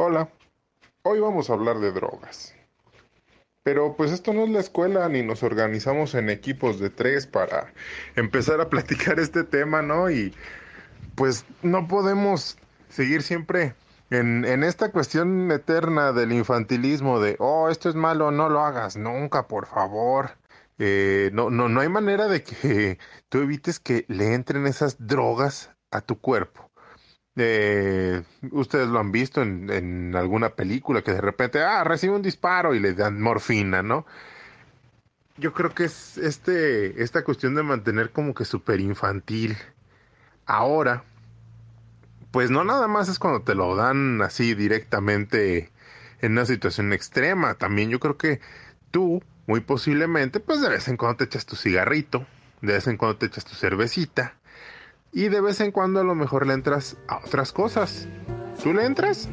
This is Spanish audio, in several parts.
Hola, hoy vamos a hablar de drogas. Pero pues esto no es la escuela ni nos organizamos en equipos de tres para empezar a platicar este tema, ¿no? Y pues no podemos seguir siempre en, en esta cuestión eterna del infantilismo de, oh, esto es malo, no lo hagas nunca, por favor. Eh, no, no, no hay manera de que tú evites que le entren esas drogas a tu cuerpo. Eh, ustedes lo han visto en, en alguna película que de repente, ah, recibe un disparo y le dan morfina, ¿no? Yo creo que es este, esta cuestión de mantener como que súper infantil. Ahora, pues no nada más es cuando te lo dan así directamente en una situación extrema. También yo creo que tú, muy posiblemente, pues de vez en cuando te echas tu cigarrito, de vez en cuando te echas tu cervecita y de vez en cuando a lo mejor le entras a otras cosas. ¿Tú le entras?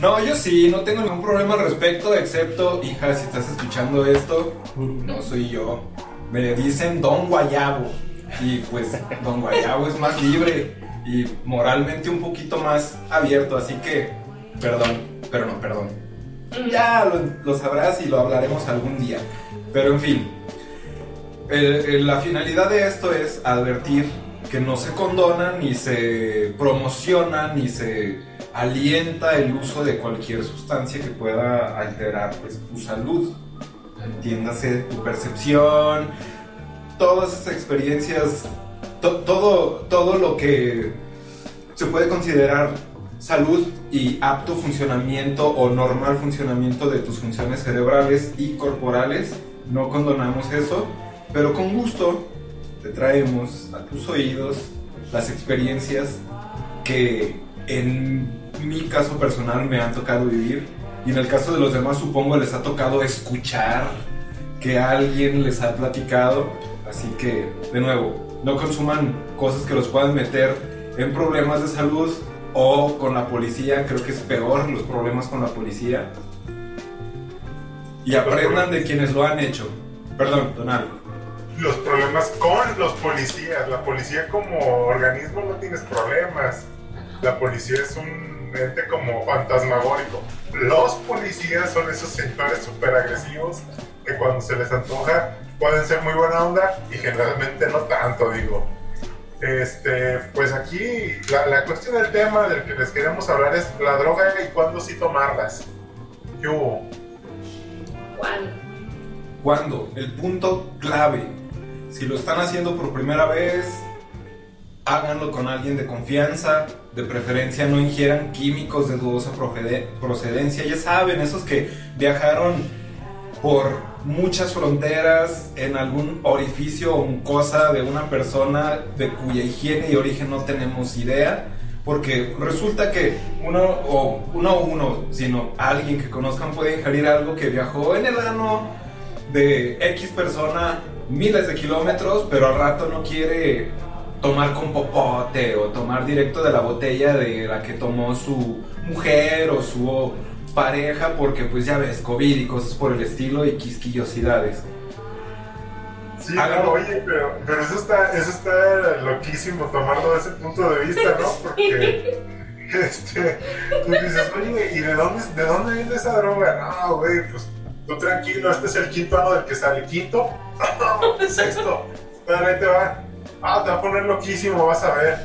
No, yo sí, no tengo ningún problema al respecto, excepto, hija, si estás escuchando esto, no soy yo. Me dicen Don Guayabo. Y pues Don Guayabo es más libre y moralmente un poquito más abierto, así que, perdón, pero no, perdón. Ya lo, sabrás y lo hablaremos algún día. Pero en fin, la finalidad de esto es advertir que no se condona, ni se promociona, ni se alienta el uso de cualquier sustancia que pueda alterar pues, tu salud. Entiéndase tu percepción, todas esas experiencias, to- todo, todo lo que se puede considerar salud y apto funcionamiento o normal funcionamiento de tus funciones cerebrales y corporales. No condonamos eso, pero con gusto te traemos a tus oídos las experiencias que en mi caso personal me han tocado vivir y en el caso de los demás supongo les ha tocado escuchar que alguien les ha platicado. Así que, de nuevo, no consuman cosas que los puedan meter en problemas de salud o con la policía. Creo que es peor los problemas con la policía. Y aprendan de quienes lo han hecho. Perdón, Donald. Los problemas con los policías. La policía como organismo no tienes problemas. La policía es un ente como fantasmagórico. Los policías son esos señores súper agresivos que cuando se les antoja pueden ser muy buena onda y generalmente no tanto, digo. Este, pues aquí la, la cuestión del tema del que les queremos hablar es la droga y cuándo sí tomarlas. ¿Qué hubo? ¿Cuándo? ¿Cuándo? El punto clave. Si lo están haciendo por primera vez, háganlo con alguien de confianza. De preferencia no ingieran químicos de dudosa procede- procedencia. Ya saben, esos que viajaron por muchas fronteras en algún orificio o cosa de una persona de cuya higiene y origen no tenemos idea. Porque resulta que uno o uno uno, sino alguien que conozcan puede ingerir algo que viajó en el ano de X persona miles de kilómetros, pero al rato no quiere tomar con popote o tomar directo de la botella de la que tomó su mujer o su pareja, porque pues ya ves, COVID y cosas por el estilo y quisquillosidades. Sí, no, oye, pero, pero eso, está, eso está loquísimo tomarlo desde ese punto de vista, ¿no? Porque este, tú dices, oye, ¿y de dónde, de dónde viene esa droga? No, güey, pues tú tranquilo, este es el quinto ano del que sale. ¿Quinto? Sexto. Ahí te va. Ah, te va a poner loquísimo, vas a ver.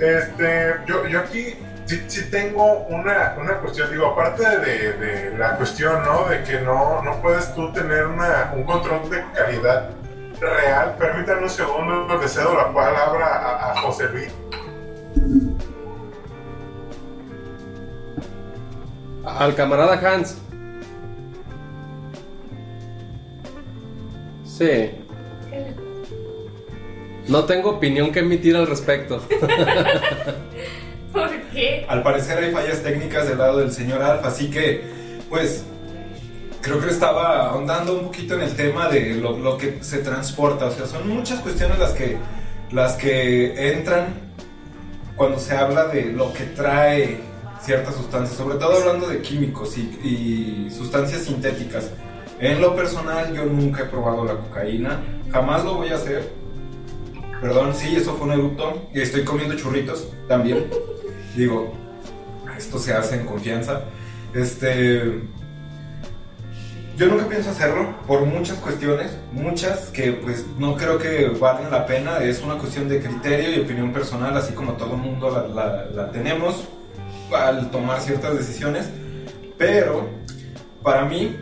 Este, yo, yo aquí sí, tengo una, una cuestión, digo, aparte de, de la cuestión, ¿no? De que no, no puedes tú tener un control de calidad real. Permítanme un segundo, le cedo la palabra a José Luis. Al camarada Hans. Sí. No tengo opinión que emitir al respecto. ¿Por qué? Al parecer hay fallas técnicas del lado del señor Alfa, así que, pues, creo que estaba ahondando un poquito en el tema de lo, lo que se transporta. O sea, son muchas cuestiones las que, las que entran cuando se habla de lo que trae ciertas sustancias, sobre todo hablando de químicos y, y sustancias sintéticas. En lo personal, yo nunca he probado la cocaína, jamás lo voy a hacer. Perdón, sí, eso fue un eructo. Y estoy comiendo churritos también. Digo, esto se hace en confianza. Este. Yo nunca pienso hacerlo por muchas cuestiones, muchas que pues no creo que valgan la pena. Es una cuestión de criterio y opinión personal, así como todo el mundo la, la- la tenemos al tomar ciertas decisiones. Pero para mí,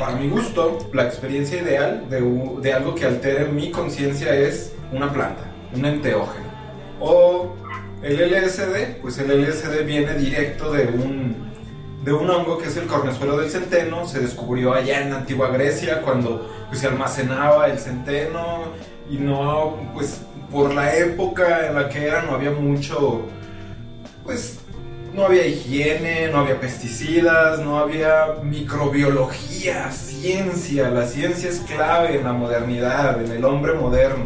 para mi gusto, la experiencia ideal de, algo que altere mi conciencia es una planta, un enteógeno. O el LSD, pues el LSD viene directo de un, de un hongo que es el cornezuelo del centeno. Se descubrió allá en la antigua Grecia cuando pues, se almacenaba el centeno y no, pues por la época en la que era no había mucho, pues no había higiene, no había pesticidas, no había microbiología, ciencia. La ciencia es clave en la modernidad, en el hombre moderno.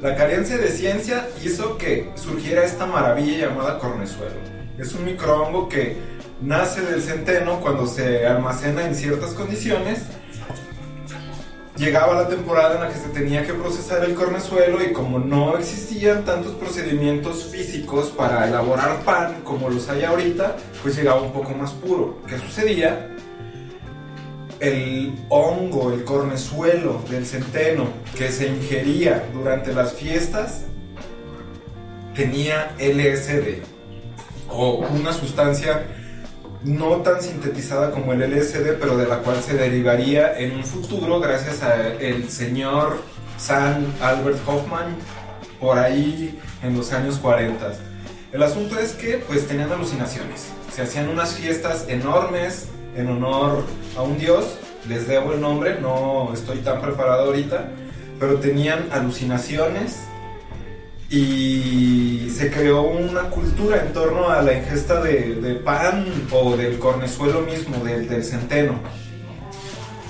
La carencia de ciencia hizo que surgiera esta maravilla llamada cornezuelo. Es un microhongo que nace del centeno cuando se almacena en ciertas condiciones. Llegaba la temporada en la que se tenía que procesar el cornezuelo y como no existían tantos procedimientos físicos para elaborar pan como los hay ahorita, pues llegaba un poco más puro. ¿Qué sucedía? el hongo, el cornezuelo del centeno que se ingería durante las fiestas tenía LSD o una sustancia no tan sintetizada como el LSD, pero de la cual se derivaría en un futuro gracias al señor San Albert Hoffman por ahí en los años 40. El asunto es que pues tenían alucinaciones. Se hacían unas fiestas enormes en honor a un dios. Les debo el nombre, no estoy tan preparado ahorita, pero tenían alucinaciones y se creó una cultura en torno a la ingesta de, de pan o del cornezuelo mismo, del, del centeno.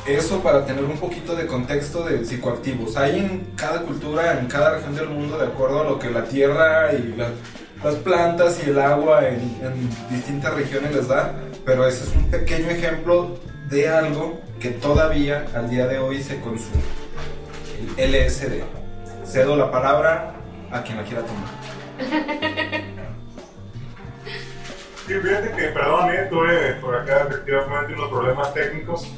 Eso para tener un poquito de contexto de psicoactivos. Hay en cada cultura, en cada región del mundo, de acuerdo a lo que la tierra y la- las plantas y el agua en, en distintas regiones les da, pero ese es un pequeño ejemplo de algo que todavía al día de hoy se consume. El LSD. Cedo la palabra a quien la quiera tomar. Sí, fíjate que, perdón, eh, tuve por acá efectivamente unos problemas técnicos.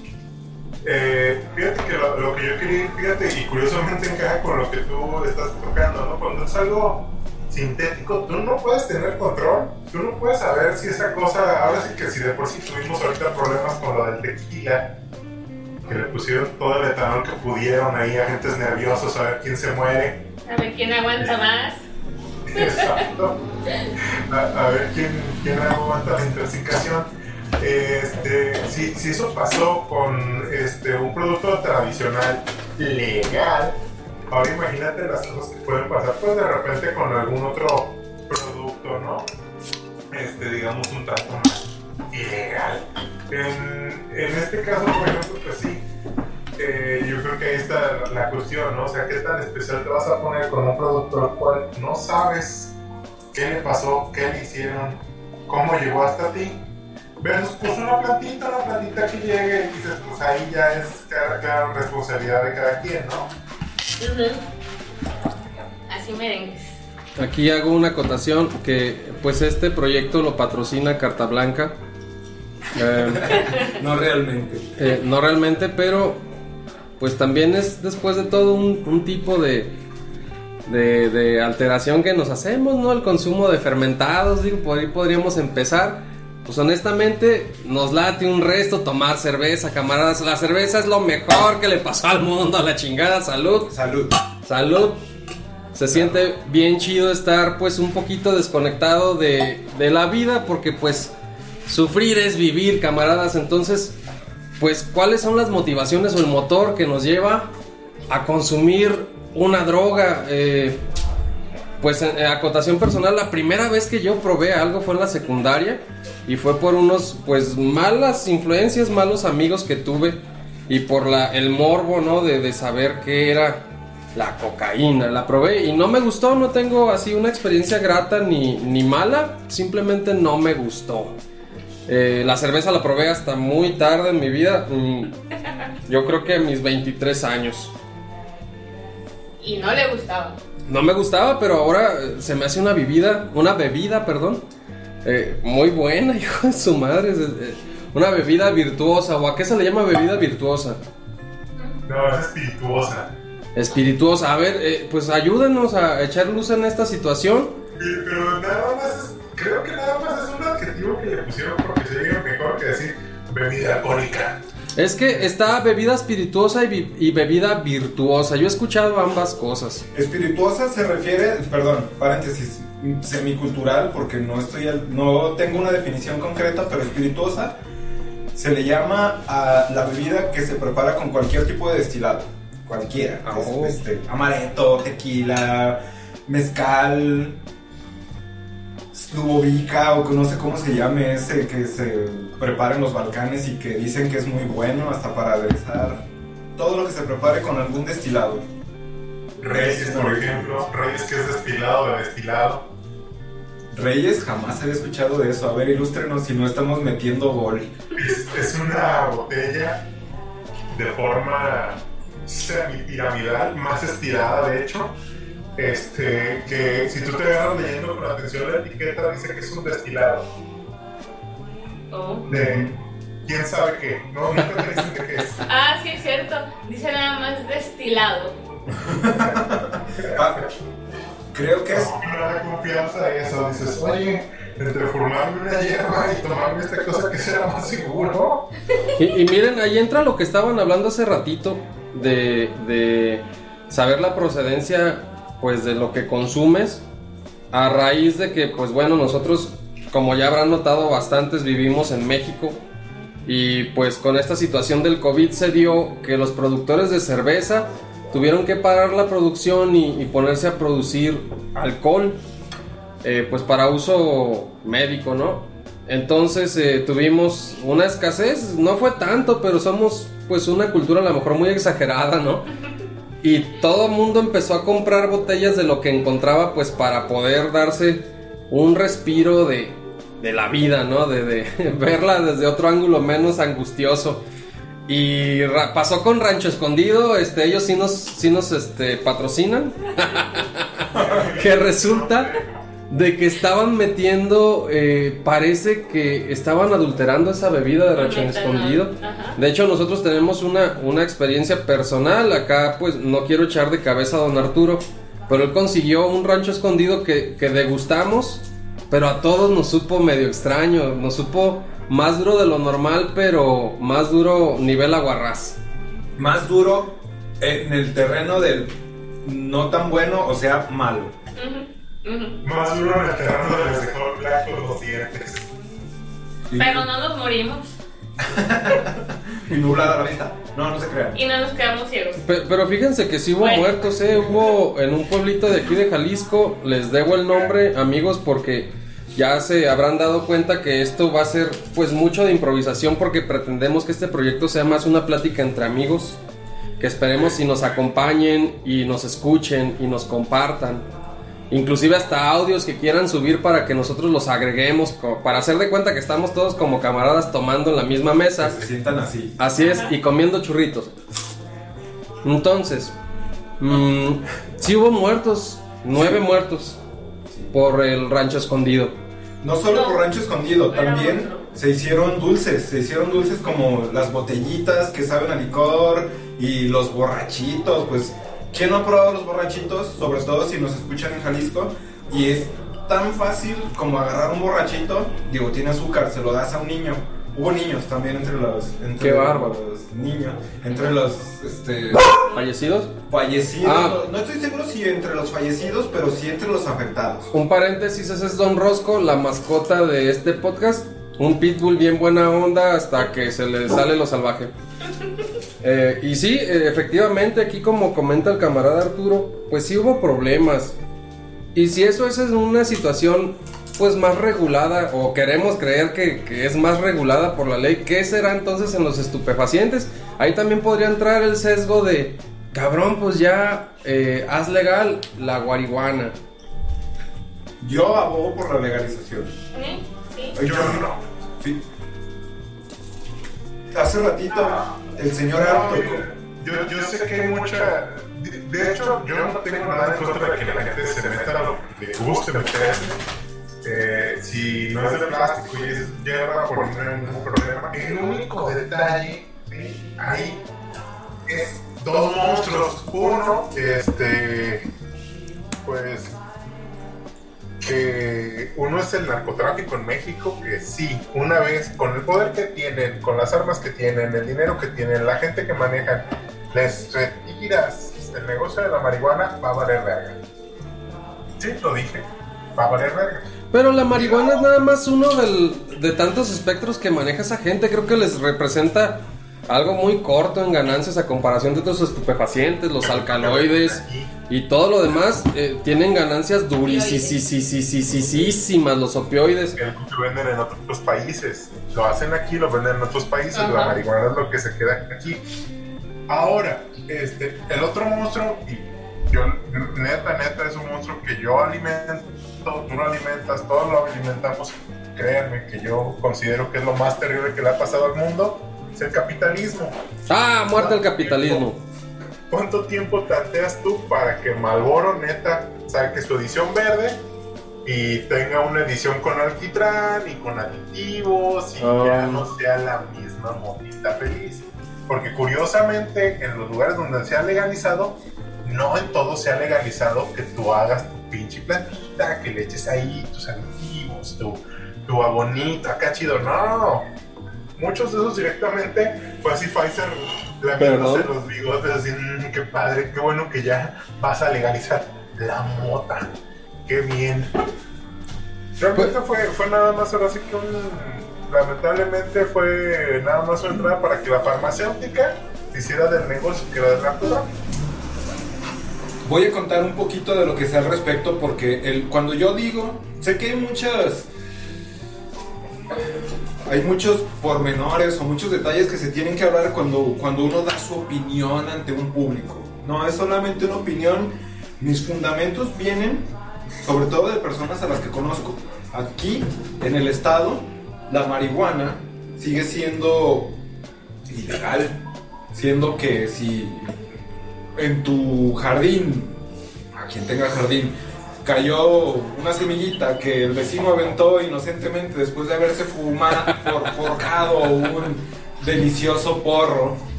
Eh, fíjate que lo, lo que yo quería, fíjate, y curiosamente encaja con lo que tú estás tocando, ¿no? Cuando es algo sintético, tú no puedes tener control, tú no puedes saber si esa cosa, ahora sí que si de por sí tuvimos ahorita problemas con lo del tequila, que le pusieron todo el etanol que pudieron ahí, agentes nerviosos, a ver quién se muere. A ver quién aguanta más. Exacto. A, ver quién, quién aguanta la intoxicación. Este, si, si eso pasó con este, un producto tradicional legal, ahora imagínate las cosas que pueden pasar pues de repente con algún otro producto, ¿no? Este, digamos un tanto ilegal. En, en este caso, por ejemplo, pues sí, eh, yo creo que ahí está la, cuestión, ¿no? O sea, ¿qué tan especial te vas a poner con un producto al cual no sabes qué le pasó, qué le hicieron, cómo llegó hasta ti? Versus, pues una plantita, una plantita que llegue y dices, pues ahí ya es cada, cada responsabilidad de cada quien, ¿no? Ujú. Así merengues. Aquí hago una acotación que pues este proyecto lo patrocina Carta Blanca. Eh, No realmente. eh, no realmente, pero pues también es después de todo un, un tipo de, de, de alteración que nos hacemos, ¿no? El consumo de fermentados, digo, por ahí podríamos empezar. Pues honestamente nos late un resto tomar cerveza, camaradas. La cerveza es lo mejor que le pasó al mundo, a la chingada, salud. Salud. Salud. Se siente bien chido estar pues un poquito desconectado de, de la vida porque pues sufrir es vivir, camaradas. Entonces, pues cuáles son las motivaciones o el motor que nos lleva a consumir una droga. Eh, pues en, en acotación personal, la primera vez que yo probé algo fue en la secundaria y fue por unos pues malas influencias, malos amigos que tuve y por la el morbo, ¿no? De, de saber qué era la cocaína. La probé y no me gustó, no tengo así una experiencia grata ni, ni mala, simplemente no me gustó. Eh, la cerveza la probé hasta muy tarde en mi vida, mm, yo creo que a mis 23 años. Y no le gustaba. No me gustaba, pero ahora eh, se me hace una bebida, una bebida, perdón, Eh, muy buena, hijo de su madre. es- eh, Una bebida virtuosa. ¿O a qué se le llama bebida virtuosa? No, es espirituosa. Espirituosa. A ver, eh, pues ayúdenos a echar luz en esta situación. Sí, Pero nada más es, creo que nada más es un adjetivo que le pusieron porque se diga mejor que decir bebida alcohólica. Es que está bebida espirituosa y, bebida virtuosa. Yo he escuchado ambas cosas. Espirituosa se refiere, perdón, paréntesis, semicultural, porque no estoy, al- no tengo una definición concreta, pero espirituosa se le llama a la bebida que se prepara con cualquier tipo de destilado, cualquiera, Ah, Es- oh. este, amaretto, tequila, mezcal, slubovica o que no sé cómo se llame ese que se prepara en los Balcanes y que dicen que es muy bueno hasta para aderezar todo lo que se prepare con algún destilado. Reyes, por ejemplo, Reyes que es destilado de destilado. Reyes, jamás había escuchado de eso. A ver, ilústrenos si no estamos metiendo gol. Es, es una botella de forma semipiramidal, más estirada de hecho. Este, que si tú te agarras leyendo con atención la etiqueta, dice que es un destilado. Oh. De quién sabe qué. No, nunca te dicen de qué es. Ah, sí, es cierto. Dice nada más destilado. Ah, creo que es. No confianza a eso. Dices, oye, entre formarme una hierba y tomarme esta cosa que será más seguro. Y, y miren, ahí entra lo que estaban hablando hace ratito de, de saber la procedencia pues de lo que consumes a raíz de que pues bueno nosotros como ya habrán notado bastantes vivimos en México y pues con esta situación del COVID se dio que los productores de cerveza tuvieron que parar la producción y, ponerse a producir alcohol eh, pues para uso médico, ¿no? Entonces eh, tuvimos una escasez, no fue tanto, pero somos pues una cultura a lo mejor muy exagerada, ¿no? Y todo el mundo empezó a comprar botellas de lo que encontraba pues para poder darse un respiro de, de la vida, ¿no? De, de verla desde otro ángulo menos angustioso. Y pasó con Rancho Escondido, este, ellos sí nos, sí nos este, patrocinan. que resulta de que estaban metiendo, eh, parece que estaban adulterando esa bebida de Rancho Metanol, Escondido. ajá. De hecho, nosotros tenemos una, una experiencia personal. Acá, pues, no quiero echar de cabeza a don Arturo, pero él consiguió un rancho escondido que, que degustamos, pero a todos nos supo medio extraño. Nos supo más duro de lo normal, pero más duro nivel aguarrás. Más duro en el terreno del no tan bueno, o sea, malo. Más duro en el terreno de les dejó blancos los dientes. Pero no nos morimos Y nublada la vista. No, no se crean. y no nos quedamos ciegos. Pe- Pero fíjense que sí hubo Bueno. muertos, ¿eh? Hubo en un pueblito de aquí de Jalisco, les debo el nombre, amigos, porque ya se habrán dado cuenta que esto va a ser pues mucho de improvisación porque pretendemos que este proyecto sea más una plática entre amigos, que esperemos si nos acompañen y nos escuchen y nos compartan. Inclusive hasta audios que quieran subir para que nosotros los agreguemos, para hacer de cuenta que estamos todos como camaradas tomando en la misma mesa. Se sientan así. Así es, y comiendo churritos. Entonces, mm, sí hubo muertos, nueve muertos por el rancho escondido. No solo por rancho escondido, también se hicieron dulces. Se hicieron dulces como las botellitas que saben a licor y los borrachitos. Pues, ¿quién no ha probado los borrachitos? Sobre todo si nos escuchan en Jalisco. Y es tan fácil como agarrar un borrachito. Digo, tiene azúcar, se lo das a un niño. Hubo niños también entre los, entre Qué bárbaro. los niños, entre los este, ¿Fallecidos? fallecidos. Ah. No, no estoy seguro si entre los fallecidos, pero sí entre los afectados. Un paréntesis, ese es Don Rosco, la mascota de este podcast. Un pitbull bien buena onda hasta que se le sale lo salvaje. Eh, y sí, eh, efectivamente, aquí como comenta el camarada Arturo, pues sí hubo problemas. Y si eso es en una situación pues más regulada, o queremos creer que, que es más regulada por la ley, ¿qué será entonces en los estupefacientes? Ahí también podría entrar el sesgo de, cabrón, pues ya eh, haz legal la guarihuana. Yo abogo por la legalización. ¿Eh? Sí. Yo no. Sí. Hace ratito el señor Art tocó. Yo, yo sé que hay mucha. De, de hecho, yo no tengo nada en contra de que la gente se meta lo que le guste meterse. eh, si no es de plástico y es hierba, por no hay ningún problema. El único detalle ahí es dos monstruos. Uno, este, pues, que uno es el narcotráfico en México, que sí, una vez con el poder que tienen, con las armas que tienen, el dinero que tienen, la gente que manejan, les retiras el negocio de la marihuana, va a valer verga. Sí, lo dije, va a valer verga. Pero la marihuana es nada más uno del- de tantos espectros que maneja esa gente. Creo que les representa algo muy corto en ganancias a comparación de otros estupefacientes, los alcaloides y todo lo demás. eh, tienen ganancias durísimas, los opioides. que venden en otros países. Lo hacen aquí, lo venden en otros países. Ajá. La marihuana es lo que se queda aquí. Ahora, este, el otro monstruo, y yo, neta, neta, es un monstruo que yo alimento, tú lo alimentas, todos lo alimentamos. Créanme que yo considero que es lo más terrible que le ha pasado al mundo, es el capitalismo. Ah, muerte al capitalismo. ¿Cuánto tiempo tanteas tú para que Malboro neta saque su edición verde y tenga una edición con alquitrán y con aditivos y Ah. ya no sea la misma motita feliz? Porque curiosamente en los lugares donde se ha legalizado, no en todo se ha legalizado que tú hagas tu pinche plantita, que le eches ahí tus aditivos, tu, tu abonito, acá chido, no. Muchos de esos directamente fue así Pfizer lamiéndose los bigotes, así, "Mm, qué padre, qué bueno que ya vas a legalizar la mota. Qué bien. Realmente fue, fue nada más ahora sí que un. Lamentablemente fue nada más una entrada para que la farmacéutica hiciera del negocio que era del narcotráfico. Voy a contar un poquito de lo que sé al respecto porque el, cuando yo digo, sé que hay muchas... Hay muchos pormenores o muchos detalles que se tienen que hablar cuando, cuando uno da su opinión ante un público. No es solamente una opinión, mis fundamentos vienen sobre todo de personas a las que conozco. Aquí, en el estado, la marihuana sigue siendo ilegal, siendo que si en tu jardín, a quien tenga jardín, cayó una semillita que el vecino aventó inocentemente después de haberse fumado, por, forjado un delicioso porro,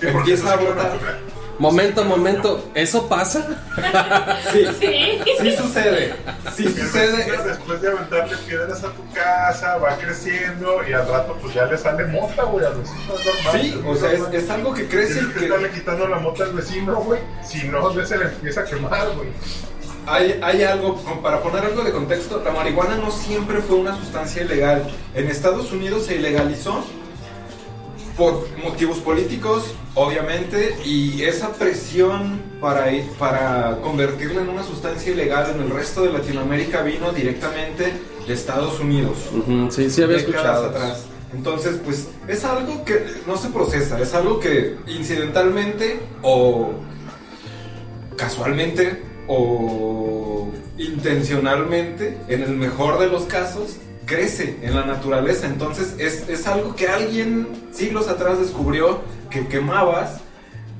empieza a brotar. Momento, momento. ¿Eso pasa? Sí, Sí. sí sucede, sí sucede. después de aventarle piedras a tu casa, va creciendo y al rato pues ya le sale mota, güey, al vecino es normal. Sí, o sea, es, es algo que crece Tienes y que que estarle quitando la mota al vecino, güey. Si no, ya se le empieza a quemar, güey. Hay, hay algo, para poner algo de contexto, la marihuana no siempre fue una sustancia ilegal. En Estados Unidos se ilegalizó por motivos políticos, obviamente, y esa presión para, para convertirla en una sustancia ilegal en el resto de Latinoamérica vino directamente de Estados Unidos. Sí, sí había escuchado. atrás. Entonces, pues es algo que no se procesa, es algo que incidentalmente o casualmente o intencionalmente, en el mejor de los casos, crece en la naturaleza. Entonces es, es algo que alguien siglos atrás descubrió que quemabas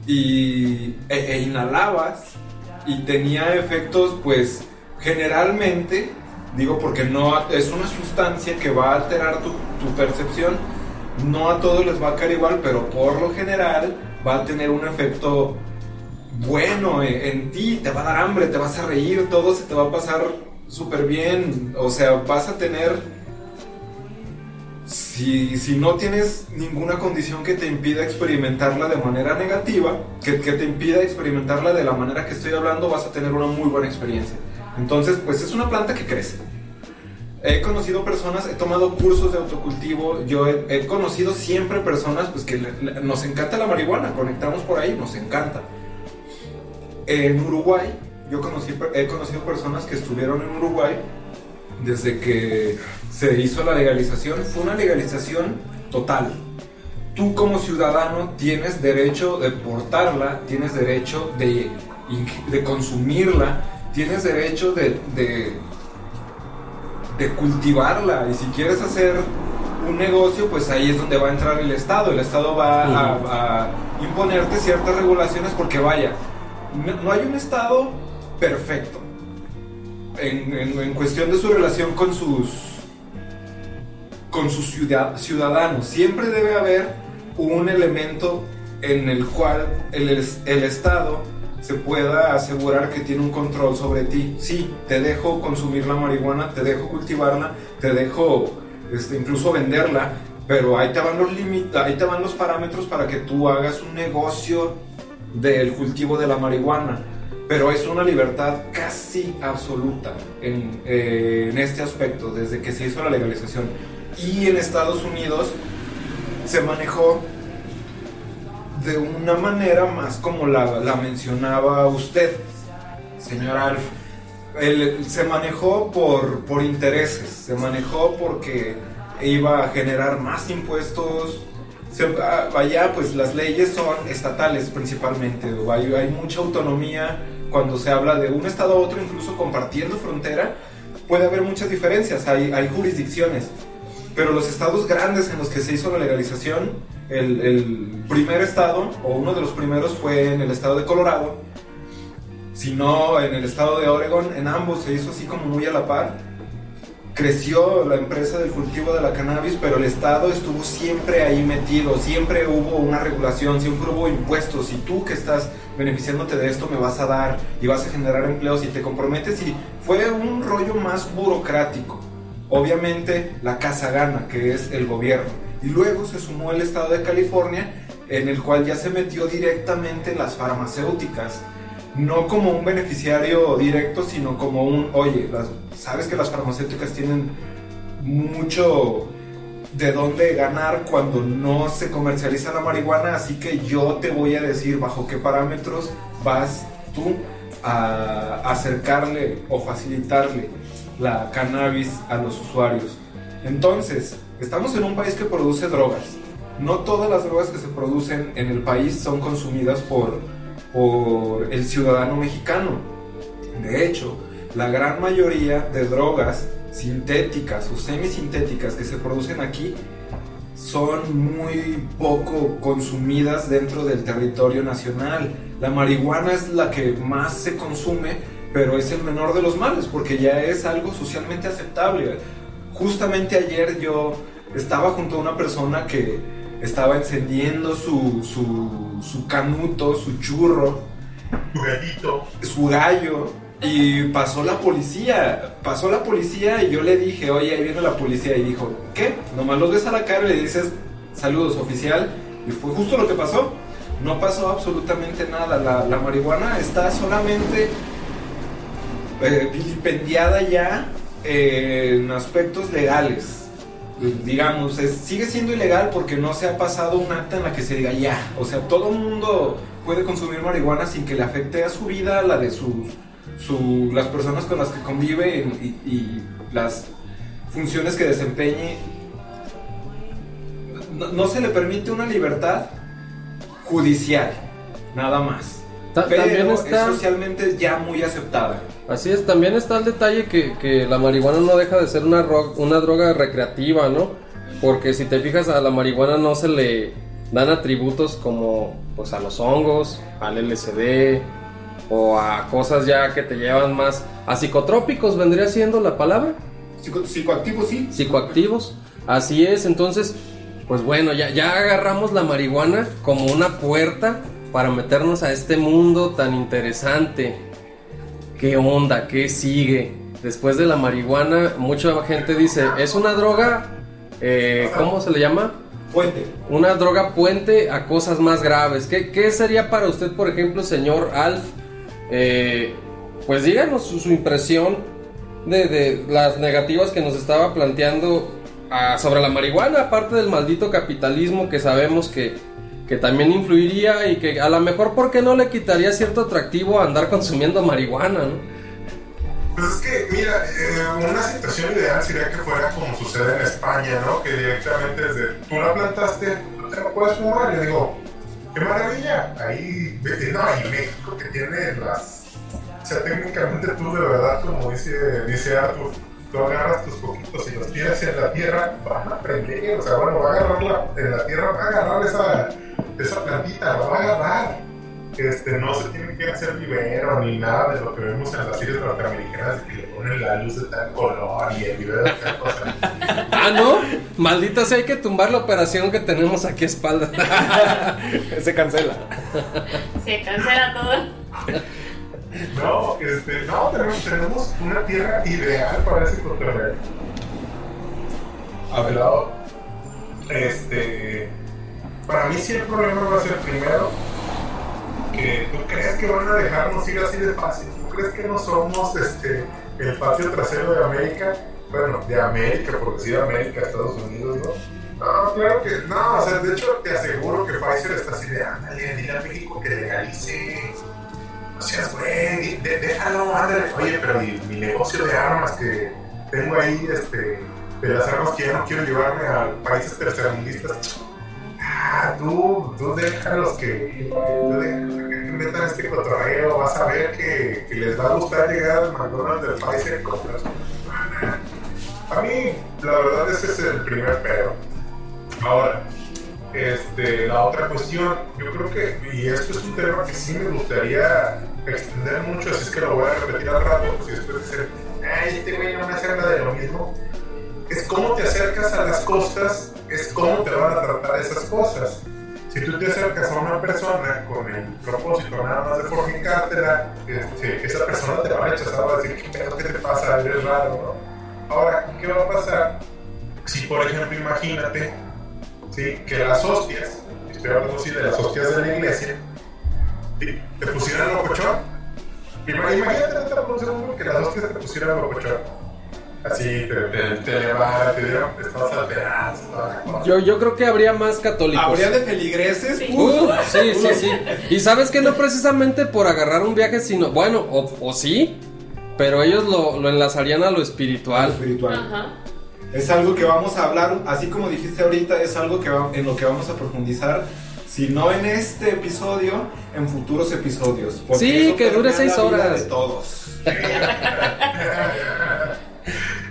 y, e, e inhalabas y tenía efectos pues generalmente, digo porque no es una sustancia que va a alterar tu, tu percepción, no a todos les va a caer igual, pero por lo general va a tener un efecto bueno en, en ti, te va a dar hambre, te vas a reír, todo se te va a pasar súper bien, o sea, vas a tener... Si, si no tienes ninguna condición que te impida experimentarla de manera negativa, que, que te impida experimentarla de la manera que estoy hablando, vas a tener una muy buena experiencia. Entonces, pues es una planta que crece. He conocido personas, he tomado cursos de autocultivo, yo he, conocido siempre personas pues que nos encanta la marihuana, conectamos por ahí, nos encanta. En Uruguay, yo conocí, he conocido personas que estuvieron en Uruguay desde que se hizo la legalización. Fue una legalización total. Tú como ciudadano tienes derecho de portarla, tienes derecho de, consumirla, tienes derecho de, de, de cultivarla. Y si quieres hacer un negocio, pues ahí es donde va a entrar el Estado. El Estado va a, a imponerte ciertas regulaciones porque vaya, no, hay un Estado perfecto. en, cuestión de su relación con sus con sus ciudad- ciudadanos. Siempre debe haber un elemento en el cual el, el Estado se pueda asegurar que tiene un control sobre ti. Sí, te dejo consumir la marihuana, te dejo cultivarla, te dejo este, incluso venderla, pero ahí te van los límites, ahí te van los parámetros para que tú hagas un negocio del cultivo de la marihuana. Pero es una libertad casi absoluta en, eh, en este aspecto, desde que se hizo la legalización. Y en Estados Unidos se manejó de una manera más como la, la mencionaba usted, señor Alf. Se manejó por, por intereses, se manejó porque iba a generar más impuestos. Allá pues las leyes son estatales principalmente, hay, mucha autonomía cuando se habla de un estado a otro, incluso compartiendo frontera, puede haber muchas diferencias, hay, jurisdicciones. Pero los estados grandes en los que se hizo la legalización, el, el primer estado, o uno de los primeros, fue en el estado de Colorado, si no en el estado de Oregon, en ambos se hizo así como muy a la par. Creció la empresa del cultivo de la cannabis, pero el estado estuvo siempre ahí metido, siempre hubo una regulación, siempre hubo impuestos, y tú que estás beneficiándote de esto me vas a dar y vas a generar empleos y te comprometes y fue un rollo más burocrático. Obviamente la casa gana, que es el gobierno. Y luego se sumó el estado de California, en el cual ya se metió directamente las farmacéuticas. No como un beneficiario directo, sino como un, oye, sabes que las farmacéuticas tienen mucho de dónde ganar cuando no se comercializa la marihuana, así que yo te voy a decir bajo qué parámetros vas tú a acercarle o facilitarle la cannabis a los usuarios. Entonces, estamos en un país que produce drogas. No todas las drogas que se producen en el país son consumidas por, por el ciudadano mexicano. De hecho, la gran mayoría de drogas sintéticas o semisintéticas que se producen aquí son muy poco consumidas dentro del territorio nacional. La marihuana es la que más se consume, pero es el menor de los males porque ya es algo socialmente aceptable. Justamente ayer yo estaba junto a una persona que estaba encendiendo su, su, su canuto, su churro, Tu gallito. su gallo y pasó la policía, pasó la policía y yo le dije, oye, ahí viene la policía y dijo, ¿qué? Nomás los ves a la cara y le dices, saludos oficial y fue justo lo que pasó. No pasó absolutamente nada, la, la marihuana está solamente eh, vilipendiada ya en aspectos legales. Digamos, sigue siendo ilegal porque no se ha pasado un acta en la que se diga ya. O sea, todo mundo puede consumir marihuana sin que le afecte a su vida, la de sus, su- las personas con las que convive y, las funciones que desempeñe. No se le permite una libertad judicial, nada más. Ta- Pero también está- es socialmente ya muy aceptada. Así es, también está el detalle que, que la marihuana no deja de ser una, una droga recreativa, ¿no? Porque si te fijas a la marihuana no se le dan atributos como pues a los hongos, al LSD o a cosas ya que te llevan más a psicotrópicos, vendría siendo la palabra, Psico- psicoactivo sí. psicoactivos. Así es, entonces, pues bueno, ya, ya agarramos la marihuana como una puerta para meternos a este mundo tan interesante. ¿Qué onda? ¿Qué sigue? Después de la marihuana, mucha gente dice, es una droga, eh, ¿cómo se le llama? Puente. Una droga puente a cosas más graves. ¿Qué, qué sería para usted, por ejemplo, señor Alf? Eh, pues díganos su, su impresión de, de las negativas que nos estaba planteando ah, sobre la marihuana, aparte del maldito capitalismo que sabemos que, que también influiría y que a lo mejor, ¿por qué no le quitaría cierto atractivo a andar consumiendo marihuana? ¿no? Pues es que, mira, eh, una situación ideal sería que fuera como sucede en España, ¿no? Que directamente desde tú la plantaste, te la puedes fumar. Yo digo, qué maravilla. Ahí, ve- no, y México que tiene las. O sea, técnicamente tú de verdad, como dice, dice Arthur, tú agarras tus poquitos y los tiras en la tierra, van a aprender. O sea, bueno, va a agarrar la, en la tierra, va a agarrar esa, esa plantita, la va a agarrar este, no se tiene que hacer vivero ni nada de lo que vemos en las series norteamericanas que le ponen la luz de tal color y el video de tal cosa. Ah, no. Maldita sea, hay que tumbar la operación que tenemos aquí a espalda. Se cancela. Se cancela todo. No, este, no, tenemos, tenemos una tierra ideal para ese cotorreo. Pero, este, para mí sí el problema va a ser primero que tú crees que van a dejarnos ir así de fácil. ¿Tú crees que no somos este, el patio trasero de América? Bueno, de América, por decir América, Estados Unidos, ¿no? No, claro que no, o sea, de hecho te aseguro que Pfizer está así de, ándale, dile a México que legalice. O sea, güey, déjalo, ándale. Oye, pero mi, negocio de armas que tengo ahí, este, de las armas que ya no quiero llevarme a países tercermundistas. Ah, tú, tú déjalos que, tú déjalos que metan este cotorreo, vas a ver que, que les va a gustar llegar al McDonald's del Pfizer y comprar. A mí, la verdad, ese es el primer pedo. Ahora, este, la otra cuestión, yo creo que, y esto es un tema que sí me gustaría extender mucho, así es que lo voy a repetir al rato, si después de ser, ay, este güey no me hace nada de lo mismo, es cómo te acercas a las cosas, es cómo te van a tratar esas cosas. Si tú te acercas a una persona con el propósito nada más de fornicártela, este, esa persona te va a rechazar, va a decir, ¿qué qué te pasa? Eres raro, ¿no? Ahora, ¿qué va a pasar si, por ejemplo, imagínate ¿sí? que las hostias, estoy hablando así de las hostias de la iglesia, ¿sí? te pusieran locochón? Ima- Imagínate por un segundo que las hostias te pusieran locochón. Así, te, te, te levantas, te dieron, estás alteradas. Yo, yo creo que habría más católicos. ¿habría de feligreses? Uh, sí, sí, sí. Y sabes que no precisamente por agarrar un viaje, sino, bueno, o, o sí, pero ellos lo, lo enlazarían a lo espiritual. espiritual. Ajá. Es algo que vamos a hablar, así como dijiste ahorita, es algo que va- en lo que vamos a profundizar. Si no en este episodio, en futuros episodios. porque Sí, eso que dure seis la vida horas. De todos.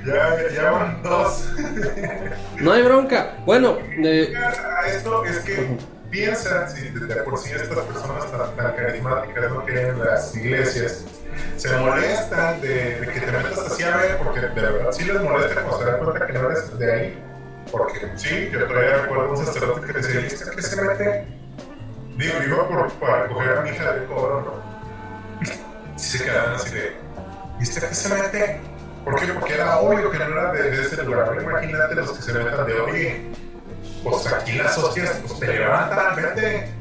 Ya, ya van dos. No hay bronca. Bueno, eh, a esto es que piensan, si de por sí estas personas tan, tan carismáticas ¿no? que en las iglesias se molestan de, de que te metas así a ver, porque de verdad sí les molesta cuando se dan cuenta que no eres de ahí. Porque sí, yo todavía recuerdo un sacerdote que decía, ¿y usted qué se mete? Digo, iba por, para coger a mi hija de coro, ¿no? Y se quedaban así de, ¿y usted qué se mete? ¿Por qué? Porque era obvio que no era de, de ese lugar. Imagínate los que se metan de, oye, pues aquí las hostias, pues te levantan, vete,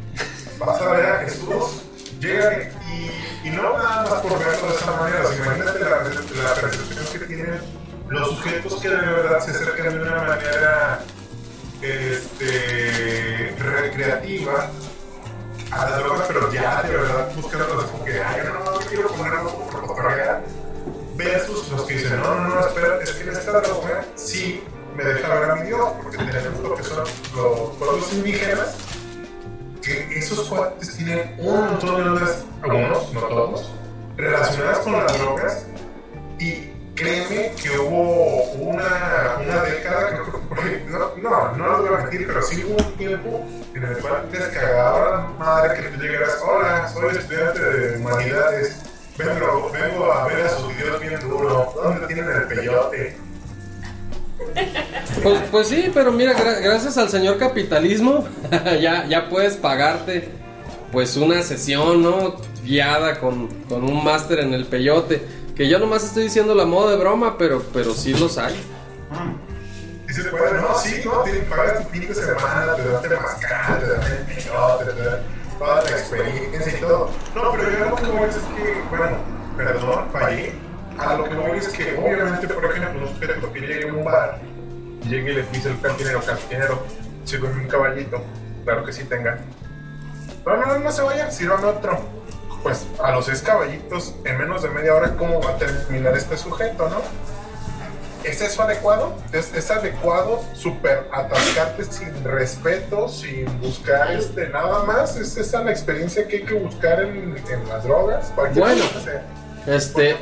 vas a ver a Jesús, llega y, y no nada más por verlo de esa manera, imagínate la, la percepción que tienen los sujetos que de verdad se acercan de una manera este, recreativa a las drogas, pero ya de verdad buscando como que, ay, no, no quiero poner algo por cotorrear, versus los que dicen, no, no, no, espera, es que en esta droga sí me deja ver a mi porque tenemos lo que son los pueblos indígenas, que esos cuates tienen un montón de ondas, algunos, no todos, relacionadas con las drogas, y créeme que hubo una, una década, que no, no, no les voy a mentir, pero sí hubo un tiempo en el cual te cagaba la madre que tú llegaras, hola, soy estudiante de humanidades, vengo, vengo a ver a sus videos bien duro, ¿dónde tienen el peyote? Pues, pues sí, pero mira, gra- gracias al señor capitalismo, ya, ya puedes pagarte pues una sesión, ¿no? Guiada con, con un máster en el peyote. Que yo nomás estoy diciendo la moda de broma, pero, pero sí los hay. Y se puede, no, sí, no, te pagas tu fin de semana, te dan temazcal, te dan el peyote, te dan toda la experiencia y todo. No, pero yo lo que voy es que, bueno, perdón, fallé. A lo que voy es que, obviamente, por ejemplo, un sujeto que llegue a un bar llegue y le dice el cantinero, cantinero, sírveme un caballito, claro que sí tenga. No, no, no se vayan, sírvame otro. Pues a los seis caballitos, en menos de media hora, ¿cómo va a terminar este sujeto, no? ¿Es eso adecuado? ¿Es, es adecuado super atascarte sin respeto, sin buscar este, nada más? ¿Es esa la experiencia que hay que buscar en, en las drogas? Cualquier Bueno. cosa sea. Este,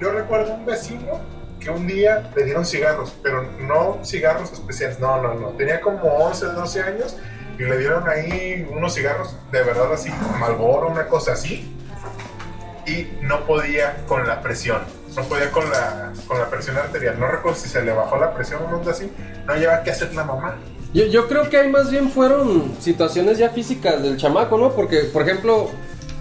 yo recuerdo un vecino que un día le dieron cigarros, pero no cigarros especiales, no, no, no. Tenía como 11, 12 años y le dieron ahí unos cigarros de verdad así, Malboro, una cosa así, y no podía con la presión. no podía con la, con la presión arterial. No recuerdo si se le bajó la presión o no así. No lleva que hacer la mamá. Yo, yo creo que ahí más bien fueron situaciones ya físicas del chamaco, ¿no? Porque, por ejemplo,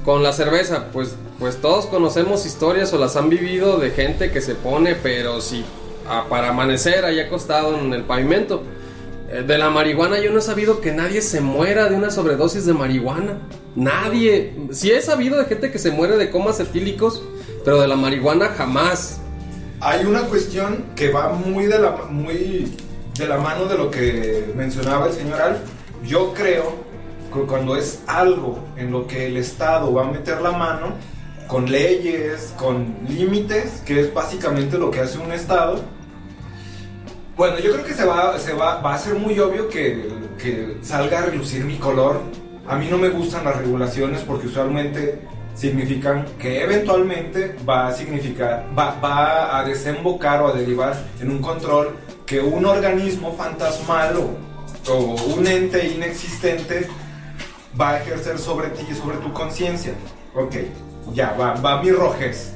con la cerveza, pues, pues todos conocemos historias o las han vivido de gente que se pone, pero sí, a- para amanecer ahí acostado en el pavimento. Eh, De la marihuana yo no he sabido que nadie se muera de una sobredosis de marihuana. Nadie. Sí he sabido de gente que se muere de comas etílicos, pero de la marihuana jamás. Hay una cuestión que va muy de la, muy de la mano de lo que mencionaba el señor Alf. Yo creo cuando es algo en lo que el Estado va a meter la mano, con leyes, con límites, que es básicamente lo que hace un Estado, bueno, yo creo que se va, se va, va a ser muy obvio que, que salga a relucir mi color. A mí no me gustan las regulaciones porque usualmente significan que eventualmente va a significar, va, va a desembocar o a derivar en un control que un organismo fantasmal o, o un ente inexistente va a ejercer sobre ti y sobre tu conciencia. Ok, ya, va, va mi rojez.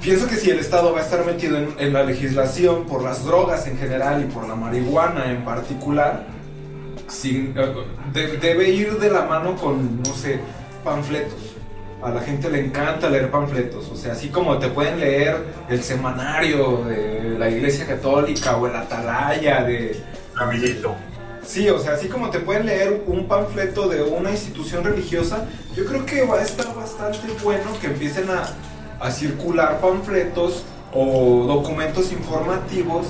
Pienso que si el Estado va a estar metido en, en la legislación por las drogas en general y por la marihuana en particular, sin- eh, de- debe ir de la mano con, no sé, panfletos. A la gente le encanta leer panfletos, o sea, así como te pueden leer el semanario de la Iglesia Católica o el Atalaya de, Amiguito. Sí, o sea, así como te pueden leer un panfleto de una institución religiosa, yo creo que va a estar bastante bueno que empiecen a, circular panfletos o documentos informativos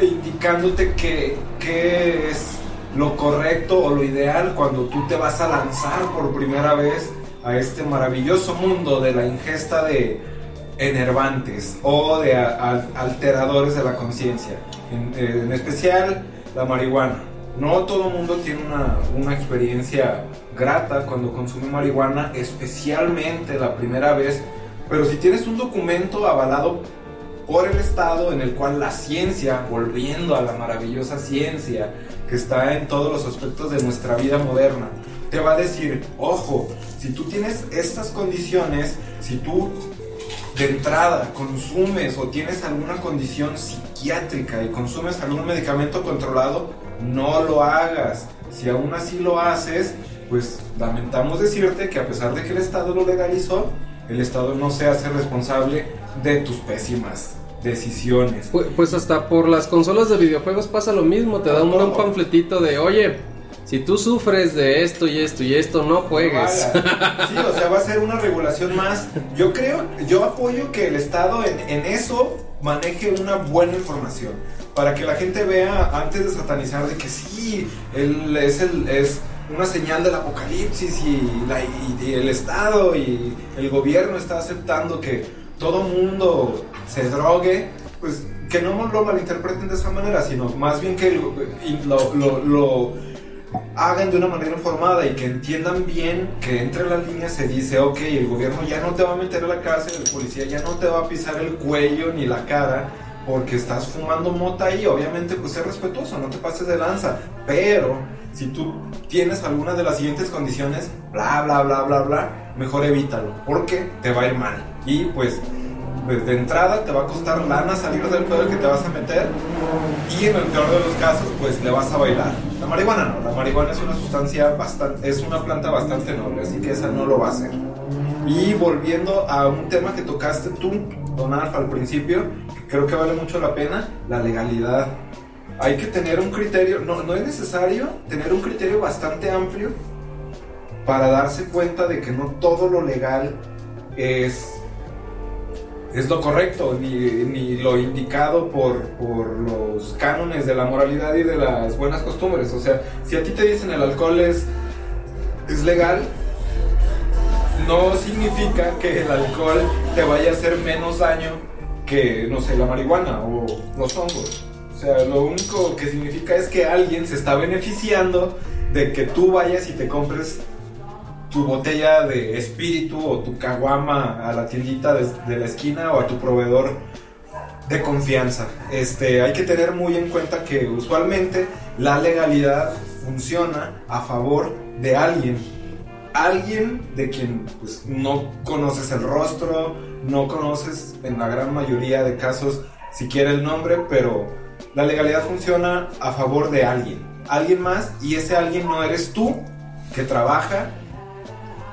indicándote que, qué es lo correcto o lo ideal cuando tú te vas a lanzar por primera vez a este maravilloso mundo de la ingesta de enervantes o de alteradores de la conciencia. En, en especial la marihuana. No todo el mundo tiene una, una experiencia grata cuando consume marihuana, especialmente la primera vez. Pero si tienes un documento avalado por el Estado en el cual la ciencia, volviendo a la maravillosa ciencia que está en todos los aspectos de nuestra vida moderna, te va a decir, ojo, si tú tienes estas condiciones, si tú de entrada consumes o tienes alguna condición psiquiátrica y consumes algún medicamento controlado, no lo hagas. Si aún así lo haces, pues lamentamos decirte que a pesar de que el Estado lo legalizó, el Estado no se hace responsable de tus pésimas decisiones. Pues, pues hasta por las consolas de videojuegos pasa lo mismo, te dan un, panfletito de, oye, si tú sufres de esto y esto y esto, no juegues. Vaya. Sí, o sea, va a ser una regulación más. Yo creo, yo apoyo que el Estado en, en eso maneje una buena información. Para que la gente vea, antes de satanizar, de que sí, él es, el, es una señal del apocalipsis y, la- el Estado y el gobierno está aceptando que todo mundo se drogue, pues que no lo malinterpreten de esa manera, sino más bien que lo- lo hagan de una manera informada y que entiendan bien que entre las líneas se dice, ok, el gobierno ya no te va a meter a la cárcel, el policía ya no te va a pisar el cuello ni la cara porque estás fumando mota y obviamente pues ser respetuoso, no te pases de lanza, pero si tú tienes alguna de las siguientes condiciones, bla, bla, bla, bla, bla, mejor evítalo, porque te va a ir mal. Y pues, pues de entrada te va a costar lana salir del pedo que te vas a meter y en el peor de los casos pues le vas a bailar. La marihuana no, la marihuana es una sustancia bastante, es una planta bastante noble, así que esa no lo va a hacer. Y volviendo a un tema que tocaste tú, Don Alfa, al principio, que creo que vale mucho la pena, la legalidad. Hay que tener un criterio, no, no es necesario tener un criterio bastante amplio para darse cuenta de que no todo lo legal es, es lo correcto, ni, ni lo indicado por, por los cánones de la moralidad y de las buenas costumbres. O sea, si a ti te dicen el alcohol es, es legal, no significa que el alcohol te vaya a hacer menos daño que, no sé, la marihuana o los hongos. O sea, lo único que significa es que alguien se está beneficiando de que tú vayas y te compres tu botella de espíritu o tu caguama a la tiendita de, de la esquina o a tu proveedor de confianza. Este, hay que tener muy en cuenta que usualmente la legalidad funciona a favor de alguien alguien de quien pues, no conoces el rostro, no conoces en la gran mayoría de casos siquiera el nombre, pero la legalidad funciona a favor de alguien, alguien más, y ese alguien no eres tú que trabaja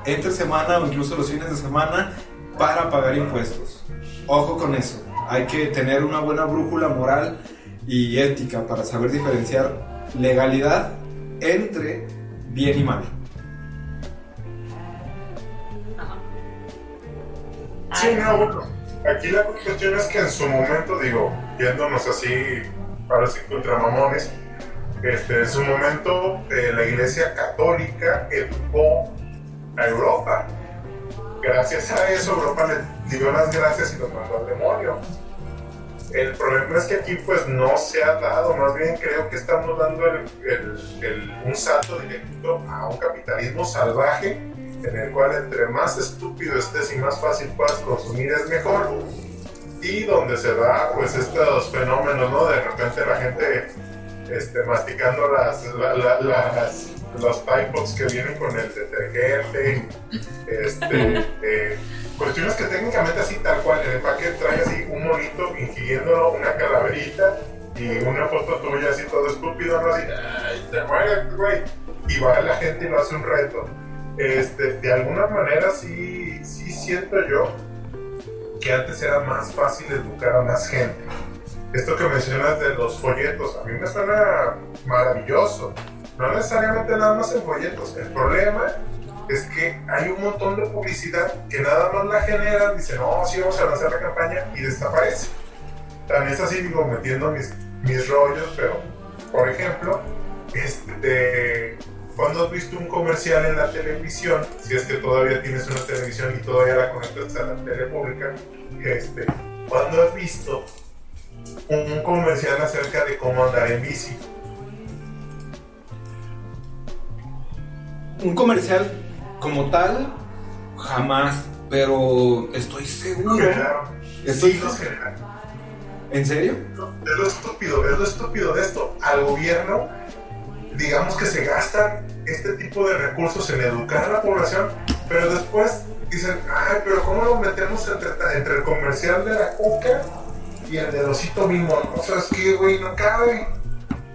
entre semana o incluso los fines de semana para pagar impuestos. Ojo con eso, hay que tener una buena brújula moral y ética para saber diferenciar legalidad entre bien y mal. Sí, no, bueno. Aquí la cuestión es que en su momento, digo, yéndonos así, ahora sí contra mamones, este, en su momento eh, la Iglesia Católica educó a Europa. Gracias a eso, Europa le dio las gracias y los mandó al demonio. El problema es que aquí pues no se ha dado, más bien creo que estamos dando el- el- el- un salto directo a un capitalismo salvaje en el cual entre más estúpido estés y más fácil puedas consumir es mejor y donde se da pues estos fenómenos, ¿no? De repente la gente este, masticando las, la- la- las los iPods que vienen con el detergente, este, eh, cuestiones que técnicamente así tal cual, el empaque trae así un monito ingiriéndolo, una calaverita y una foto tuya así todo estúpido, ¿no? Así, ay, te mueres, güey. Y va la gente y lo hace un reto. Este, de alguna manera sí, sí siento yo que antes era más fácil educar a más gente. Esto que mencionas de los folletos, a mí me suena maravilloso. No necesariamente nada más en folletos. El problema es que hay un montón de publicidad que nada más la generan, dicen, no, sí vamos a lanzar la campaña y desaparece. También es así, digo, metiendo mis, mis rollos, pero, por ejemplo, este, cuando has visto un comercial en la televisión, si es que todavía tienes una televisión y todavía la conectas a la tele pública, este, cuando has visto un comercial acerca de cómo andar en bici, Un comercial como tal, jamás, pero estoy seguro. Estoy sí. ¿En serio? Es lo estúpido, es lo estúpido de esto. Al gobierno, digamos que se gastan este tipo de recursos en educar a la población, pero después dicen, ay, pero ¿cómo lo metemos entre, el comercial de la coca y el del osito mismo? O sea, es que, güey, no cabe.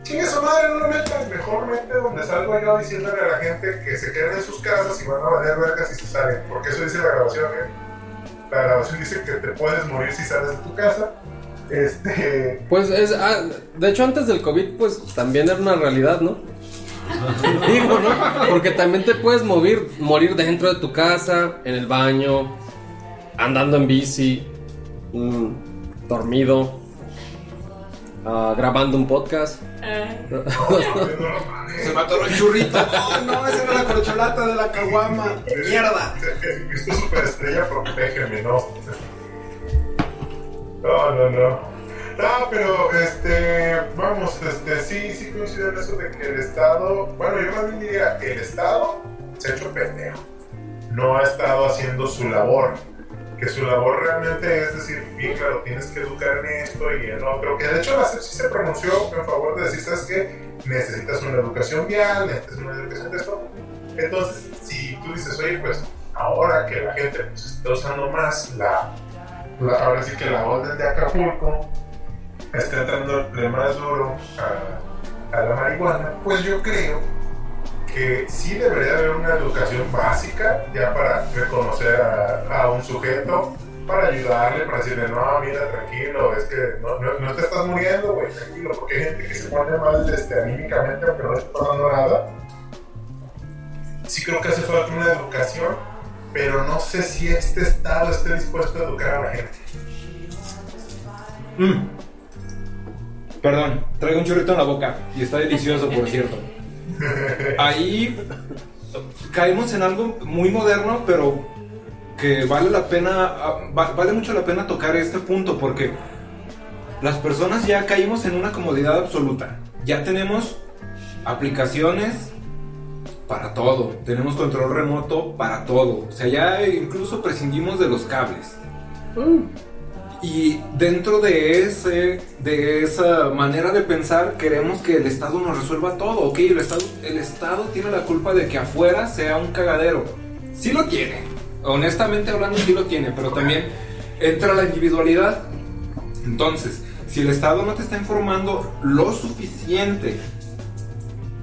Chingue su madre, no lo metas. Mejor mete donde salgo yo diciéndole a la gente que se queden en sus casas y van a valer vergas si se salen. Porque eso dice la grabación, ¿eh? La grabación dice que te puedes morir si sales de tu casa. Este. Pues es, ah, de hecho antes del COVID pues también era una realidad, ¿no? Digo, ¿no? Porque también te puedes morir, morir dentro de tu casa, en el baño, andando en bici, mm, dormido, ah, grabando un podcast. Se mató el churrito. Oh, no, esa era la corcholata de la caguama. Mierda. Esto es superestrella, protégeme, ¿no? No, no, no. No, pero, este, vamos, este, sí, sí coincido en eso de que el Estado, bueno, yo más bien diría, el Estado se ha hecho pendejo. No ha estado haciendo su labor. Que su labor realmente es decir, bien claro, tienes que educar en esto y en otro. Que de hecho la CEP sí se pronunció en favor de decir, ¿sabes qué? Necesitas una educación vial, necesitas una educación de esto. Entonces, si tú dices, oye, pues ahora que la gente pues, está usando más la, la- ahora sí que la orden de Acapulco, está entrando más duro a, la marihuana, pues yo creo que sí debería haber una educación básica ya para reconocer a, un sujeto, para ayudarle, para decirle, no, mira, tranquilo, es que no, no, te estás muriendo, güey, tranquilo, porque hay gente que se pone mal este, anímicamente aunque no está pasando nada. Sí creo que hace falta una educación, pero no sé si este Estado esté dispuesto a educar a la gente. Mm. Perdón, traigo un churrito en la boca y está delicioso, por cierto. Ahí caemos en algo muy moderno, pero que vale la pena, ah, va- vale mucho la pena tocar este punto porque las personas ya caímos en una comodidad absoluta. Ya tenemos aplicaciones para todo, tenemos control remoto para todo, o sea, ya incluso prescindimos de los cables. Y dentro de, ese, de esa manera de pensar, queremos que el Estado nos resuelva todo. Ok, el Estado, el Estado tiene la culpa de que afuera sea un cagadero. Sí lo tiene. Honestamente hablando, sí lo tiene. Pero también entra la individualidad. Entonces, si el Estado no te está informando lo suficiente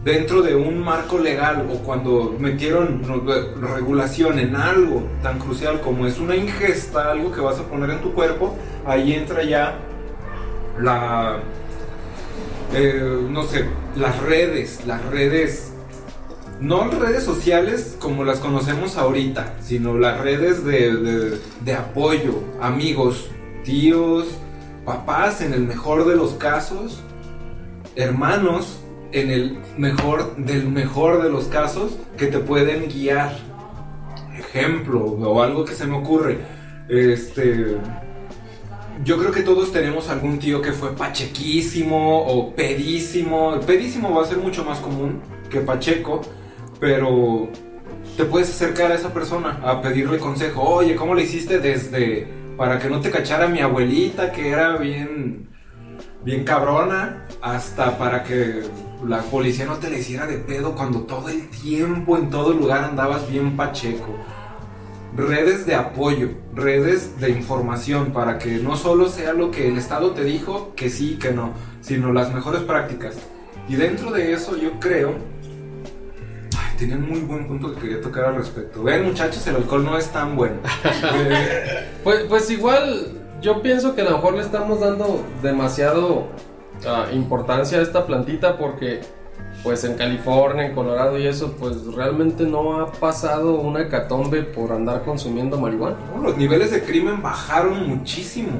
dentro de un marco legal o cuando metieron re- regulación en algo tan crucial como es una ingesta, algo que vas a poner en tu cuerpo, ahí entra ya la, eh, no sé, las redes, las redes, no redes sociales como las conocemos ahorita, sino las redes de, de- de apoyo, amigos, tíos, papás en el mejor de los casos, hermanos en el mejor del mejor de los casos que te pueden guiar. Ejemplo o algo que se me ocurre. Este yo creo que todos tenemos algún tío que fue pachequísimo o pedísimo. Pedísimo va a ser mucho más común que pacheco, pero te puedes acercar a esa persona a pedirle consejo. Oye, ¿cómo le hiciste desde para que no te cachara mi abuelita que era bien bien cabrona hasta para que la policía no te le hiciera de pedo cuando todo el tiempo en todo lugar andabas bien pacheco. Redes de apoyo, redes de información para que no solo sea lo que el Estado te dijo, que sí, que no, sino las mejores prácticas. Y dentro de eso yo creo... Ay, tenía muy buen punto que quería tocar al respecto. Ven muchachos, el alcohol no es tan bueno. Eh, Pues, pues igual, yo pienso que a lo mejor le estamos dando demasiado importancia a esta plantita porque, pues en California, en Colorado y eso, pues realmente no ha pasado una hecatombe por andar consumiendo marihuana. los niveles de crimen bajaron muchísimo.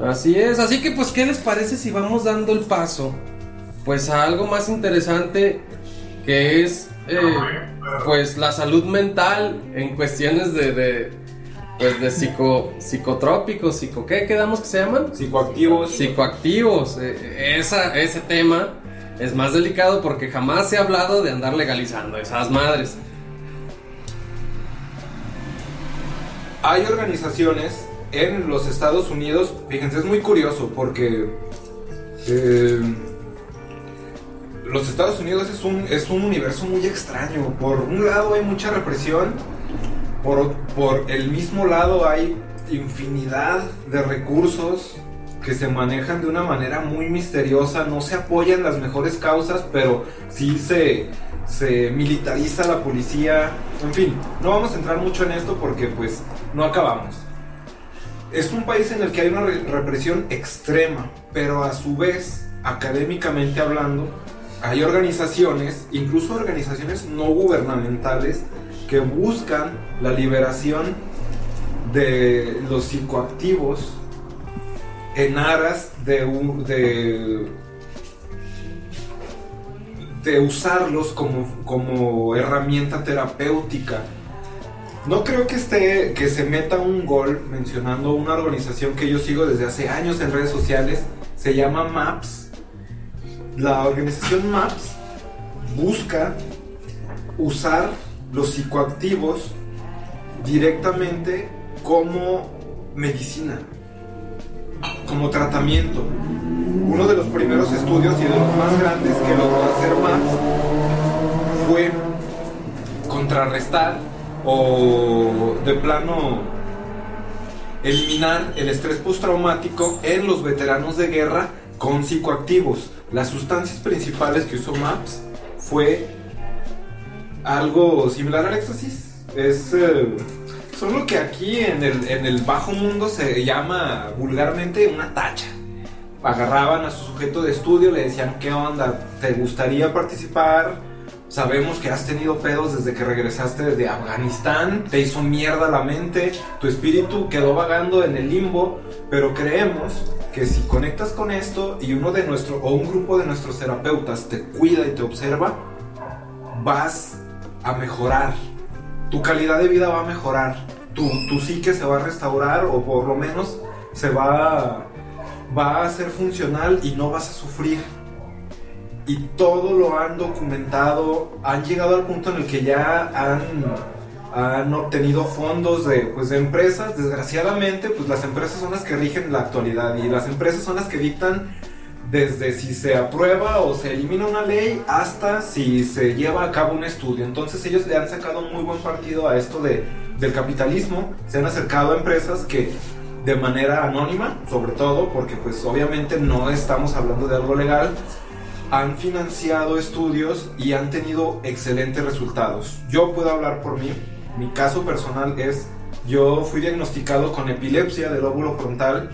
Así es, así que pues, ¿qué les parece si vamos dando el paso? Pues a algo más interesante que es, eh, pues la salud mental en cuestiones de, de, pues, de psico, psicotrópicos, psico, ¿qué quedamos que se llaman? Psicoactivos. Psicoactivos, eh, esa, ese tema es más delicado porque jamás se ha hablado de andar legalizando esas madres. Hay organizaciones en los Estados Unidos, fíjense, es muy curioso porque eh, los Estados Unidos es un, es un universo muy extraño. Por un lado hay mucha represión, por, por el mismo lado hay infinidad de recursos que se manejan de una manera muy misteriosa, no se apoyan las mejores causas, pero sí se, se militariza la policía, en fin, no vamos a entrar mucho en esto porque pues no acabamos. Es un país en el que hay una re- represión extrema, pero a su vez, académicamente hablando, hay organizaciones, incluso organizaciones no gubernamentales, que buscan la liberación de los psicoactivos en aras de, de usarlos como, como herramienta terapéutica. No creo que esté que se meta un gol mencionando una organización que yo sigo desde hace años en redes sociales, se llama MAPS. La organización MAPS busca usar los psicoactivos directamente como medicina, como tratamiento. Uno de los primeros estudios y de los más grandes que logró hacer MAPS fue contrarrestar o de plano eliminar el estrés postraumático en los veteranos de guerra con psicoactivos. Las sustancias principales que usó MAPS fue algo similar al éxtasis. Es eh, solo que aquí en el, en el bajo mundo se llama vulgarmente una tacha. Agarraban a su sujeto de estudio, le decían, ¿qué onda? ¿Te gustaría participar? Sabemos que has tenido pedos desde que regresaste de Afganistán, te hizo mierda la mente, tu espíritu quedó vagando en el limbo, pero creemos que si conectas con esto y uno de nuestro o un grupo de nuestros terapeutas te cuida y te observa, vas a mejorar. Tu calidad de vida va a mejorar. Tu, tu psique se va a restaurar o por lo menos se va va a ser funcional y no vas a sufrir. Y todo lo han documentado, han llegado al punto en el que ya han han obtenido fondos de, pues, de empresas. Desgraciadamente, pues las empresas son las que rigen la actualidad y las empresas son las que dictan desde si se aprueba o se elimina una ley hasta si se lleva a cabo un estudio. Entonces ellos le han sacado muy buen partido a esto de, del capitalismo, se han acercado a empresas que de manera anónima, sobre todo, porque pues obviamente no estamos hablando de algo legal, han financiado estudios y han tenido excelentes resultados. Yo puedo hablar por mí, mi caso personal es, yo fui diagnosticado con epilepsia del óvulo frontal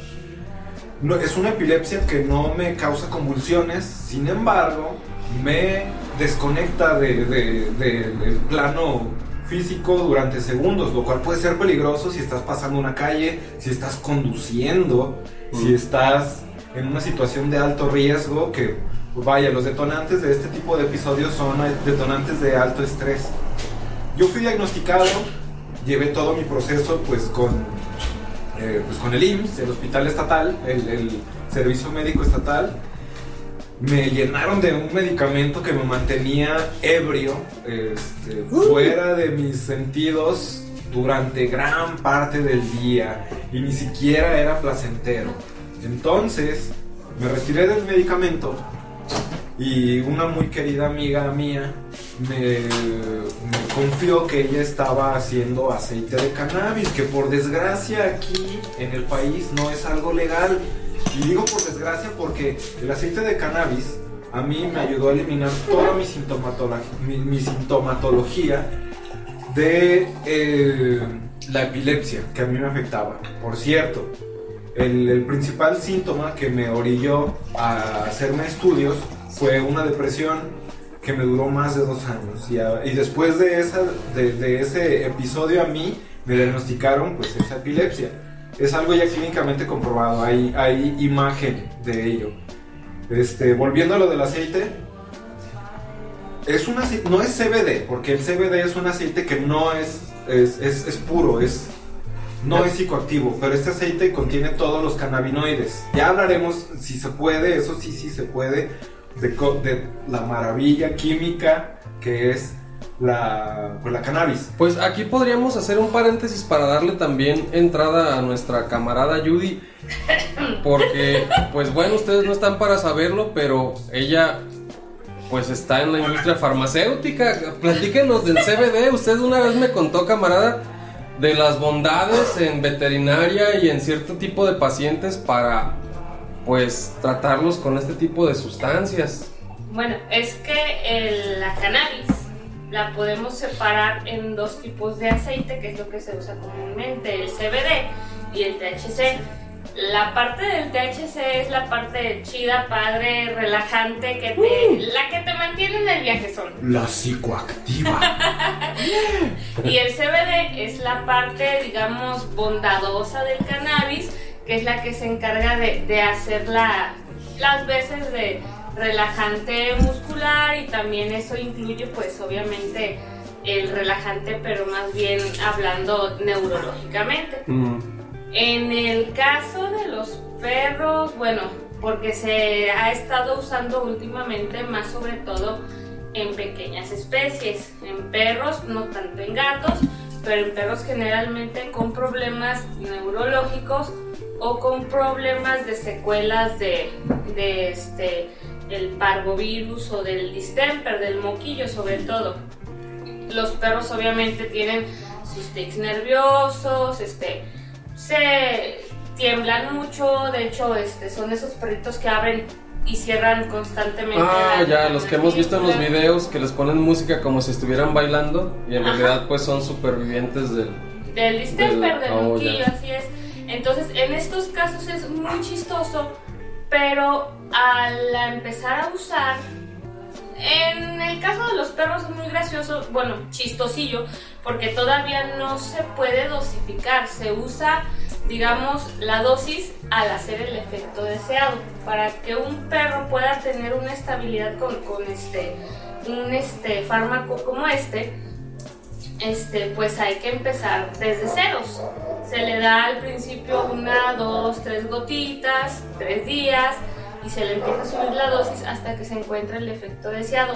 no, es una epilepsia que no me causa convulsiones, sin embargo, me desconecta de- de- de- del plano físico durante segundos, lo cual puede ser peligroso si estás pasando una calle, si estás conduciendo, si estás en una situación de alto riesgo, que vaya, los detonantes de este tipo de episodios son detonantes de alto estrés. Yo fui diagnosticado, llevé todo mi proceso pues con eh, pues con el IMSS, el hospital estatal, el, el servicio médico estatal, me llenaron de un medicamento que me mantenía ebrio, este, fuera de mis sentidos durante gran parte del día y ni siquiera era placentero. Entonces me retiré del medicamento y una muy querida amiga mía me, me confió que ella estaba haciendo aceite de cannabis, que por desgracia aquí en el país no es algo legal. Y digo por desgracia porque el aceite de cannabis a mí me ayudó a eliminar toda mi, sintomatolo- mi, mi sintomatología de eh, la epilepsia que a mí me afectaba. Por cierto, el principal síntoma que me orilló a hacerme estudios fue una depresión que me duró más de dos años. Y, a- y después de, esa, de, de ese episodio a mí me diagnosticaron pues esa epilepsia. Es algo ya clínicamente comprobado, hay, hay imagen de ello. Este, volviendo a lo del aceite, es un aceite, no es CBD, porque el CBD es un aceite que no es, es, es, es puro, es, no es psicoactivo, pero este aceite contiene todos los cannabinoides. Ya hablaremos, si se puede, eso sí, sí se puede, de, la maravilla química que es la, pues, la cannabis. Pues aquí podríamos hacer un paréntesis para darle también entrada a nuestra camarada Judy. Porque, pues bueno, ustedes no están para saberlo, pero ella pues está en la industria farmacéutica. Platíquenos del CBD. Usted una vez me contó, camarada, de las bondades en veterinaria y en cierto tipo de pacientes para pues tratarlos con este tipo de sustancias. Bueno, es que el- la cannabis la podemos separar en dos tipos de aceite, que es lo que se usa comúnmente, el CBD y el THC. La parte del THC es la parte chida, padre, relajante, que te, la que te mantiene en el viajezón. La psicoactiva. Y el CBD es la parte, digamos, bondadosa del cannabis, que es la que se encarga de, de hacer la- las veces de relajante muscular y también eso incluye, pues, obviamente, el relajante, pero más bien hablando neurológicamente. En el caso de los perros, bueno, porque se ha estado usando últimamente más sobre todo en pequeñas especies, en perros, no tanto en gatos, pero en perros generalmente con problemas neurológicos o con problemas de secuelas de, de este el parvovirus o del distemper, del moquillo sobre todo. Los perros obviamente tienen sus tics nerviosos, este, se tiemblan mucho, de hecho, este, son esos perritos que abren y cierran constantemente. Ah, la- ya, los que hemos visto en los videos que les ponen música como si estuvieran bailando y en Ajá. realidad pues son supervivientes del... Del distemper, Del- del oh, moquillo, ya. así es. Entonces, en estos casos es muy chistoso, pero al empezar a usar, en el caso de los perros es muy gracioso, bueno, chistosillo, porque todavía no se puede dosificar, se usa, digamos, la dosis al hacer el efecto deseado. Para que un perro pueda tener una estabilidad con, con este, un este fármaco como este, este, pues hay que empezar desde ceros. Se le da al principio una, dos, tres gotitas, tres días, y se le empieza a subir la dosis hasta que se encuentra el efecto deseado.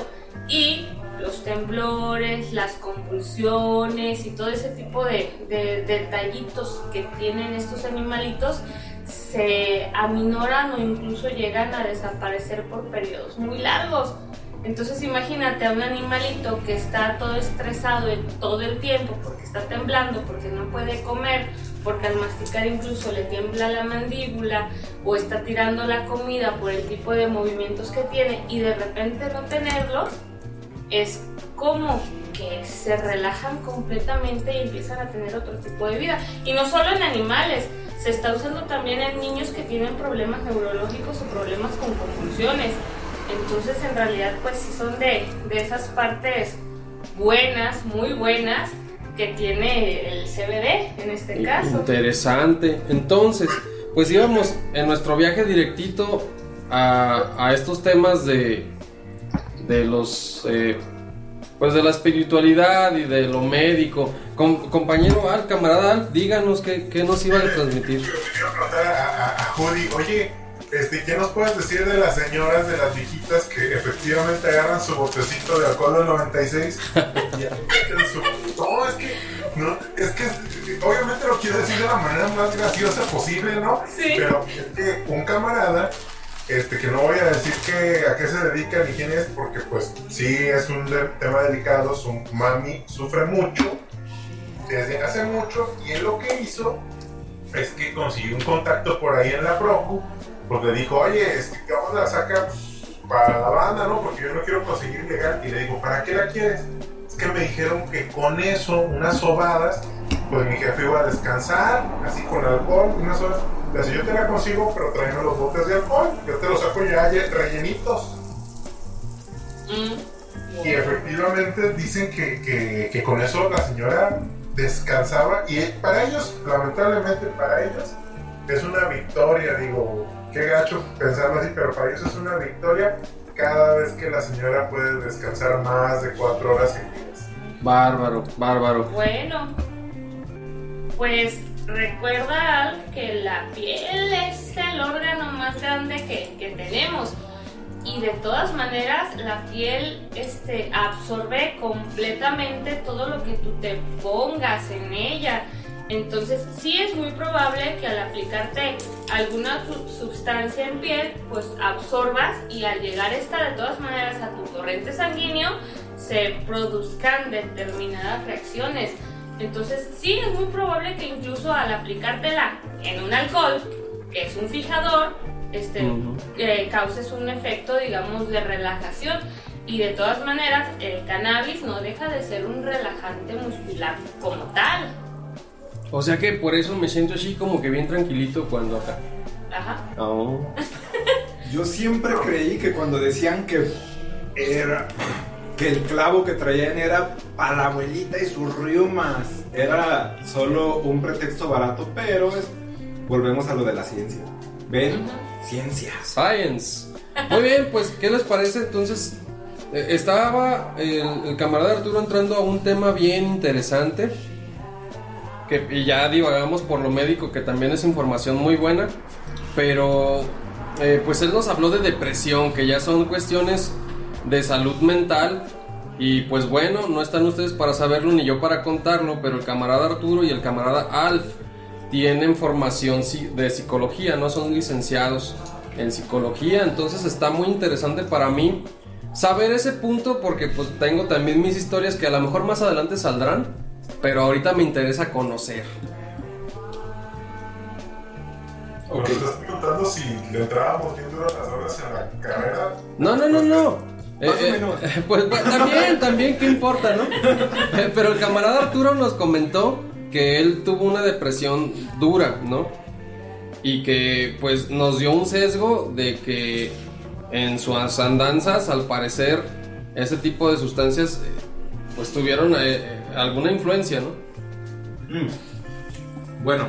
Y los temblores, las convulsiones y todo ese tipo de, de detallitos que tienen estos animalitos se aminoran o incluso llegan a desaparecer por periodos muy largos. Entonces imagínate a un animalito que está todo estresado todo el tiempo porque está temblando, porque no puede comer, porque al masticar incluso le tiembla la mandíbula o está tirando la comida por el tipo de movimientos que tiene y de repente no tenerlos, es como que se relajan completamente y empiezan a tener otro tipo de vida. Y no solo en animales, se está usando también en niños que tienen problemas neurológicos o problemas con convulsiones. Entonces en realidad pues sí son de, de esas partes buenas, muy buenas que tiene el CBD en este caso. Interesante. Entonces, pues íbamos en nuestro viaje directito a, a estos temas de, de los... Eh, pues de la espiritualidad y de lo médico. compañero Al, camarada Al, díganos qué, qué nos iba a transmitir. Yo quiero preguntar a, a, Judy, oye, este, ¿qué nos puedes decir de las señoras, de las viejitas que efectivamente agarran su botecito de alcohol del 96? no, es que, no, es que obviamente lo quiero decir de la manera más graciosa posible, ¿no? Sí. Pero es que un camarada este, que no voy a decir que, a qué se dedica ni quién es, porque pues sí es un tema delicado, su mami sufre mucho, desde hace mucho, y él lo que hizo es que consiguió un contacto por ahí en la Procu, pues le dijo, oye, este, ¿qué vamos a sacar para la banda, no? Porque yo no quiero conseguir legal, y le digo, ¿para qué la quieres? Es que me dijeron que con eso, unas sobadas, pues mi jefe iba a descansar, así con alcohol, unas horas si yo te la consigo, pero tráeme los botes de alcohol, yo te los saco ya rellenitos. Mm. Y efectivamente dicen que, que, con eso la señora descansaba y para ellos, lamentablemente para ellos, es una victoria, digo, qué gacho pensarlo así, pero para ellos es una victoria cada vez que la señora puede descansar más de cuatro horas seguidas. Bárbaro, bárbaro. Bueno, pues recuerda que la piel es el órgano más grande que, que tenemos y de todas maneras la piel este, absorbe completamente todo lo que tú te pongas en ella. Entonces sí es muy probable que al aplicarte alguna sustancia en piel, pues absorbas y al llegar esta de todas maneras a tu torrente sanguíneo, se produzcan determinadas reacciones. Entonces sí es muy probable que incluso al aplicártela en un alcohol, que es un fijador, este, causes un efecto, digamos, de relajación. Y de todas maneras, el cannabis no deja de ser un relajante muscular como tal. O sea que por eso me siento así como que bien tranquilito cuando acá. Ajá. Oh. Yo siempre creí que cuando decían que era que el clavo que traían era para la abuelita y sus riumas. Era solo un pretexto barato, pero volvemos a lo de la ciencia. ¿Ven? Ciencias. Science. Muy bien, pues, ¿qué les parece? Entonces, eh, estaba el, camarada Arturo entrando a un tema bien interesante. Que, y ya divagamos por lo médico, que también es información muy buena. Pero, eh, pues él nos habló de depresión, que ya son cuestiones de salud mental. Y pues bueno, no están ustedes para saberlo ni yo para contarlo, pero el camarada Arturo y el camarada Alf tienen formación de psicología, no son licenciados en psicología, entonces está muy interesante para mí saber ese punto porque pues tengo también mis historias que a lo mejor más adelante saldrán, pero ahorita me interesa conocer. Okay. estás preguntando si le entrábamos viendo las horas en la carrera? No, no, no, no. Eh, eh, pues, pues, también, también, ¿qué importa, no? Eh, pero el camarada Arturo nos comentó que él tuvo una depresión dura, ¿no? Y que pues nos dio un sesgo de que en sus andanzas, al parecer, ese tipo de sustancias pues tuvieron alguna influencia, ¿no? Mm. Bueno,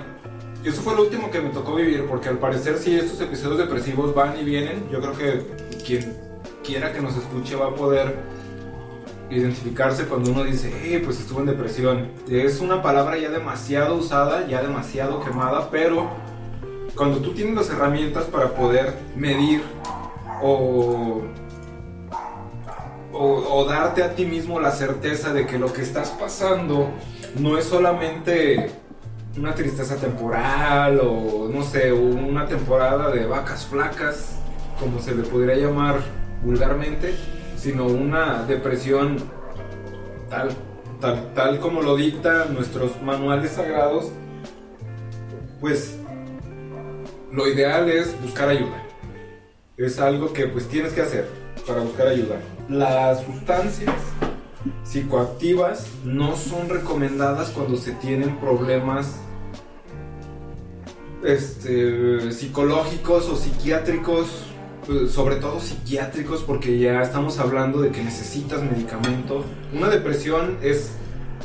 eso fue lo último que me tocó vivir, porque al parecer si estos episodios depresivos van y vienen, yo creo que quien quiera que nos escuche va a poder identificarse cuando uno dice, eh, pues estuvo en depresión. Es una palabra ya demasiado usada, ya demasiado quemada, pero cuando tú tienes las herramientas para poder medir o, o, darte a ti mismo la certeza de que lo que estás pasando no es solamente una tristeza temporal o no sé, una temporada de vacas flacas, como se le podría llamar vulgarmente, sino una depresión tal, tal, tal como lo dictan nuestros manuales sagrados, pues lo ideal es buscar ayuda. Es algo que pues tienes que hacer para buscar ayuda. Las sustancias psicoactivas no son recomendadas cuando se tienen problemas este, psicológicos o psiquiátricos, pues, sobre todo psiquiátricos, porque ya estamos hablando de que necesitas medicamento. Una depresión es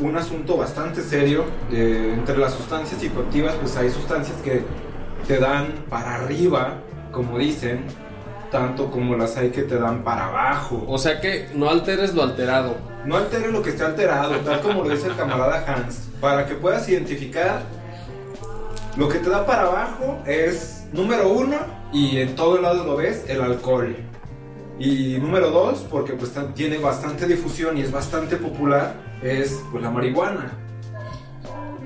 un asunto bastante serio. Eh, entre las sustancias psicoactivas, pues hay sustancias que te dan para arriba, como dicen, tanto como las hay que te dan para abajo. O sea que no alteres lo alterado. No alteres lo que esté alterado, tal como lo dice el camarada Hans, para que puedas identificar lo que te da para abajo es, número uno, y en todo lado lo ves, el alcohol. Y número dos, porque pues tiene bastante difusión y es bastante popular, es pues la marihuana.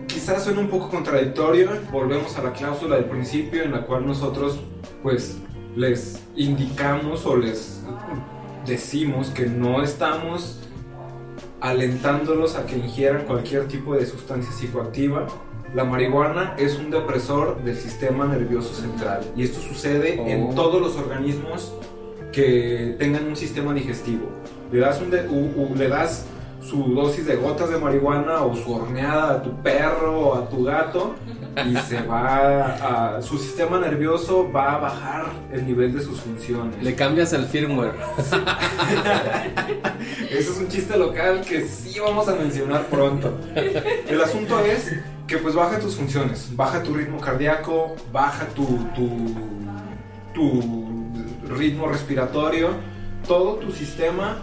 Quizás suene un poco contradictorio, volvemos a la cláusula del principio en la cual nosotros pues les indicamos o les decimos que no estamos alentándolos a que ingieran cualquier tipo de sustancia psicoactiva. La marihuana es un depresor del sistema nervioso central y esto sucede Oh. en todos los organismos que tengan un sistema digestivo. Le das, un de- u- u- le das su dosis de gotas de marihuana o su horneada a tu perro o a tu gato y se va a, su sistema nervioso va a bajar el nivel de sus funciones. Le cambias el firmware. Eso es un chiste local que sí vamos a mencionar pronto. El asunto es que pues baja tus funciones, baja tu ritmo cardíaco, baja tu, tu, tu ritmo respiratorio, todo tu sistema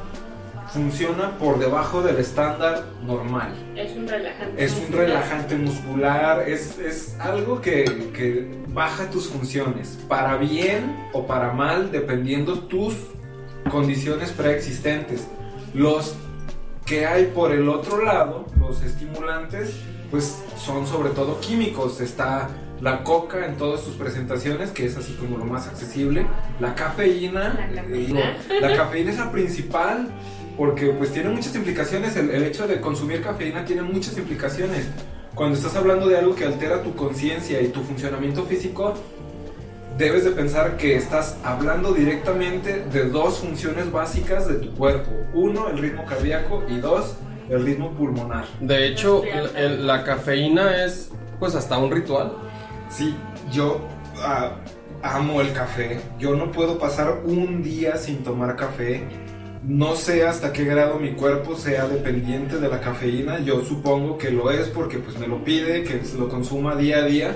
funciona por debajo del estándar normal. Es un relajante. Es un muscular. relajante muscular, es, es algo que, que baja tus funciones, para bien o para mal, dependiendo tus condiciones preexistentes. Los que hay por el otro lado, los estimulantes, pues son sobre todo químicos. Está la coca en todas sus presentaciones, que es así como lo más accesible. La cafeína, La eh, cafeína. no, la cafeína es la principal porque pues tiene muchas implicaciones. El, el hecho de consumir cafeína tiene muchas implicaciones. Cuando estás hablando de algo que altera tu conciencia y tu funcionamiento físico, debes de pensar que estás hablando directamente de dos funciones básicas de tu cuerpo. Uno, el ritmo cardíaco y dos, el ritmo pulmonar. De hecho, el- el- la cafeína es pues hasta un ritual. Sí, yo ah, amo el café. Yo no puedo pasar un día sin tomar café. No sé hasta qué grado mi cuerpo sea dependiente de la cafeína. Yo supongo que lo es porque pues me lo pide, que lo consuma día a día.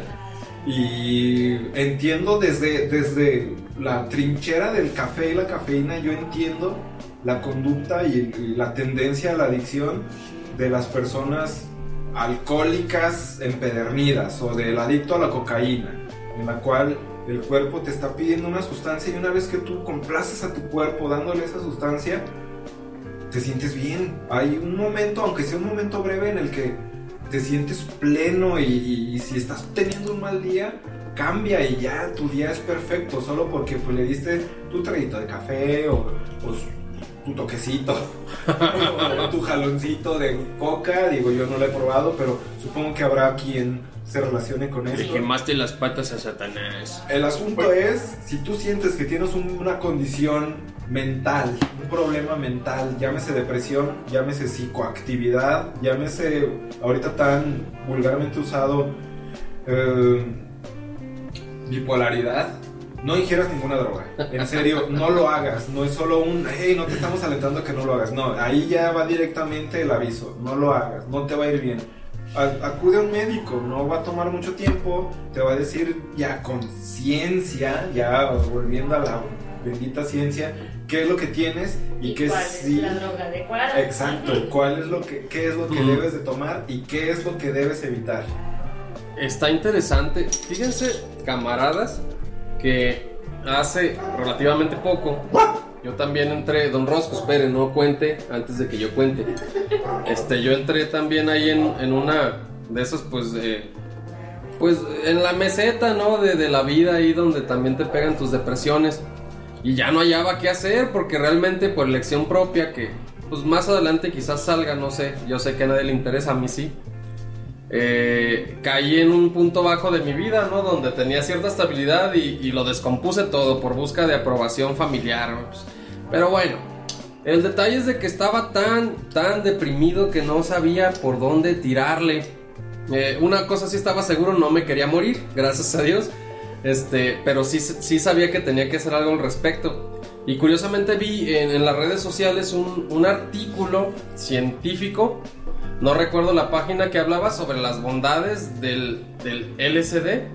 Y entiendo desde, desde la trinchera del café y la cafeína, yo entiendo la conducta y, y la tendencia a la adicción de las personas alcohólicas empedernidas o del adicto a la cocaína, en la cual el cuerpo te está pidiendo una sustancia y una vez que tú complaces a tu cuerpo dándole esa sustancia, te sientes bien. Hay un momento, aunque sea un momento breve, en el que te sientes pleno y, si estás teniendo un mal día, cambia y ya tu día es perfecto, solo porque pues, le diste tu traguito de café o, tu toquecito o tu jaloncito de coca. Digo, yo no lo he probado, pero supongo que habrá quien se relacione con esto. quemaste las patas a Satanás. El asunto es, si tú sientes que tienes un- una condición mental, un problema mental, llámese depresión, llámese psicoactividad, llámese ahorita tan vulgarmente usado eh, bipolaridad, no ingieras ninguna droga. En serio, no lo hagas. No es solo un, hey, no te estamos alentando a que no lo hagas. No, ahí ya va directamente el aviso. No lo hagas, no te va a ir bien. Acude a un médico, no va a tomar mucho tiempo, te va a decir ya con ciencia, ya volviendo a la bendita ciencia, qué es lo que tienes y, ¿Y qué cuál sí. es la droga adecuada? Exacto, cuál es lo que, qué es lo que Ujú. debes de tomar y qué es lo que debes evitar. está interesante. Fíjense, camaradas, que hace relativamente poco yo también entré, don Rosco, espere, no cuente antes de que yo cuente. Este, yo entré también ahí en, en una de esos, pues, eh, pues en la meseta, ¿no? De, de la vida ahí donde también te pegan tus depresiones. Y ya no hallaba qué hacer porque realmente por elección propia que pues más adelante quizás salga, no sé, yo sé que a nadie le interesa, a mí sí. Eh, caí en un punto bajo de mi vida, ¿no? Donde tenía cierta estabilidad y, lo descompuse todo por busca de aprobación familiar. Pues, pero bueno, el detalle es de que estaba tan, tan deprimido que no sabía por dónde tirarle. Eh, una cosa sí estaba seguro, no me quería morir, gracias a Dios. Este, pero sí, sí sabía que tenía que hacer algo al respecto. Y curiosamente vi en, las redes sociales un artículo científico no recuerdo la página que hablaba sobre las bondades del, del LSD.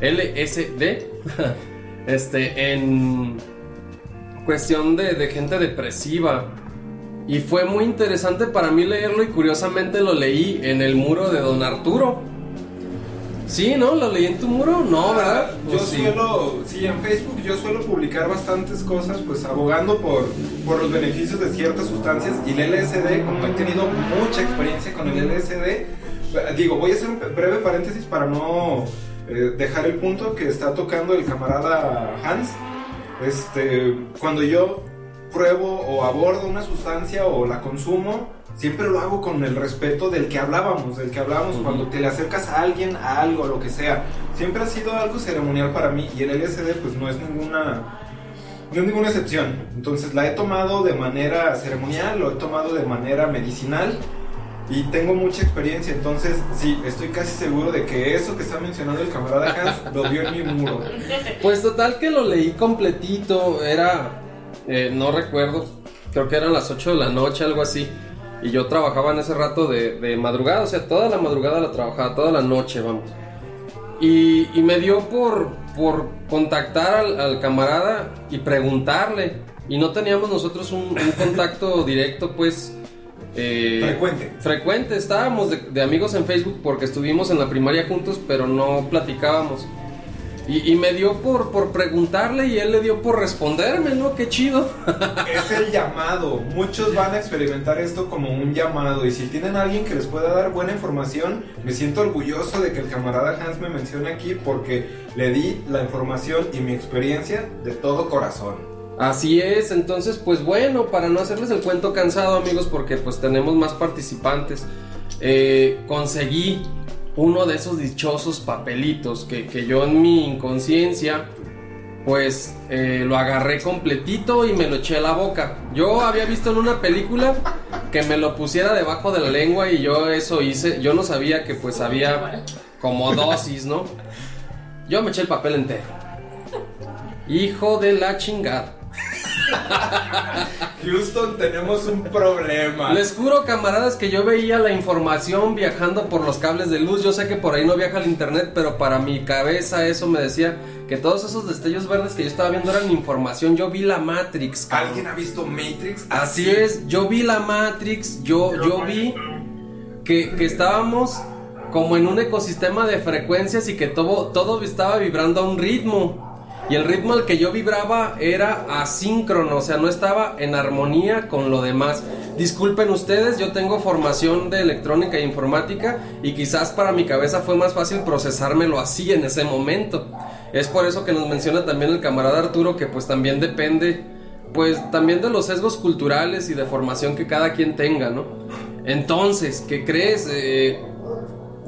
LSD. este, en cuestión de, de gente depresiva. Y fue muy interesante para mí leerlo y curiosamente lo leí en el muro de Don Arturo. Sí, ¿no? ¿Lo leí en tu muro? No, ¿verdad? Yo Pues sí. suelo, sí, en Facebook yo suelo publicar bastantes cosas, pues abogando por, por los beneficios de ciertas sustancias y el LSD, como he tenido mucha experiencia con el LSD, eh, digo, voy a hacer un breve paréntesis para no eh, dejar el punto que está tocando el camarada Hans. Este, cuando yo pruebo o abordo una sustancia o la consumo, siempre lo hago con el respeto del que hablábamos, del que hablábamos cuando te le acercas a alguien, a algo, lo que sea. Siempre ha sido algo ceremonial para mí y el LSD pues no es ninguna no es ninguna excepción. Entonces la he tomado de manera ceremonial, lo he tomado de manera medicinal y tengo mucha experiencia. Entonces sí, estoy casi seguro de que eso que está mencionando el camarada Hans lo vio en mi muro. Pues total que lo leí completito, era, eh, no recuerdo, creo que eran las 8 de la noche, algo así. Y yo trabajaba en ese rato de, de madrugada, o sea, toda la madrugada la trabajaba, toda la noche, vamos. Y, y me dio por, por contactar al, al camarada y preguntarle. Y no teníamos nosotros un, un contacto directo, pues... eh, Frecuente. frecuente, estábamos de, de amigos en Facebook porque estuvimos en la primaria juntos, pero no platicábamos. Y, y me dio por, por preguntarle y él le dio por responderme, ¿no? Qué chido. Es el llamado. Muchos van a experimentar esto como un llamado. Y si tienen a alguien que les pueda dar buena información, me siento orgulloso de que el camarada Hans me mencione aquí porque le di la información y mi experiencia de todo corazón. Así es, entonces pues bueno, para no hacerles el cuento cansado amigos, porque pues tenemos más participantes, eh, conseguí uno de esos dichosos papelitos que, que yo en mi inconsciencia pues eh, lo agarré completito y me lo eché a la boca. Yo había visto en una película que me lo pusiera debajo de la lengua y yo eso hice, yo no sabía que pues había como dosis, ¿no? Yo me eché el papel entero. Hijo de la chingada. Houston, tenemos un problema. Les juro, camaradas, que yo veía la información viajando por los cables de luz. Yo sé que por ahí no viaja el internet, pero para mi cabeza eso me decía que todos esos destellos verdes que yo estaba viendo eran información. Yo vi la Matrix. cabrón. ¿Alguien ha visto Matrix? Así es, yo vi la Matrix, yo, yo vi que, que estábamos como en un ecosistema de frecuencias y que todo, todo estaba vibrando a un ritmo. Y el ritmo al que yo vibraba era asíncrono, o sea, no estaba en armonía con lo demás. Disculpen ustedes, yo tengo formación de electrónica e informática y quizás para mi cabeza fue más fácil procesármelo así en ese momento. Es por eso que nos menciona también el camarada Arturo que pues también depende pues también de los sesgos culturales y de formación que cada quien tenga, ¿no? Entonces, ¿qué crees? Eh,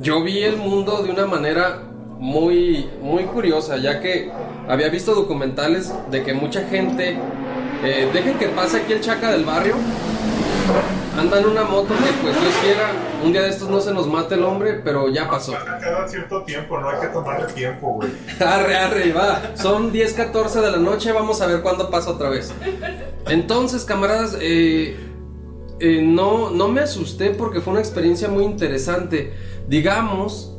yo vi el mundo de una manera muy, muy curiosa, ya que había visto documentales de que mucha gente, eh, dejen que pase aquí el chaca del barrio, anda en una moto que pues Dios quiera, un día de estos no se nos mate el hombre, pero ya pasó. Cada cierto tiempo, no hay que tomarle tiempo, güey. Arre, arre, va. Son 10, 14 de la noche, vamos a ver cuándo pasa otra vez. Entonces, camaradas, eh, eh, no, no me asusté porque fue una experiencia muy interesante. Digamos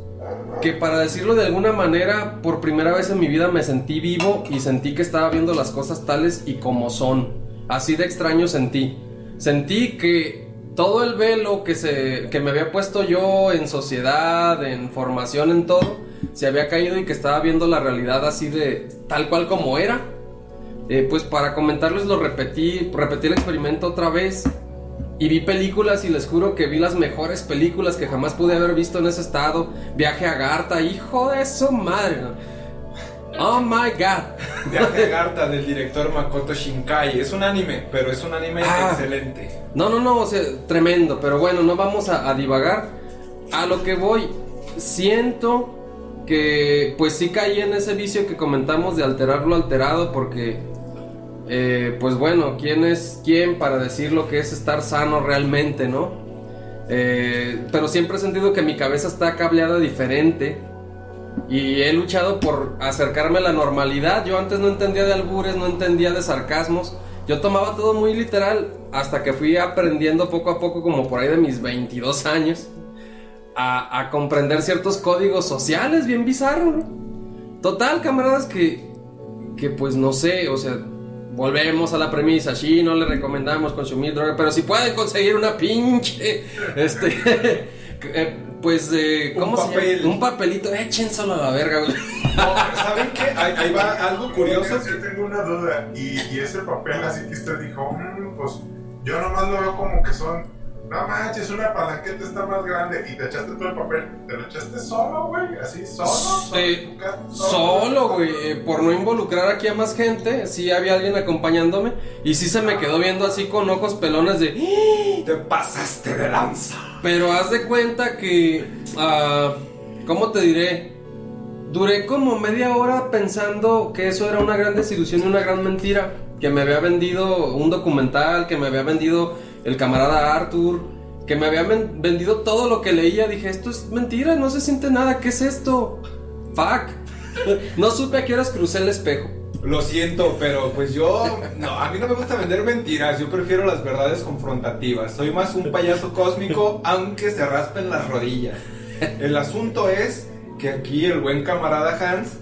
que para decirlo de alguna manera, por primera vez en mi vida me sentí vivo y sentí que estaba viendo las cosas tales y como son. Así de extraño sentí. Sentí que todo el velo que, se, que me había puesto yo en sociedad, en formación, en todo, se había caído y que estaba viendo la realidad así de tal cual como era. Eh, pues para comentarles lo repetí, repetí el experimento otra vez y vi películas y les juro que vi las mejores películas que jamás pude haber visto en ese estado. Viaje a Garta, hijo de su madre. Oh my god. Viaje a Garta del director Makoto Shinkai. Es un anime, pero es un anime Ah. excelente. No, no, no, o sea, tremendo, pero bueno, no vamos a, a divagar. A lo que voy, siento que pues sí caí en ese vicio que comentamos de alterar lo alterado porque eh, pues bueno, ¿quién es quién para decir lo que es estar sano realmente, no? Eh, pero siempre he sentido que mi cabeza está cableada diferente y he luchado por acercarme a la normalidad. Yo antes no entendía de albures, no entendía de sarcasmos. Yo tomaba todo muy literal hasta que fui aprendiendo poco a poco, como por ahí de mis 22 años, a, a comprender ciertos códigos sociales bien bizarros. Total, camaradas, que, que pues no sé, o sea, volvemos a la premisa, sí, no le recomendamos consumir droga, pero si pueden conseguir una pinche, este, eh, pues, eh, Un ¿cómo se papel. llama? Un papelito, échenselo a la verga, güey. No, ¿saben qué? Ahí, ahí va algo curioso. Yo tengo una duda. Y, y ese papel, así que usted dijo, "Mm, pues yo nomás lo veo como que son. No manches, una palanqueta está más grande. Y te echaste todo el papel. ¿Te lo echaste solo, güey? ¿Así, solo? ¿Solo Sí? Solo, güey, eh, por no involucrar aquí a más gente, sí había alguien acompañándome y sí se me quedó viendo así con ojos pelones de... "¡Ah!". Te pasaste de lanza. Pero haz de cuenta que... ah, ¿Cómo te diré? Duré como media hora pensando que eso era una gran desilusión y una gran mentira. Que me había vendido un documental, que me había vendido el camarada Arthur, que me había vendido todo lo que leía. Dije, esto es mentira, no se siente nada, ¿qué es esto? Fuck. No supe a qué horas crucé el espejo. Lo siento, pero pues yo. No, a mí no me gusta vender mentiras. Yo prefiero las verdades confrontativas. Soy más un payaso cósmico, aunque se raspen las rodillas. El asunto es que aquí el buen camarada Hans,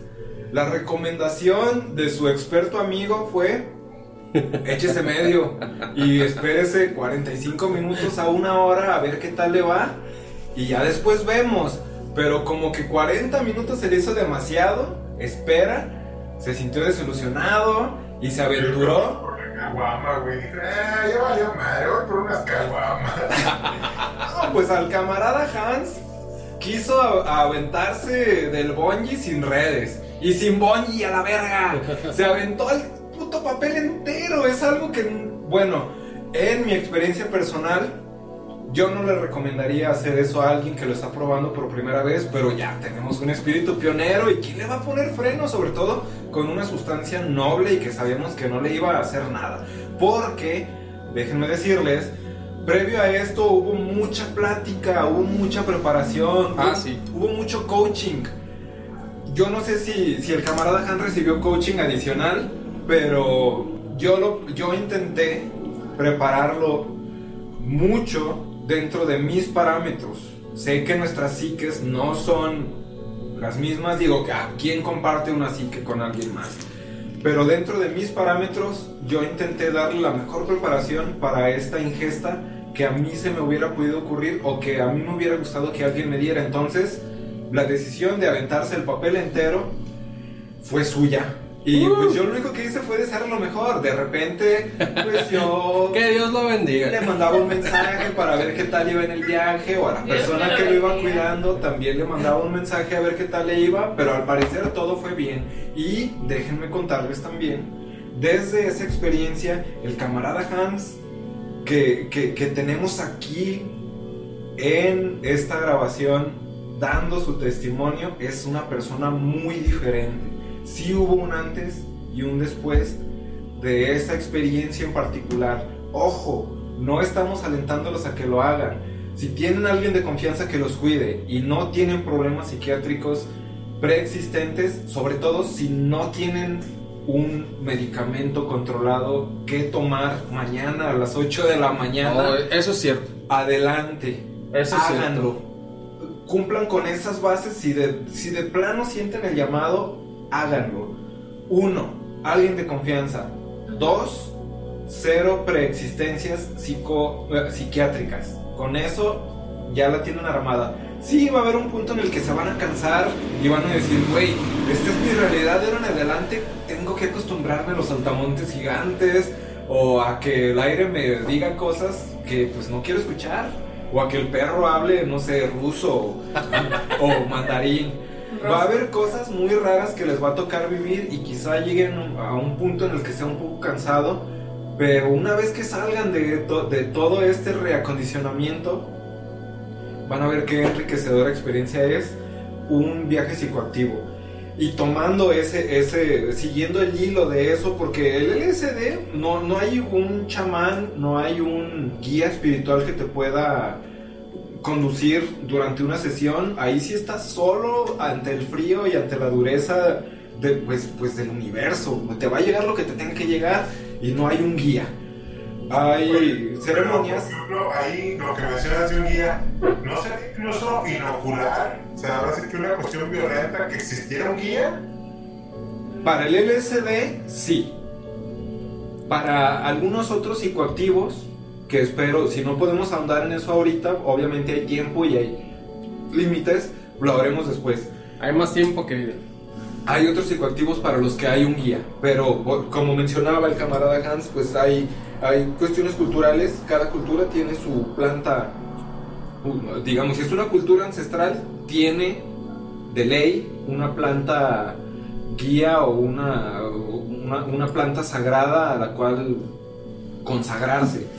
la recomendación de su experto amigo fue. Échese medio y espérese 45 minutos a una hora a ver qué tal le va y ya después vemos. Pero como que 40 minutos se le hizo demasiado, espera, se sintió desilusionado y se aventuró. Caguama, güey. Ya valió madre, voy por unas caguamas. No, pues al camarada Hans quiso aventarse del bungee sin redes y sin bungee a la verga. Se aventó el puto papel entero. Es algo que, bueno, en mi experiencia personal, yo no le recomendaría hacer eso a alguien que lo está probando por primera vez, pero ya tenemos un espíritu pionero y ¿quién le va a poner freno? Sobre todo con una sustancia noble y que sabíamos que no le iba a hacer nada. Porque, déjenme decirles, previo a esto hubo mucha plática, hubo mucha preparación, Ah, hubo, sí. hubo mucho coaching. Yo no sé si, si el camarada Han recibió coaching adicional, pero yo, lo, yo intenté prepararlo mucho dentro de mis parámetros. Sé que nuestras psiques no son las mismas, digo que a quién comparte una psique con alguien más. Pero dentro de mis parámetros yo intenté darle la mejor preparación para esta ingesta que a mí se me hubiera podido ocurrir o que a mí me hubiera gustado que alguien me diera. Entonces, la decisión de aventarse el papel entero fue suya. Y pues yo lo único que hice fue desearle lo mejor. De repente, pues yo Que Dios lo bendiga. le mandaba un mensaje para ver qué tal iba en el viaje o a la Dios persona lo que lo iba cuidando también le mandaba un mensaje a ver qué tal le iba, pero al parecer todo fue bien. Y déjenme contarles también, desde esa experiencia, el camarada Hans que, que, que tenemos aquí en esta grabación dando su testimonio es una persona muy diferente. Sí hubo un antes y un después de esa experiencia en particular. Ojo, no estamos alentándolos a que lo hagan. Si tienen a alguien de confianza que los cuide y no tienen problemas psiquiátricos preexistentes, sobre todo si no tienen un medicamento controlado que tomar mañana a las 8 de la mañana, eso es cierto. adelante, Eso es háganlo. Cumplan con esas bases. Si de, si de plano sienten el llamado, háganlo. Uno, alguien de confianza. Dos, cero preexistencias psico, eh, psiquiátricas. Con eso ya la tienen armada. Sí, va a haber un punto en el que se van a cansar y van a decir, güey, esta es mi realidad de ahora en adelante, tengo que acostumbrarme a los saltamontes gigantes o a que el aire me diga cosas que pues no quiero escuchar o a que el perro hable, no sé, ruso o mandarín. Va a haber cosas muy raras que les va a tocar vivir y quizá lleguen a un punto en el que sea un poco cansado, pero una vez que salgan de, to- de todo este reacondicionamiento, van a ver qué enriquecedora experiencia es un viaje psicoactivo. Y tomando ese, ese, siguiendo el hilo de eso, porque el LSD no, no hay un chamán, no hay un guía espiritual que te pueda conducir durante una sesión, ahí sí estás solo ante el frío y ante la dureza de, pues, pues del universo. Te va a llegar lo que te tenga que llegar y no hay un guía. Hay ceremonias. Pero, por ejemplo, ahí lo que mencionas de un guía, ¿no sería incluso inocular? O sea, ahora sí que una cuestión violenta que existiera un guía. Para el LSD, sí. Para algunos otros psicoactivos, que espero, si no podemos ahondar en eso ahorita, obviamente hay tiempo y hay límites, lo haremos después. Hay más tiempo que vida. Hay otros psicoactivos para los que hay un guía, pero como mencionaba el camarada Hans, pues hay, hay cuestiones culturales, cada cultura tiene su planta, digamos, si es una cultura ancestral, tiene de ley una planta guía o una, una, una planta sagrada a la cual consagrarse.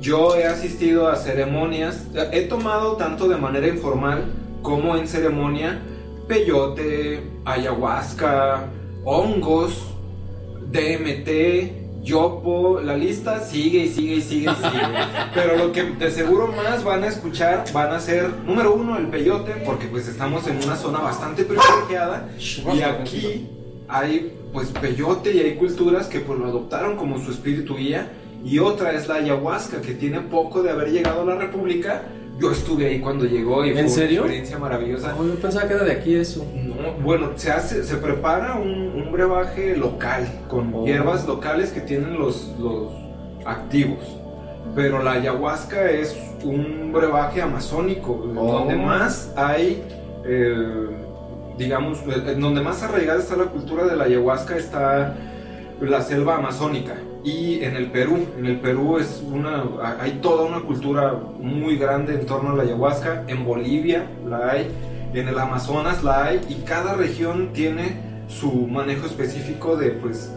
Yo he asistido a ceremonias, he tomado tanto de manera informal como en ceremonia peyote, ayahuasca, hongos, DMT, yopo, la lista sigue y sigue y sigue y sigue. Pero lo que de seguro más van a escuchar van a ser, número uno, el peyote, porque pues estamos en una zona bastante privilegiada y aquí hay pues peyote y hay culturas que pues lo adoptaron como su espíritu guía y otra es la ayahuasca que tiene poco de haber llegado a la república yo estuve ahí cuando llegó y fue ¿En serio? una experiencia maravillosa Oh, yo pensaba que era de aquí eso. no, bueno, se hace, se prepara un, un brebaje local con Oh. hierbas locales que tienen los, los activos. Pero la ayahuasca es un brebaje amazónico, Oh. donde más hay, eh, digamos, eh, donde más arraigada está la cultura de la ayahuasca está la selva amazónica. Y en el Perú, en el Perú es una, hay toda una cultura muy grande en torno a la ayahuasca. En Bolivia la hay, en el Amazonas la hay y cada región tiene su manejo específico de pues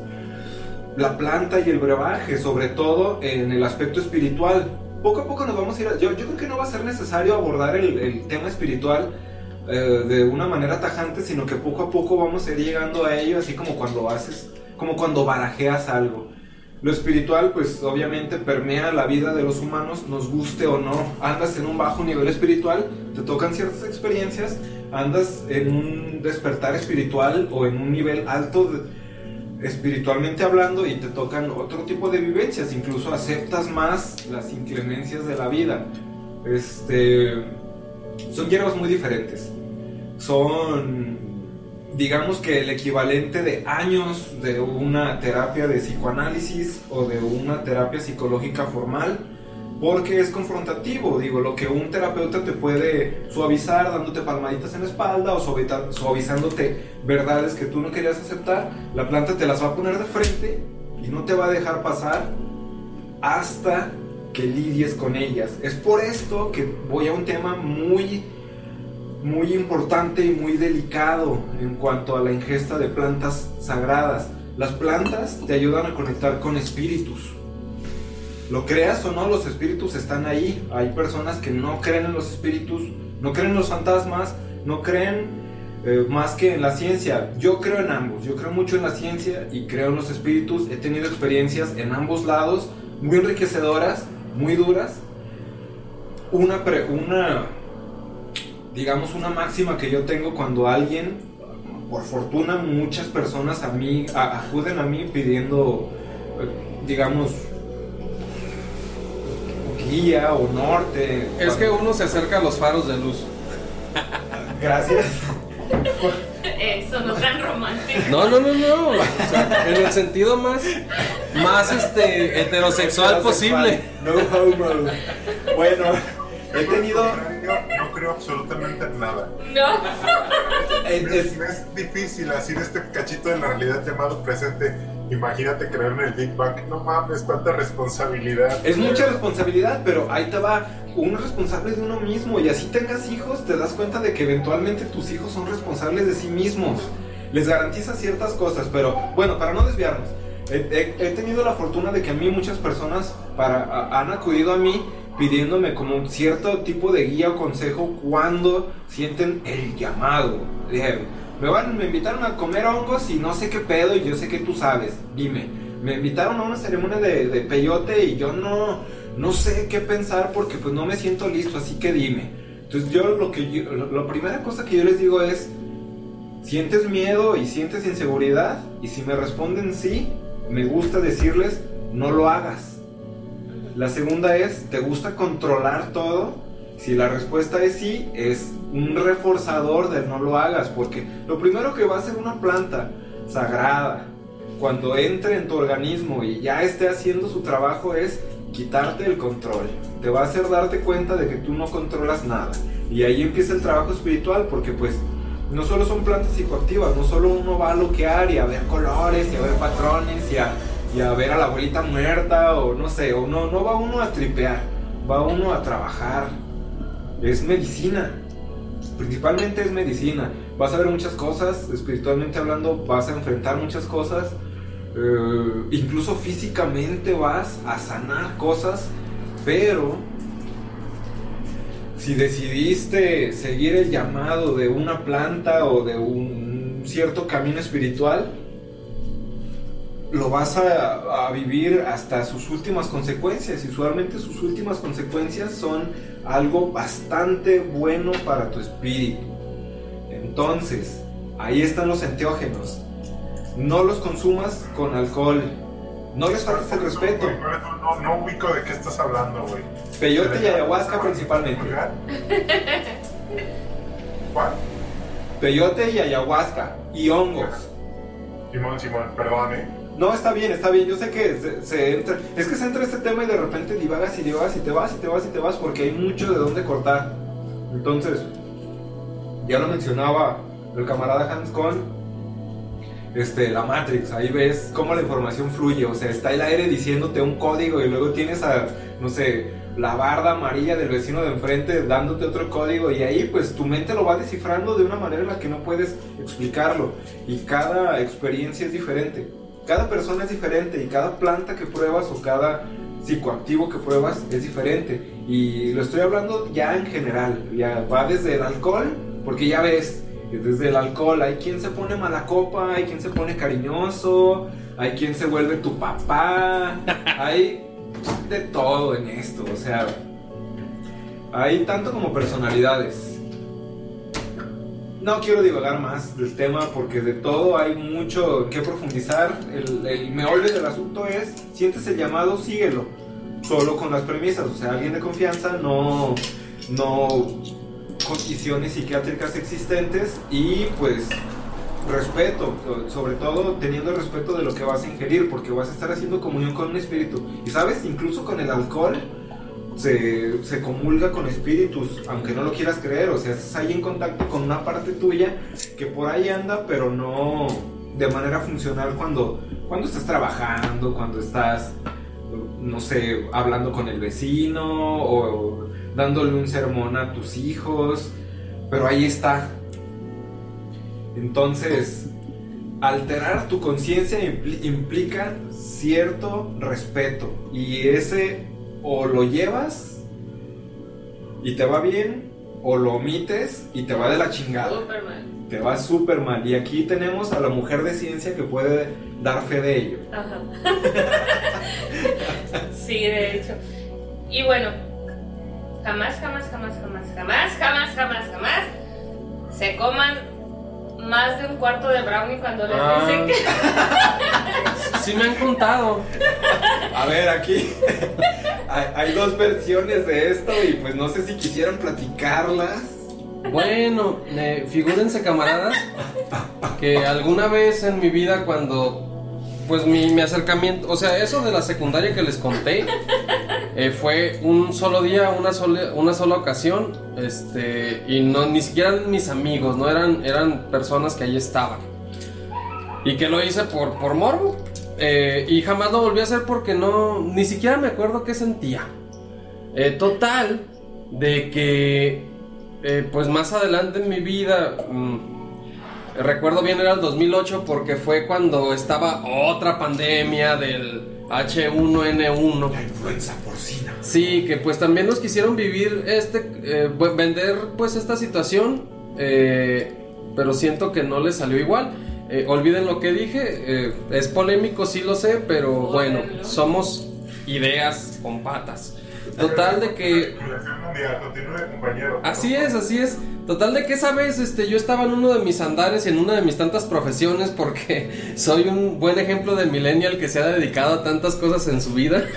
la planta y el brebaje, sobre todo en el aspecto espiritual. Poco a poco nos vamos a ir, a- yo, yo creo que no va a ser necesario abordar el, tema espiritual eh, de una manera tajante, sino que poco a poco vamos a ir llegando a ello, así como cuando haces, como cuando barajeas algo. Lo espiritual, pues obviamente permea la vida de los humanos, nos guste o no. Andas en un bajo nivel espiritual, te tocan ciertas experiencias, andas en un despertar espiritual o en un nivel alto espiritualmente hablando y te tocan otro tipo de vivencias, incluso aceptas más las inclemencias de la vida. Este, son hierbas muy diferentes. Son, digamos que el equivalente de años de una terapia de psicoanálisis o de una terapia psicológica formal, porque es confrontativo. Digo, lo que un terapeuta te puede suavizar dándote palmaditas en la espalda o suavizándote verdades que tú no querías aceptar, la planta te las va a poner de frente y no te va a dejar pasar hasta que lidies con ellas. Es por esto que voy a un tema muy muy importante y muy delicado en cuanto a la ingesta de plantas sagradas. Las plantas te ayudan a conectar con espíritus. Lo creas o no, los espíritus están ahí. Hay personas que no creen en los espíritus, no creen en los fantasmas, no creen eh, más que en la ciencia. Yo creo en ambos, yo creo mucho en la ciencia y creo en los espíritus. He tenido experiencias en ambos lados, muy enriquecedoras, muy duras. Una, pre- una digamos, una máxima que yo tengo cuando alguien, por fortuna, muchas personas a mí, a- acuden a mí pidiendo, eh, digamos, guía o norte. Es que uno se acerca a los faros de luz. Gracias. Eso, no tan romántico. No, no, no, no. O sea, en el sentido más, más este, heterosexual posible. No homo. Bueno, he tenido. No creo absolutamente en nada. No. Es, es- es difícil así de este cachito de la realidad llamado presente. Imagínate creer en el Big Bang. No mames, cuánta responsabilidad. Es mucha responsabilidad, pero ahí te va. Uno es responsable de uno mismo y así tengas hijos, te das cuenta de que eventualmente tus hijos son responsables de sí mismos. Les garantiza ciertas cosas, pero bueno, para no desviarnos, he, he- he tenido la fortuna de que a mí muchas personas para, a- han acudido a mí pidiéndome como un cierto tipo de guía o consejo cuando sienten el llamado. Dije, me, van, me invitaron a comer hongos y no sé qué pedo y yo sé que tú sabes, dime. Me invitaron a una ceremonia de, de peyote y yo no, no sé qué pensar porque pues no me siento listo, así que dime. Entonces yo lo que yo, la primera cosa que yo les digo es, ¿sientes miedo y sientes inseguridad? Y si me responden sí, me gusta decirles, no lo hagas. La segunda es, ¿te gusta controlar todo? Si la respuesta es sí, es un reforzador del no lo hagas, porque lo primero que va a hacer una planta sagrada, cuando entre en tu organismo y ya esté haciendo su trabajo, es quitarte el control. Te va a hacer darte cuenta de que tú no controlas nada. Y ahí empieza el trabajo espiritual, porque pues no solo son plantas psicoactivas, no solo uno va a loquear y a ver colores y a ver patrones y a, y a ver a la abuelita muerta o no sé, o no, no va uno a tripear, va uno a trabajar. Es medicina, principalmente es medicina. Vas a ver muchas cosas, espiritualmente hablando, vas a enfrentar muchas cosas, eh, incluso físicamente vas a sanar cosas, pero si decidiste seguir el llamado de una planta o de un cierto camino espiritual, lo vas a, a vivir hasta sus últimas consecuencias. Y usualmente sus últimas consecuencias son algo bastante bueno para tu espíritu. Entonces, ahí están los enteógenos. No los consumas con alcohol. No les faltes el respeto. No, no ubico de qué estás hablando, güey. Peyote y ayahuasca principalmente. ¿Cuál? Peyote y ayahuasca. Y hongos. Simón, Simón, perdón, eh. No, está bien, está bien. Yo sé que se, entra. Es que se entra este tema y de repente divagas y divagas y te vas y te vas y te vas porque hay mucho de dónde cortar. Entonces, ya lo mencionaba el camarada Hans con este, la Matrix. Ahí ves cómo la información fluye. O sea, está el aire diciéndote un código y luego tienes a, no sé, la barda amarilla del vecino de enfrente dándote otro código. Y ahí, pues tu mente lo va descifrando de una manera en la que no puedes explicarlo. Y cada experiencia es diferente. Cada persona es diferente y cada planta que pruebas o cada psicoactivo que pruebas es diferente. Y lo estoy hablando ya en general. Ya va desde el alcohol, porque ya ves, desde el alcohol hay quien se pone mala copa, hay quien se pone cariñoso, hay quien se vuelve tu papá, hay de todo en esto. O sea, hay tanto como personalidades. No quiero divagar más del tema porque de todo hay mucho que profundizar. El, el meollo del asunto es, sientes el llamado, síguelo. Solo con las premisas, o sea, alguien de confianza, no, no condiciones psiquiátricas existentes y pues respeto, sobre todo teniendo el respeto de lo que vas a ingerir, porque vas a estar haciendo comunión con un espíritu. Y sabes, incluso con el alcohol se, se comulga con espíritus, aunque no lo quieras creer, o sea, estás ahí en contacto con una parte tuya que por ahí anda, pero no de manera funcional cuando, cuando estás trabajando, cuando estás, no sé, hablando con el vecino o dándole un sermón a tus hijos, pero ahí está. Entonces, alterar tu conciencia impli- implica cierto respeto y ese o lo llevas y te va bien o lo omites y te va de la chingada. Súper mal. Te va súper mal. Y aquí tenemos a la mujer de ciencia que puede dar fe de ello. Ajá. sí, de hecho. Y bueno, jamás, jamás, jamás, jamás, jamás, jamás, jamás, jamás se coman más de un cuarto de brownie cuando les Ah. dicen que. Sí me han contado. A ver, aquí hay, hay dos versiones de esto y pues no sé si quisieran platicarlas. Bueno, eh, figúrense camaradas que alguna vez en mi vida cuando pues mi, mi acercamiento, o sea, eso de la secundaria que les conté eh, fue un solo día, una sola, una sola ocasión, este, y no ni siquiera eran mis amigos, no eran eran personas que ahí estaban y que lo hice por por morbo eh, y jamás lo volví a hacer porque no, ni siquiera me acuerdo qué sentía. Eh, total de que eh, pues más adelante en mi vida mm, recuerdo bien era el 2008 porque fue cuando estaba otra pandemia del H1N1 La influenza porcina. sí que pues también nos quisieron vivir este eh, vender pues esta situación eh, pero siento que no les salió igual. Eh, olviden lo que dije eh, es polémico sí lo sé pero bueno somos ideas con patas total de que. Así es, así es. Total de que esa vez este, yo estaba en uno de mis andares y en una de mis tantas profesiones porque soy un buen ejemplo de millennial que se ha dedicado a tantas cosas en su vida.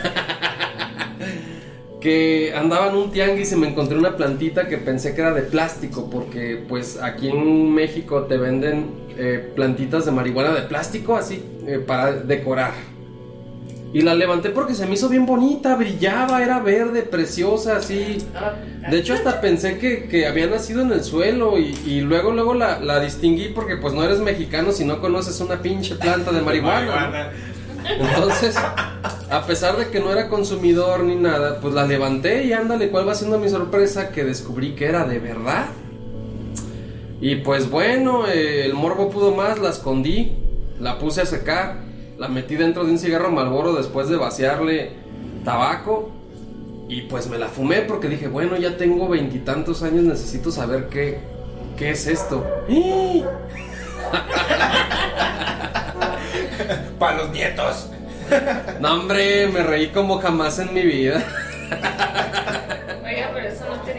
que andaba en un tianguis y me encontré una plantita que pensé que era de plástico porque pues aquí en México te venden eh, plantitas de marihuana de plástico así eh, para decorar. Y la levanté porque se me hizo bien bonita, brillaba, era verde, preciosa, así. De hecho, hasta pensé que, que había nacido en el suelo y, y luego, luego la, la distinguí porque pues no eres mexicano si no conoces una pinche planta de marihuana. Entonces, a pesar de que no era consumidor ni nada, pues la levanté y ándale, ¿cuál va siendo mi sorpresa? Que descubrí que era de verdad. Y pues bueno, eh, el morbo pudo más, la escondí, la puse a secar, la metí dentro de un cigarro malboro después de vaciarle tabaco. Y pues me la fumé porque dije, bueno, ya tengo veintitantos años, necesito saber qué, qué es esto. Para los nietos. No, hombre, me reí como jamás en mi vida. Oiga, pero eso no tenía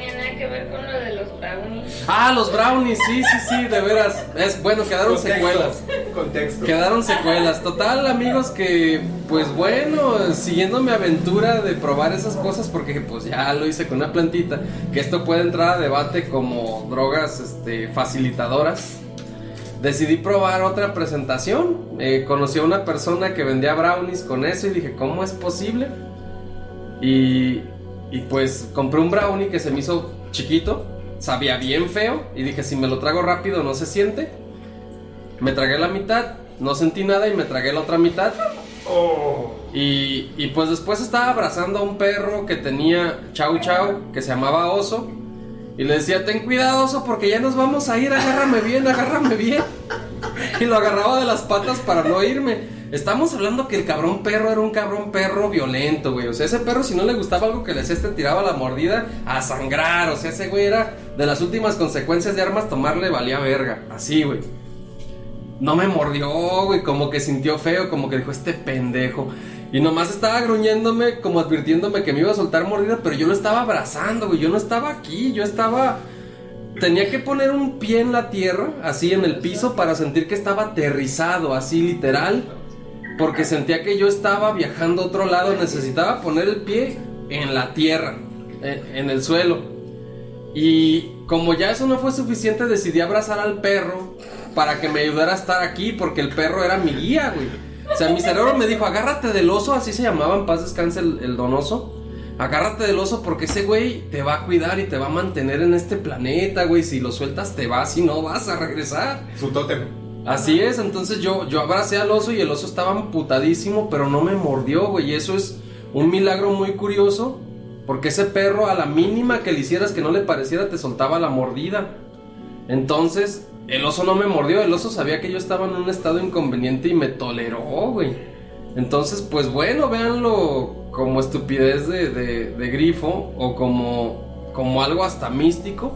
Ah, los brownies, sí, sí, sí, de veras. Es bueno, quedaron secuelas. Contexto. Quedaron secuelas. Total, amigos, que pues bueno, siguiendo mi aventura de probar esas cosas, porque pues ya lo hice con una plantita, que esto puede entrar a debate como drogas este, facilitadoras. Decidí probar otra presentación. Eh, conocí a una persona que vendía brownies con eso y dije, ¿cómo es posible? Y, y pues compré un brownie que se me hizo chiquito, sabía bien feo y dije, si me lo trago rápido no se siente. Me tragué la mitad, no sentí nada y me tragué la otra mitad. Oh. Y, y pues después estaba abrazando a un perro que tenía chau chau, que se llamaba oso. Y le decía, ten cuidado oso porque ya nos vamos a ir, agárrame bien, agárrame bien. Y lo agarraba de las patas para no irme. Estamos hablando que el cabrón perro era un cabrón perro violento, güey. O sea, ese perro si no le gustaba algo que le hacías te tiraba la mordida a sangrar. O sea, ese güey era de las últimas consecuencias de armas tomarle valía verga. Así, güey. No me mordió, güey, como que sintió feo, como que dijo este pendejo. Y nomás estaba gruñéndome, como advirtiéndome que me iba a soltar mordida, pero yo lo estaba abrazando, güey. Yo no estaba aquí, yo estaba. Tenía que poner un pie en la tierra, así en el piso, para sentir que estaba aterrizado, así literal. Porque sentía que yo estaba viajando a otro lado, necesitaba poner el pie en la tierra, en, en el suelo. Y como ya eso no fue suficiente, decidí abrazar al perro para que me ayudara a estar aquí, porque el perro era mi guía, güey. O sea, mi cerebro me dijo, agárrate del oso, así se llamaba en paz descanse el, el donoso. Agárrate del oso porque ese güey te va a cuidar y te va a mantener en este planeta, güey. Si lo sueltas te vas y no vas a regresar. Su tótem. Así es, entonces yo, yo abracé al oso y el oso estaba amputadísimo, pero no me mordió, güey. Y eso es un milagro muy curioso, porque ese perro a la mínima que le hicieras que no le pareciera te soltaba la mordida. Entonces, el oso no me mordió, el oso sabía que yo estaba en un estado inconveniente y me toleró, güey. Entonces, pues bueno, véanlo como estupidez de, de- de grifo o como, como algo hasta místico,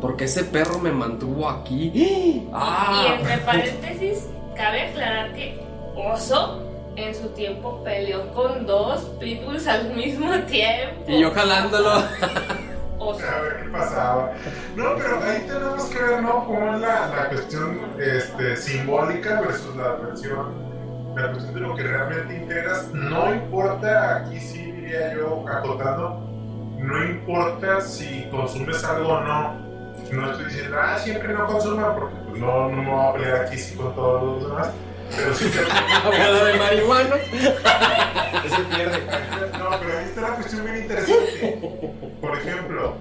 porque ese perro me mantuvo aquí. ¡Ah! Y entre paréntesis, cabe aclarar que Oso en su tiempo peleó con dos pitbulls al mismo tiempo. Y yo jalándolo. A ver qué pasaba. No, pero ahí tenemos que ver, ¿no? Cómo es la, la cuestión este, simbólica versus la versión, la cuestión de lo que realmente integras. No importa, aquí sí diría yo, acotando, no importa si consumes algo o no, no estoy diciendo, ah, siempre no consuma, porque pues, no, no voy a pelear aquí sí con todos los demás. Pero sí. Bola de marihuana. Ese pierde. No, pero ahí está la cuestión bien interesante. Por ejemplo,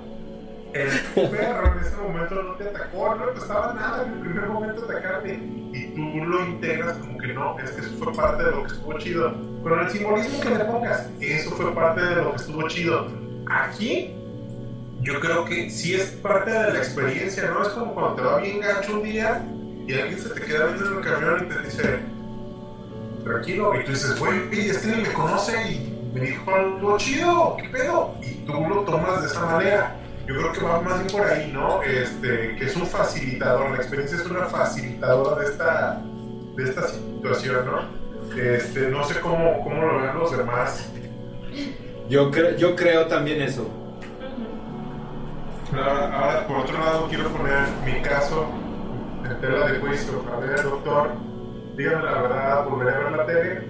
el perro en ese momento no te atacó, no le costaba nada en el primer momento atacarte. Y tú lo integras como que no, es que eso fue parte de lo que estuvo chido. Pero el simbolismo que le pongas, eso fue parte de lo que estuvo chido. Aquí, yo creo que sí es parte de la experiencia, ¿no? Es como cuando te va bien gacho un día y alguien se te queda viendo en el camión y te dice, tranquilo, y tú dices, güey, este ni me conoce y me dijo algo chido, ¿qué pedo? Y tú lo tomas de esa manera. Yo creo que va más bien por ahí, ¿no? Este, que es un facilitador, la experiencia es una facilitadora de esta, de esta situación, ¿no? Este, no sé cómo, cómo lo ven los demás. Yo, cre- yo creo también eso. Ahora, ahora, por otro lado, quiero poner mi caso en tela de juicio. A ver, doctor, dígame la verdad, ¿volveré a ver la tele?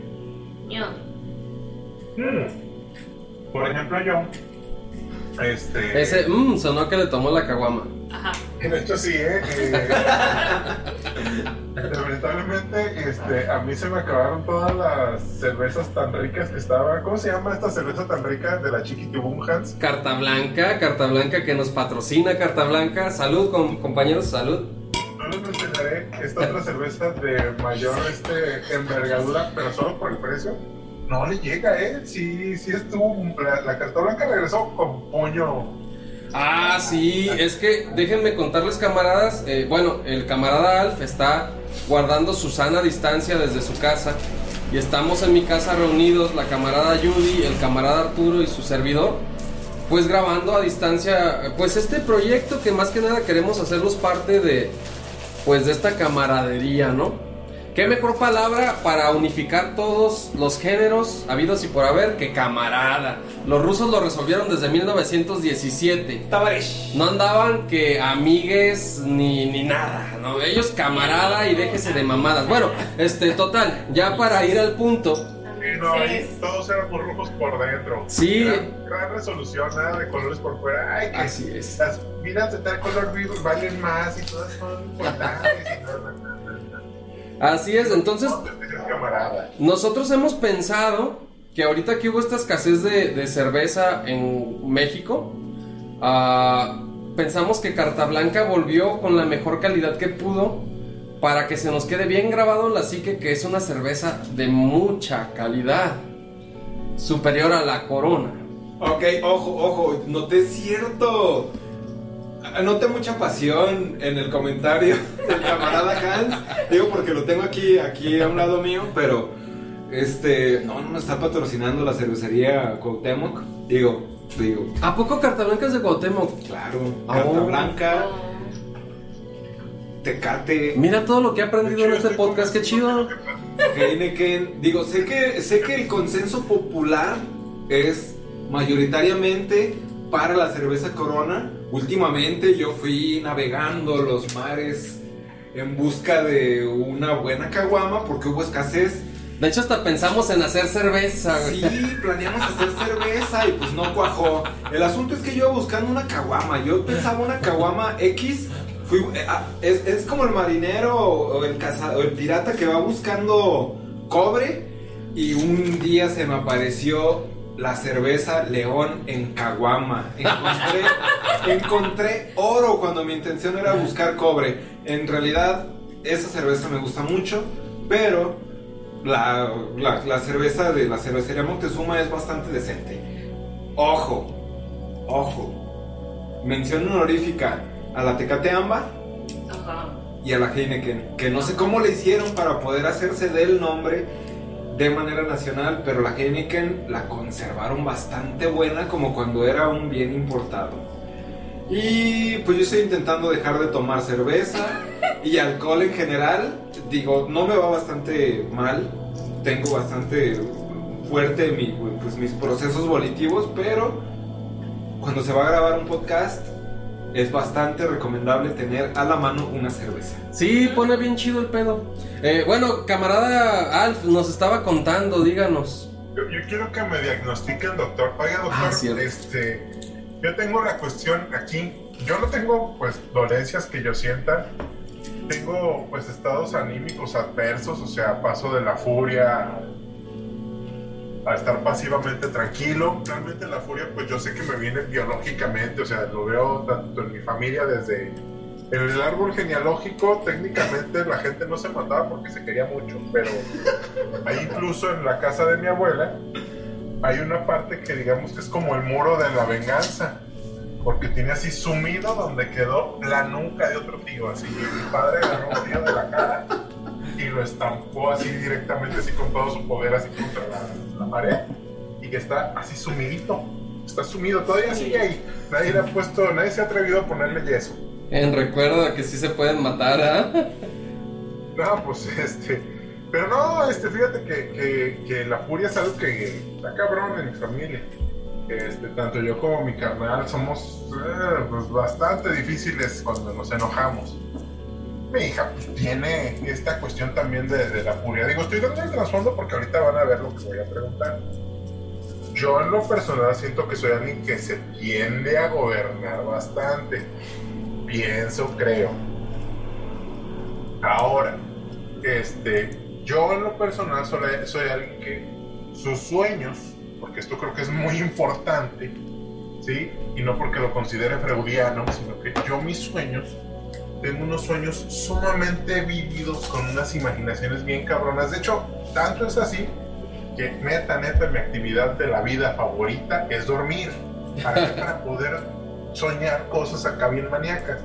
Yo. Hmm. Por ejemplo, yo. Este. Ese, mmm, sonó que le tomó la caguama. Ajá. De hecho, sí, ¿eh? Eh, Lamentablemente, este, a mí se me acabaron todas las cervezas tan ricas que estaban. ¿Cómo se llama esta cerveza tan rica de la Chiquitibumhans? Carta Blanca, Carta Blanca que nos patrocina Carta Blanca. Salud, com- compañeros, salud. Les mencionaré esta otra cerveza de mayor este, envergadura, pero solo por el precio. No le llega, ¿eh? Sí, sí estuvo. La, la carta blanca regresó con puño. Ah, sí, es que déjenme contarles, camaradas. eh, bueno, el camarada Alf está guardando su sana distancia desde su casa. Y estamos en mi casa reunidos, la camarada Judy, el camarada Arturo y su servidor. Pues grabando a distancia, pues este proyecto que más que nada queremos hacerlos parte de, pues de esta camaradería, ¿no? ¿Qué mejor palabra para unificar todos los géneros habidos y por haber que camarada? Los rusos lo resolvieron desde 1917. Tavares. No andaban que amigues ni, ni nada, ¿no? Ellos camarada y déjese de mamadas. Bueno, este, total, ya para ir al punto, no, ahí todos éramos rojos por dentro. Sí. Gran, gran resolución, nada de colores por fuera. Ay, que Así es. las minas de tal color vivo valen más y todas son importantes y no, no. así es, entonces nosotros hemos pensado que ahorita que hubo esta escasez de, de cerveza en México, ah, pensamos que Carta Blanca volvió con la mejor calidad que pudo para que se nos quede bien grabado en la psique que es una cerveza de mucha calidad, superior a la corona. Ok, ojo, ojo, noté cierto. Noté mucha pasión en el comentario del camarada Hans. Digo porque lo tengo aquí, aquí a un lado mío, pero este. No, no me está patrocinando la cervecería Cuauhtémoc. Digo, digo. ¿A poco Carta Blanca es de Cuauhtémoc? Claro, Oh. Carta Blanca, Tecate, Mira todo lo que he aprendido en este podcast, qué chido. Heineken. Digo, sé que, sé que el consenso popular es mayoritariamente para la cerveza Corona. Últimamente yo fui navegando los mares en busca de una buena caguama porque hubo escasez. De hecho, hasta pensamos en hacer cerveza, güey. Sí, planeamos hacer cerveza y pues no cuajó. El asunto es que yo iba buscando una caguama. Yo pensaba una caguama X. Fui, eh, ah, es, es como el marinero o el, caza- o el pirata que va buscando cobre. Y un día se me apareció la cerveza León en caguama. Encontré, encontré oro cuando mi intención era buscar cobre. En realidad, esa cerveza me gusta mucho, pero la, la- la cerveza de la cervecería Montezuma es bastante decente. Ojo, ojo. Mención honorífica a la Tecate Ajá. y a la Heineken, que no sé cómo le hicieron para poder hacerse del nombre de manera nacional, pero la Heineken la conservaron bastante buena como cuando era un bien importado. Y pues yo estoy intentando dejar de tomar cerveza y alcohol en general. Digo, no me va bastante mal. Tengo bastante fuerte mi- pues, mis procesos volitivos, pero cuando se va a grabar un podcast es bastante recomendable tener a la mano una cerveza. Sí, pone bien chido el pedo. Eh, bueno, camarada Alf nos estaba contando, díganos. Yo, yo quiero que me diagnostiquen, doctor. Oiga, doctor, Ah, cierto. este, Yo tengo la cuestión aquí, yo no tengo pues dolencias que yo sienta, tengo pues estados anímicos adversos, o sea, paso de la furia a estar pasivamente tranquilo. Realmente la furia pues yo sé que me viene biológicamente, o sea, lo veo tanto en mi familia desde en el árbol genealógico técnicamente la gente no se mataba porque se quería mucho, pero ahí incluso en la casa de mi abuela hay una parte que digamos que es como el muro de la venganza, porque tiene así sumido donde quedó la nuca de otro tío, así mi padre agarró un tío de la cara y lo estampó así directamente así con todo su poder así contra la, la pared y que está así sumidito, está sumido, todavía sigue ahí, nadie le ha puesto, nadie se ha atrevido a ponerle yeso. En recuerdo de que sí se pueden matar, ¿ah? No, pues este. Pero no, este, fíjate que, que, que la furia es algo que está cabrón en mi familia. Este, tanto yo como mi carnal somos eh, pues, bastante difíciles cuando nos enojamos. Mi hija pues, tiene esta cuestión también de, de la furia. Digo, estoy dando el trasfondo porque ahorita van a ver lo que voy a preguntar. Yo en lo personal siento que soy alguien que se tiende a gobernar bastante. Pienso, creo. Ahora, este, yo en lo personal soy, soy alguien que sus sueños, porque esto creo que es muy importante, ¿sí? Y no porque lo considere freudiano, sino que yo mis sueños, tengo unos sueños sumamente vividos con unas imaginaciones bien cabronas. De hecho, tanto es así que neta, neta, mi actividad de la vida favorita es dormir. ¿Para? Para poder soñar cosas acá bien maníacas.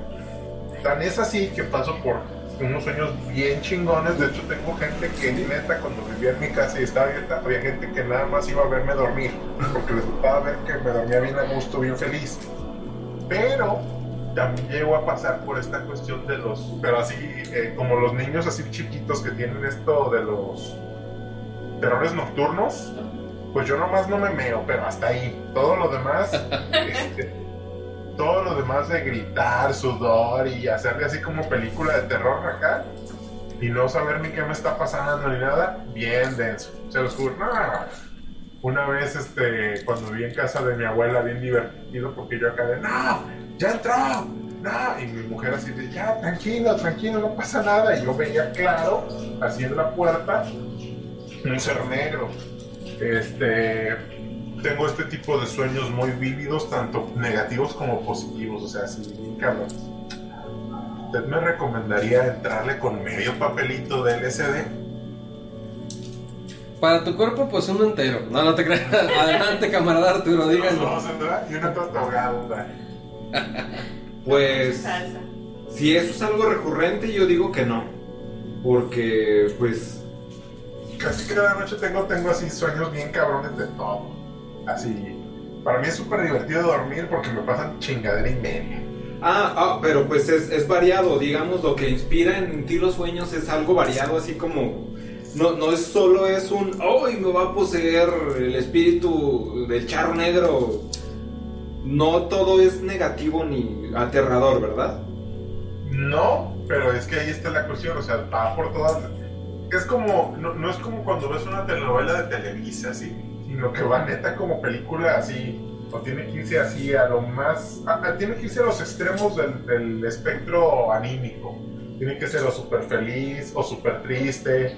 Tan es así que paso por unos sueños bien chingones. De hecho, tengo gente que neta, cuando vivía en mi casa y estaba abierta, había gente que nada más iba a verme dormir, porque les gustaba ver que me dormía bien a gusto, bien feliz. Pero también llego a pasar por esta cuestión de los, pero así, eh, como los niños así chiquitos que tienen esto de los terrores nocturnos, pues yo nomás no me meo, pero hasta ahí. Todo lo demás, este, todo lo demás de gritar, sudor y hacerle así como película de terror acá y no saber ni qué me está pasando ni nada, bien denso. Se los juro, no. Una vez, este, cuando vi en casa de mi abuela, bien divertido, porque yo acá de, no, ya entró, no, y mi mujer así de, ya, tranquilo, tranquilo, no pasa nada, y yo veía claro, así en la puerta, un ser negro. Este, tengo este tipo de sueños muy vívidos, tanto negativos como positivos, o sea, así, cabrón. ¿Usted me recomendaría entrarle con medio papelito de LSD? Para tu cuerpo, pues uno entero. No, no te creas. Adelante, camarada Arturo, díganlo. dos, ¿verdad? Y una torta ahogada. Pues si eso es algo recurrente, yo digo que no. Porque, pues, Casi cada noche tengo, tengo así sueños bien cabrones de todo. Así. Para mí es súper divertido dormir porque me pasan chingadera y media. Ah, ah, pero pues es, es variado, digamos, lo que inspira en ti los sueños es algo variado, así como... No, no es solo es un, ¡ay, me va a poseer el espíritu del charro negro! No todo es negativo ni aterrador, ¿verdad? No, pero es que ahí está la cuestión, o sea, va por todas. Es como, no, es como cuando ves una telenovela de Televisa, así, sino que va neta como película así, o tiene que irse así a lo más. tiene que irse a los extremos del, del espectro anímico. Tiene que ser o súper feliz, o súper triste,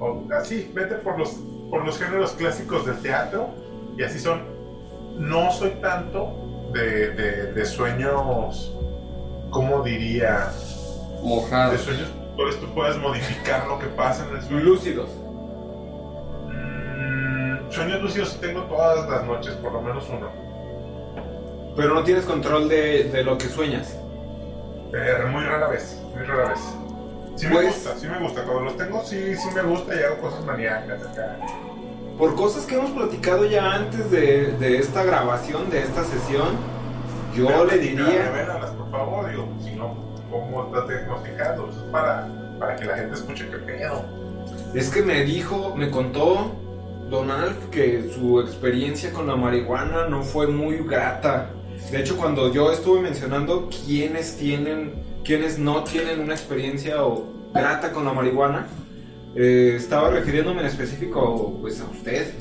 o así, vete por los, por los géneros clásicos del teatro, y así son. No soy tanto de, de, de sueños, ¿cómo diría? Mojado. de sueños, tú puedes modificar lo que pasa en el sueño. Lúcidos. Mm, sueños lúcidos tengo todas las noches, por lo menos uno. Pero no tienes control de, de lo que sueñas. Pero muy rara vez, muy rara vez. Sí me Pues- gusta, sí me gusta. Cuando los tengo, sí, sí me gusta y hago cosas maníacas acá. Por cosas que hemos platicado ya antes de, de esta grabación, de esta sesión, yo Pero le diría... Revélalas, por favor, digo, si no, ¿cómo estás diagnosticando? Eso es para, para que la gente escuche qué pedo. Es que me dijo, me contó Donald que su experiencia con la marihuana no fue muy grata. De hecho, cuando yo estuve mencionando quiénes tienen, quiénes no tienen una experiencia o grata con la marihuana, eh, estaba refiriéndome en específico pues a usted.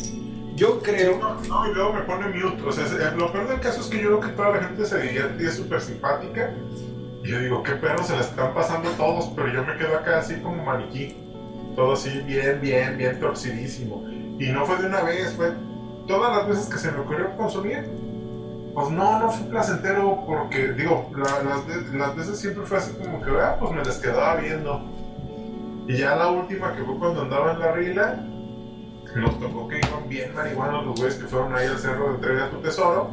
Yo creo. No, no, y luego me pone mute. O sea, es- lo peor del caso es que yo veo que toda la gente se divierte y es súper simpática. Y yo digo, qué perros se la están pasando todos, pero yo me quedo acá así como maniquí. Todo así bien, bien, bien torcidísimo. Y no fue de una vez, fue todas las veces que se me ocurrió consumir. Pues no, no fue placentero porque, digo, la- las, las veces siempre fue así como que, ah, pues me las quedaba viendo. Y ya la última que fue cuando andaba en la rila, nos tocó que iban bien marihuanos los güeyes que fueron ahí al cerro de entrega a tu tesoro.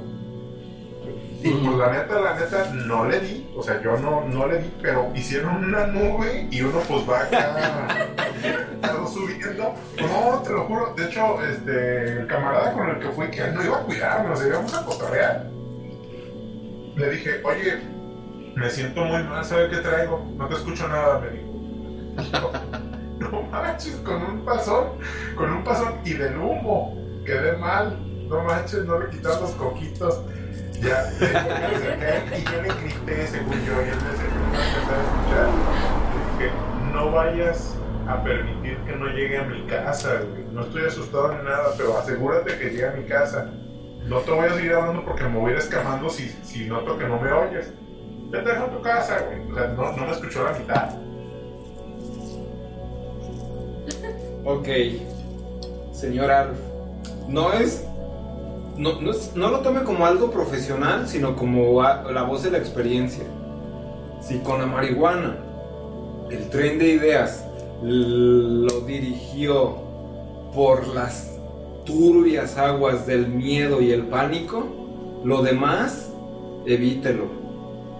Y pues la neta, la neta, no le di, o sea, yo no, no le di, pero hicieron una nube y uno pues va acá subiendo. No, te lo juro, de hecho, este, el camarada con el que fui, que él no iba a cuidarme, nos íbamos a cotorrear. Le dije, oye, me siento muy mal, ¿sabe qué traigo? No te escucho nada, me dijo. No manches, con un pasón, con un pasón y del humo. Quedé mal. No manches, no le quitas los coquitos. Ya, le acerqué y yo le grité, según yo, y él me dice, no empezar a escuchar. Le dije, no vayas a permitir que no llegue a mi casa, güey. No estoy asustado ni nada, pero asegúrate que llegue a mi casa. No te voy a seguir hablando porque me voy a ir escamando si, si noto que no me oyes. Vete a tu casa, güey. O sea, no, no me escuchó la mitad. Ok, señor Alf, no es, no, no es- no lo tome como algo profesional, sino como la voz de la experiencia. Si con la marihuana, el tren de ideas lo dirigió por las turbias aguas del miedo y el pánico, lo demás, evítelo.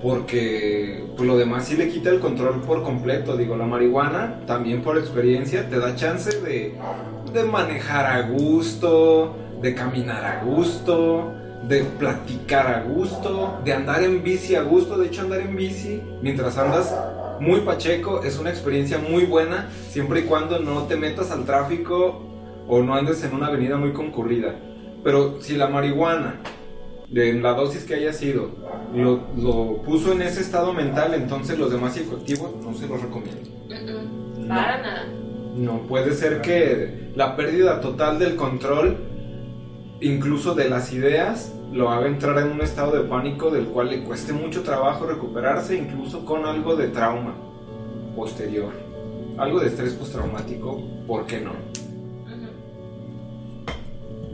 Porque pues, lo demás sí le quita el control por completo. Digo, la marihuana, también por experiencia, te da chance de, de manejar a gusto, de caminar a gusto, de platicar a gusto, de andar en bici a gusto. De hecho, andar en bici mientras andas muy pacheco es una experiencia muy buena, siempre y cuando no te metas al tráfico o no andes en una avenida muy concurrida. Pero si la marihuana, de la dosis que haya sido, lo, lo puso en ese estado mental, entonces los demás psicoactivos no se los recomiendo. Mm-mm, No. Para nada. No, puede ser que la pérdida total del control, incluso de las ideas, lo haga entrar en un estado de pánico del cual le cueste mucho trabajo recuperarse, incluso con algo de trauma posterior. Algo de estrés postraumático, ¿por qué no?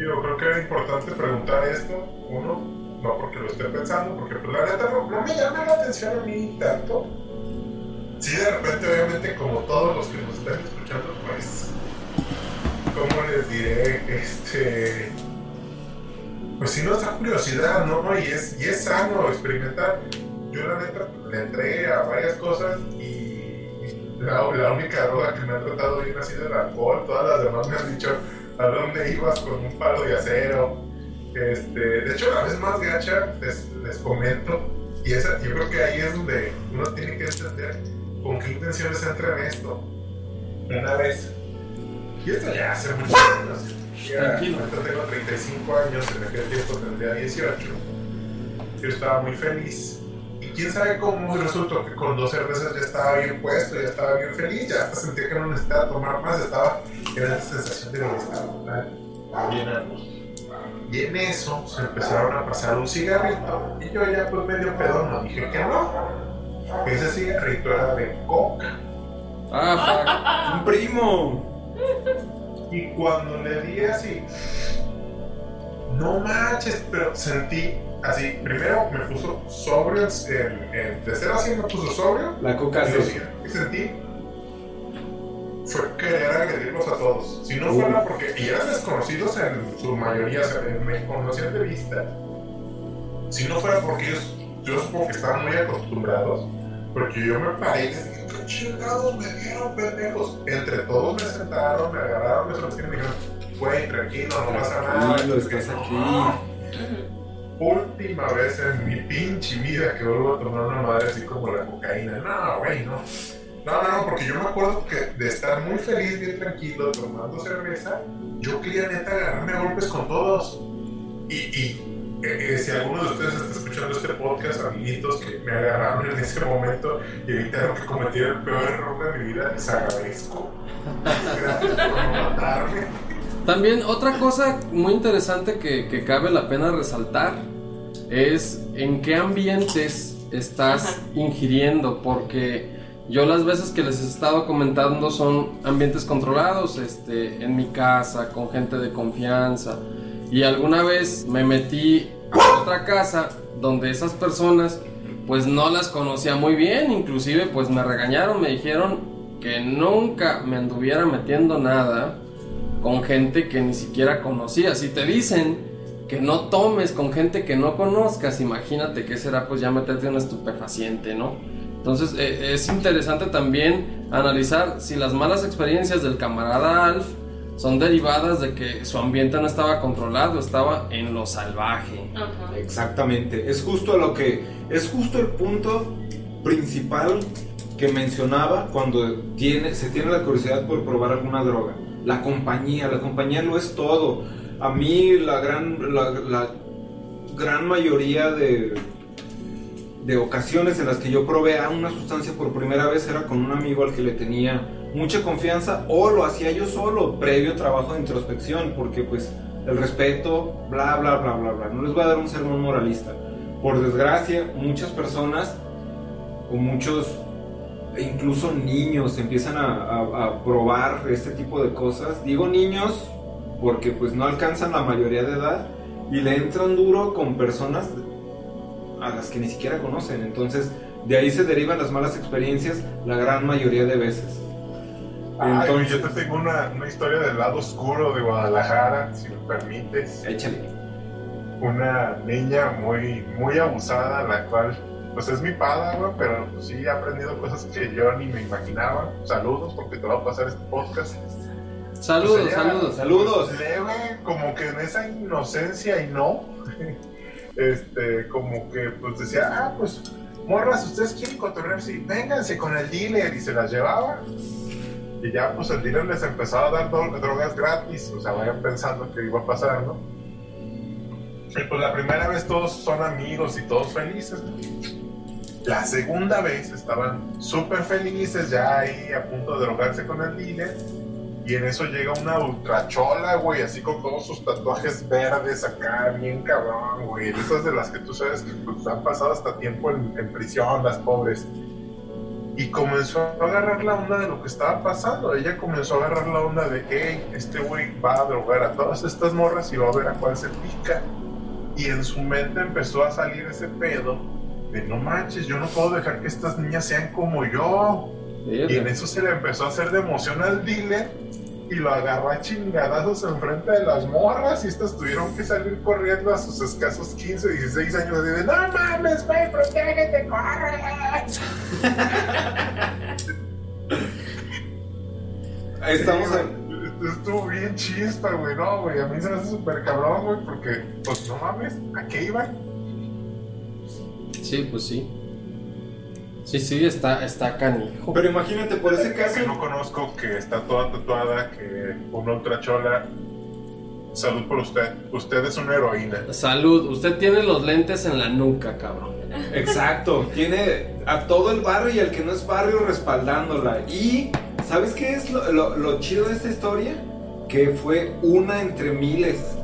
Digo, creo que era importante preguntar esto, uno, no porque lo esté pensando, porque pues la neta no, me llama la atención a mí tanto. Sí, de repente, obviamente, como todos los que nos están escuchando, pues, ¿cómo les diré? Este, pues sí nos da curiosidad, ¿no? Y es, y es sano experimentar. Yo la neta le entré a varias cosas y la, única droga que me ha tratado bien ha sido el alcohol, todas las demás me han dicho a dónde ibas con un palo de acero. Este, de hecho, la vez más gacha, les, les comento, y esa, yo creo que ahí es donde uno tiene que entender con qué intenciones entra en esto. Una vez, y esto ya hace muchos años, ya, ahorita tengo 35 años, en aquel tiempo tendría 18. Yo estaba muy feliz. Y quién sabe cómo resultó que con dos cervezas ya estaba bien puesto, ya estaba bien feliz, ya hasta sentía que no necesitaba tomar más, estaba en esa sensación de bienestar total. Y en eso se empezaron a pasar un cigarrito y yo ya pues medio pedo no dije que no. Ese cigarrito era de coca. Ah, ¡Un primo! Y cuando le di así, no manches, pero sentí así, primero me puso sobrio, en, en, de ser así me puso sobrio, La coca y siguiente que sentí fue querer agredirlos a todos. Si no fuera porque, y eran desconocidos en su mayoría, o sea, me conocían de vista. Si no fuera porque ellos, yo supongo que estaban muy acostumbrados, porque yo me paré y dije, ¿qué chingados me dieron, pendejos? Entre todos me sentaron, me agarraron, me soltaron y me dijeron, güey, tranquilo, no pasa nada. Tranquilo, estás aquí. Última vez en mi pinche vida que vuelvo a tomar una madre así como la cocaína. No, güey, no. No, no, no, porque yo me acuerdo que de estar muy feliz, bien tranquilo, tomando cerveza, yo quería neta agarrarme a golpes con todos. Y, y eh, eh, si alguno de ustedes está escuchando este podcast, amiguitos que me agarraron en ese momento y evitaron que cometiera el peor error de mi vida, les agradezco. Gracias por no matarme. También otra cosa muy interesante que, que cabe la pena resaltar es en qué ambientes estás ingiriendo, porque yo las veces que les he estado comentando son ambientes controlados, este, en mi casa, con gente de confianza, y alguna vez me metí a otra casa donde esas personas pues no las conocía muy bien, inclusive pues me regañaron, me dijeron que nunca me anduviera metiendo nada con gente que ni siquiera conocía. Si te dicen que no tomes con gente que no conozcas, imagínate que será pues ya meterte un estupefaciente, ¿no? Entonces eh, es interesante también analizar si las malas experiencias del camarada Alf son derivadas de que su ambiente no estaba controlado, estaba en lo salvaje. Ajá. Exactamente, es justo lo que es justo el punto principal que mencionaba cuando tiene, se tiene la curiosidad por probar alguna droga. La compañía, la compañía lo es todo. A mí la gran, la, la gran mayoría de, de ocasiones en las que yo probé a una sustancia por primera vez era con un amigo al que le tenía mucha confianza o lo hacía yo solo, previo trabajo de introspección, porque pues el respeto, bla, bla, bla, bla, bla. No les voy a dar un sermón moralista. Por desgracia, muchas personas o muchos, e incluso niños, empiezan a, a- a probar este tipo de cosas. Digo niños porque pues no alcanzan la mayoría de edad y le entran duro con personas a las que ni siquiera conocen. Entonces, de ahí se derivan las malas experiencias la gran mayoría de veces. Ay, güey, Entonces- yo te tengo una, una historia del lado oscuro de Guadalajara, si me permites. Échale. Una niña muy, muy abusada, la cual, pues es mi padre, güey, pero pues, sí ha aprendido cosas que yo ni me imaginaba. Saludos, porque te va a pasar este podcast. Saludos, Pues ella- saludos. Saludos. Leve, como que en esa inocencia y no, este, como que pues decía, ah, pues morras, ustedes quieren cotorrear, sí, vénganse con el dealer y se las llevaba. Y ya pues el dealer les empezaba a dar dro- drogas gratis, o sea, vayan pensando que iba a pasar, ¿no? Y pues la primera vez todos son amigos y todos felices. La segunda vez estaban súper felices, ya ahí a punto de drogarse con el dealer. Y en eso llega una ultrachola, güey, así con todos sus tatuajes verdes acá, bien cabrón, güey. Esas de las que tú sabes que pues, han pasado hasta tiempo en, en prisión, las pobres. Y comenzó a agarrar la onda de lo que estaba pasando. Ella comenzó a agarrar la onda de, hey, este güey va a drogar a todas estas morras y va a ver a cuál se pica. Y en su mente empezó a salir ese pedo de, no manches, yo no puedo dejar que estas niñas sean como yo. Y en eso se le empezó a hacer de emoción al dealer y lo agarró a chingadazos enfrente de las morras y estas tuvieron que salir corriendo a sus escasos 15, 16 años y de no mames, güey, protégete, corre. Estamos Sí, en- Estuvo bien chispa, güey, no, güey, a mí se me hace súper cabrón, güey, porque, pues no mames, ¿a qué iban? Sí, pues sí. Sí, sí, está, está canijo. Pero imagínate, por ese Que caso, no conozco, que está toda tatuada, que una ultrachola. Salud por usted, usted es una heroína. Salud, usted tiene los lentes en la nuca, cabrón. Exacto, tiene a todo el barrio y al que no es barrio respaldándola. Y, ¿sabes qué es lo, lo- lo chido de esta historia? Que fue una entre miles.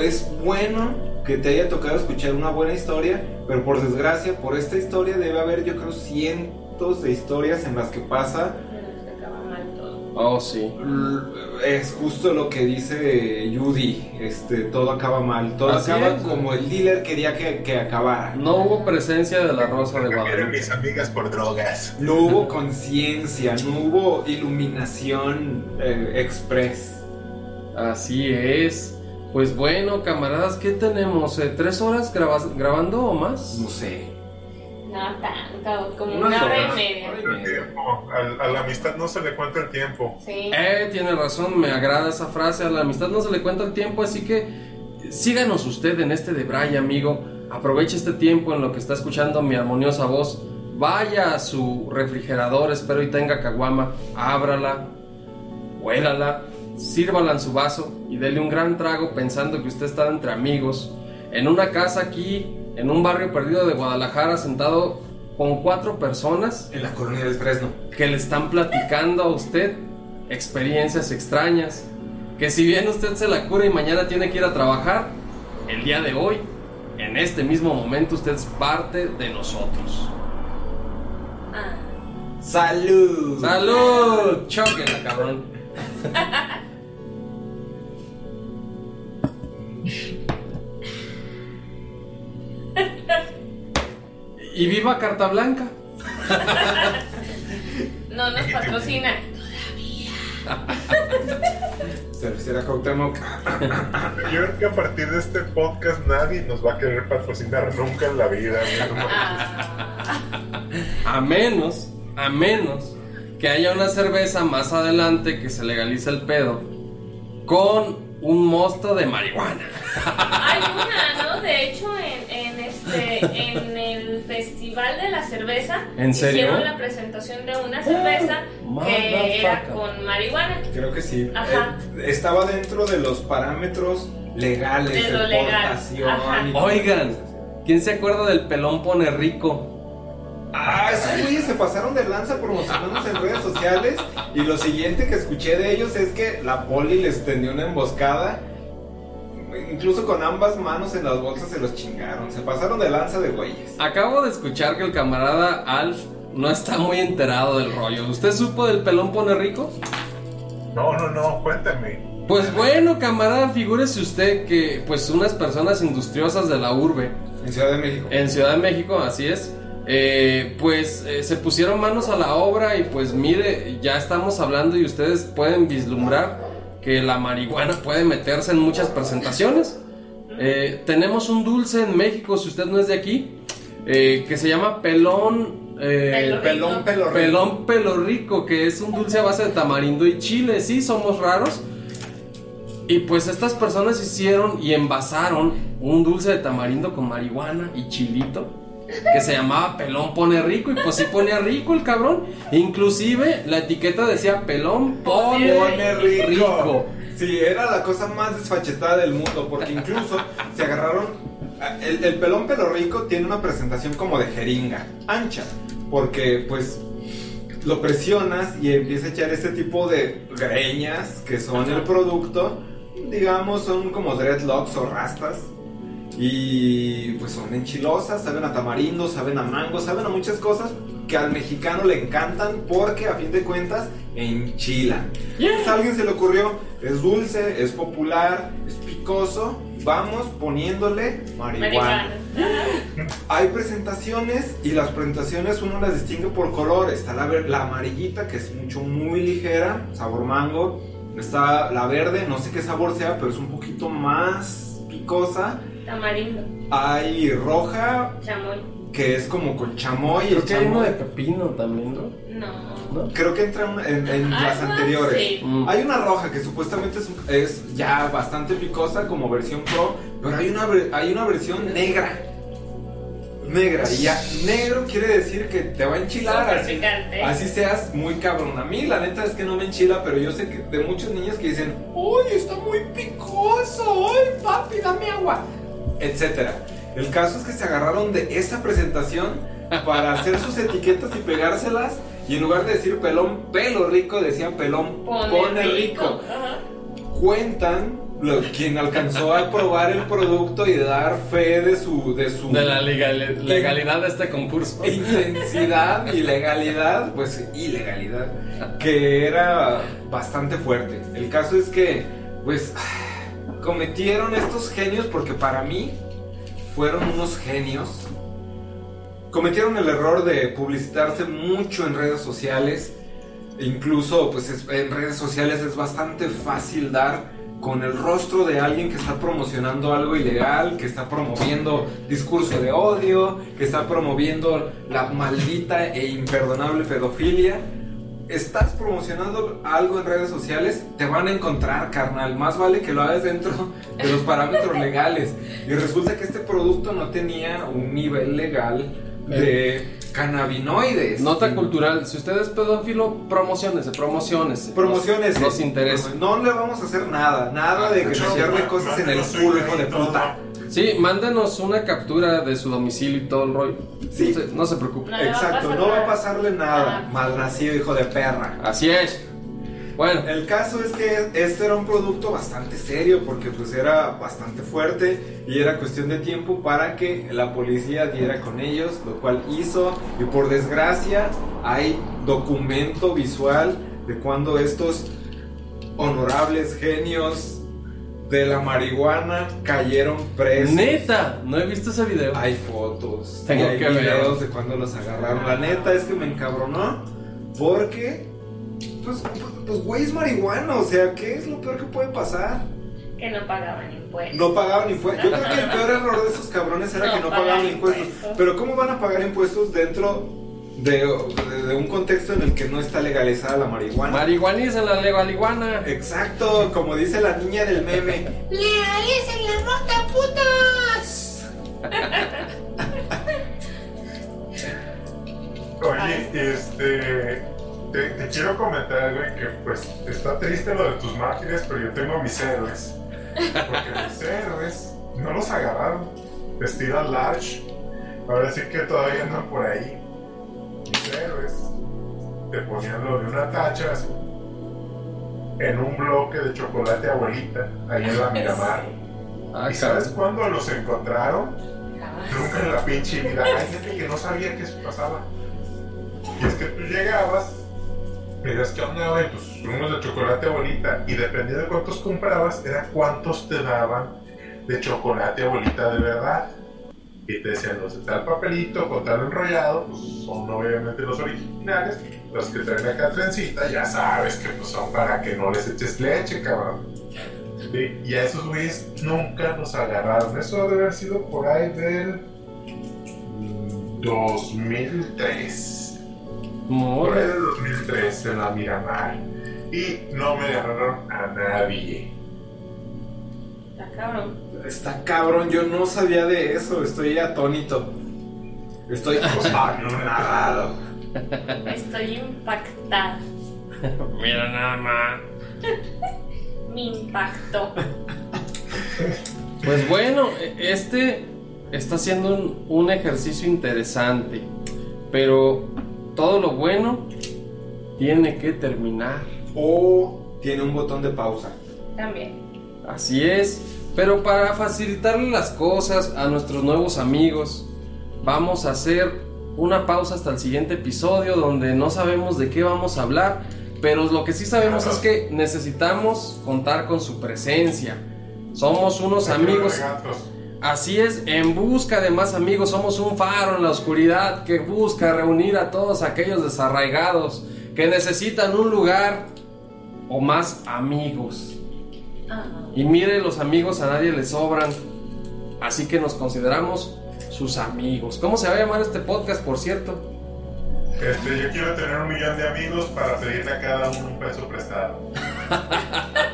Es bueno que te haya tocado escuchar una buena historia, pero por desgracia, por esta historia debe haber, yo creo, cientos de historias en las que pasa. Acaba mal todo. Oh, sí. Es justo lo que dice Judy, este, todo acaba mal, todo Así acaba es. como el dealer quería que, que acabara. No hubo presencia de la Rosa de Guadalupe. mis amigas por drogas. No hubo conciencia, no hubo iluminación eh, express. Así es. Pues bueno, camaradas, ¿qué tenemos? Eh, ¿Tres horas grabas- grabando o más? No sé. No tanto, como una hora y media. A, a la amistad no se le cuenta el tiempo. Sí. Eh, tiene razón, me agrada esa frase. A la amistad no se le cuenta el tiempo, así que eh, síganos usted en este de Bray, amigo. Aproveche este tiempo en lo que está escuchando mi armoniosa voz. Vaya a su refrigerador, espero y tenga caguama. Ábrala, huélala, sírvala en su vaso y dele un gran trago pensando que usted está entre amigos. En una casa aquí, en un barrio perdido de Guadalajara, sentado con cuatro personas En la colonia del Fresno. que le están platicando a usted experiencias extrañas, que si bien usted se la cura y mañana tiene que ir a trabajar, el día de hoy, en este mismo momento, usted es parte de nosotros. Ah. ¡Salud! ¡Salud! Chóquenla, cabrón. Y viva Carta Blanca. No nos patrocina. Cervecera Cuauhtémoc. Yo creo que a partir de este podcast nadie nos va a querer patrocinar nunca en la vida. Ah. A menos, a menos que haya una cerveza más adelante que se legalice el pedo con un mosto de marihuana. Hay una, ¿no? De hecho, en, en este, en el Festival de la Cerveza ¿En serio? hicieron la presentación de una cerveza Oh, que era con marihuana. Creo que sí. Ajá. Eh, estaba dentro de los parámetros legales De lo legal. Ajá. Oigan. ¿quién se acuerda del pelón pone rico? Ah, esos güeyes se pasaron de lanza promocionándose en redes sociales y lo siguiente que escuché de ellos es que la poli les tendió una emboscada. Incluso con ambas manos en las bolsas se los chingaron. Se pasaron de lanza de güeyes. Acabo de escuchar que el camarada Alf no está muy enterado del rollo. ¿Usted supo del pelón pone rico? No, no, no, cuéntame. Pues bueno, camarada, figúrese usted que pues unas personas industriosas de la urbe En Ciudad de México. en Ciudad de México, así es, eh, pues eh, se pusieron manos a la obra y pues mire, ya estamos hablando y ustedes pueden vislumbrar que la marihuana puede meterse en muchas presentaciones. Eh, tenemos un dulce en México, si usted no es de aquí, eh, que se llama pelón. eh, Pelón, rico. pelo rico. Pelón pelo rico, que es un dulce a base de tamarindo y chile. Sí, somos raros. Y pues estas personas hicieron y envasaron un dulce de tamarindo con marihuana y chilito. Que se llamaba Pelón Pone Rico. Y pues sí ponía rico el cabrón. Inclusive la etiqueta decía Pelón Pone, Pone rico. rico. Sí, era la cosa más desfachetada del mundo, porque incluso se agarraron. El, el pelón pelo rico tiene una presentación como de jeringa, ancha, porque pues lo presionas y empieza a echar este tipo de greñas que son el producto, digamos, son como dreadlocks o rastas. Y pues son enchilosas, saben a tamarindo, saben a mango, saben a muchas cosas que al mexicano le encantan porque a fin de cuentas enchilan. Entonces, a alguien se le ocurrió, es dulce, es popular, es picoso, vamos poniéndole marihuana. Marihuana. Hay presentaciones y las presentaciones uno las distingue por color. Está la, la amarillita que es mucho, muy ligera, sabor mango. Está la verde, no sé qué sabor sea, pero es un poquito más picosa. Tamarindo, Hay roja, chamoy. que es como con chamoy. Creo el que hay uno de pepino también, ¿no? No. ¿No? Creo que entra en, en- Ah, las anteriores. sí. Mm. Hay una roja que supuestamente es, es ya bastante picosa como versión pro, pero hay una, ver- hay una versión negra. Negra. Y ya negro quiere decir que te va a enchilar. Así, así seas muy cabrón. A mí la neta es que no me enchila, pero yo sé que de muchos niños que dicen, ¡Uy, está muy picoso! ¡Ay, papi, dame agua! Etcétera. El caso es que se agarraron de esa presentación para hacer sus etiquetas y pegárselas. Y en lugar de decir pelón pelo rico, decían pelón Pone, pone, rico. Cuentan lo- quien alcanzó a probar el producto y dar fe de su, de su De la legal- legalidad de este concurso. intensidad y legalidad, pues ilegalidad, que era bastante fuerte. El caso es que, pues, cometieron estos genios, porque para mí fueron unos genios. Cometieron el error de publicitarse mucho en redes sociales. Incluso, pues, es- en redes sociales es bastante fácil dar con el rostro de alguien que está promocionando algo ilegal, que está promoviendo discurso de odio, que está promoviendo la maldita e imperdonable pedofilia. Estás promocionando algo en redes sociales, te van a encontrar, carnal. Más vale que lo hagas dentro de los parámetros legales. Y resulta que este producto no tenía un nivel legal de cannabinoides. Nota cultural, si usted es pedófilo, promociones, promociones. Promociones. Nos, nos interesa. No le vamos a hacer nada, nada de que No, cosas en el culo, hijo de puta. Sí, mándenos una captura de su domicilio y todo el rollo. Sí. No, se, no se preocupe. No va Exacto, no va a pasarle nada. Ah. Malnacido, hijo de perra. Así es. Bueno, El caso es que este era un producto bastante serio porque pues era bastante fuerte y era cuestión de tiempo para que la policía diera con ellos, lo cual hizo y por desgracia hay documento visual de cuando estos honorables genios de la marihuana cayeron presos. neta, no he visto ese video. Hay fotos, Tengo y hay que ver. videos de cuando los agarraron. La neta es que me encabronó porque, pues, pues, pues, güey, es marihuana. O sea, ¿qué es lo peor que puede pasar? Que no pagaban impuestos. No pagaban impuestos. Yo creo que el peor error de esos cabrones era No que no pagaban impuestos. impuestos. Pero ¿cómo van a pagar impuestos dentro de, de- de un contexto en el que no está legalizada la marihuana? Marihuaniza la legaliguana. Exacto, como dice la niña del meme. ¡Legalicen la mota, putas! Oye, este. Te, te quiero comentar, güey, que pues está triste lo de tus mártires, pero yo tengo mis héroes. Porque mis héroes no los agarraron. Vestida large. Ahora sí que todavía andan por ahí. Mis héroes te ponían lo de una tacha así, en un bloque de chocolate abuelita, ahí en la Miramar. Ah, ¿Y sabes cuándo los encontraron? Nunca en la pinche vida. Hay gente que no sabía que eso pasaba. Y es que tú llegabas, miras que onda, güey, pues unos de chocolate abuelita. Y dependiendo de cuántos comprabas, era cuántos te daban de chocolate abuelita de verdad. Y te decían, los de tal papelito con tal enrollado, pues son obviamente los originales. Los que traen acá trencita, ya sabes que pues, son para que no les eches leche, cabrón. Sí, y a esos güeyes nunca los agarraron. Eso debe haber sido por ahí del 2003. Por ahí del 2003 en la Miramar. Y no me agarraron a nadie. Está cabrón. Está cabrón, yo no sabía de eso, estoy atónito. Estoy anonadado. Estoy impactada. Mira nada más. Me impactó. Pues bueno, e- este está siendo un, un ejercicio interesante, pero todo lo bueno tiene que terminar. O tiene un botón de pausa. También. Así es, pero para facilitarle las cosas a nuestros nuevos amigos, vamos a hacer una pausa hasta el siguiente episodio donde no sabemos de qué vamos a hablar, pero lo que sí sabemos es que necesitamos contar con su presencia. Somos unos amigos. Así es, en busca de más amigos, somos un faro en la oscuridad que busca reunir a todos aquellos desarraigados que necesitan un lugar o más amigos. Ah, Y mire, los amigos a nadie les sobran, así que nos consideramos sus amigos. ¿Cómo se va a llamar este podcast, por cierto? Este, yo quiero tener un millón de amigos para pedirle a cada uno un peso prestado.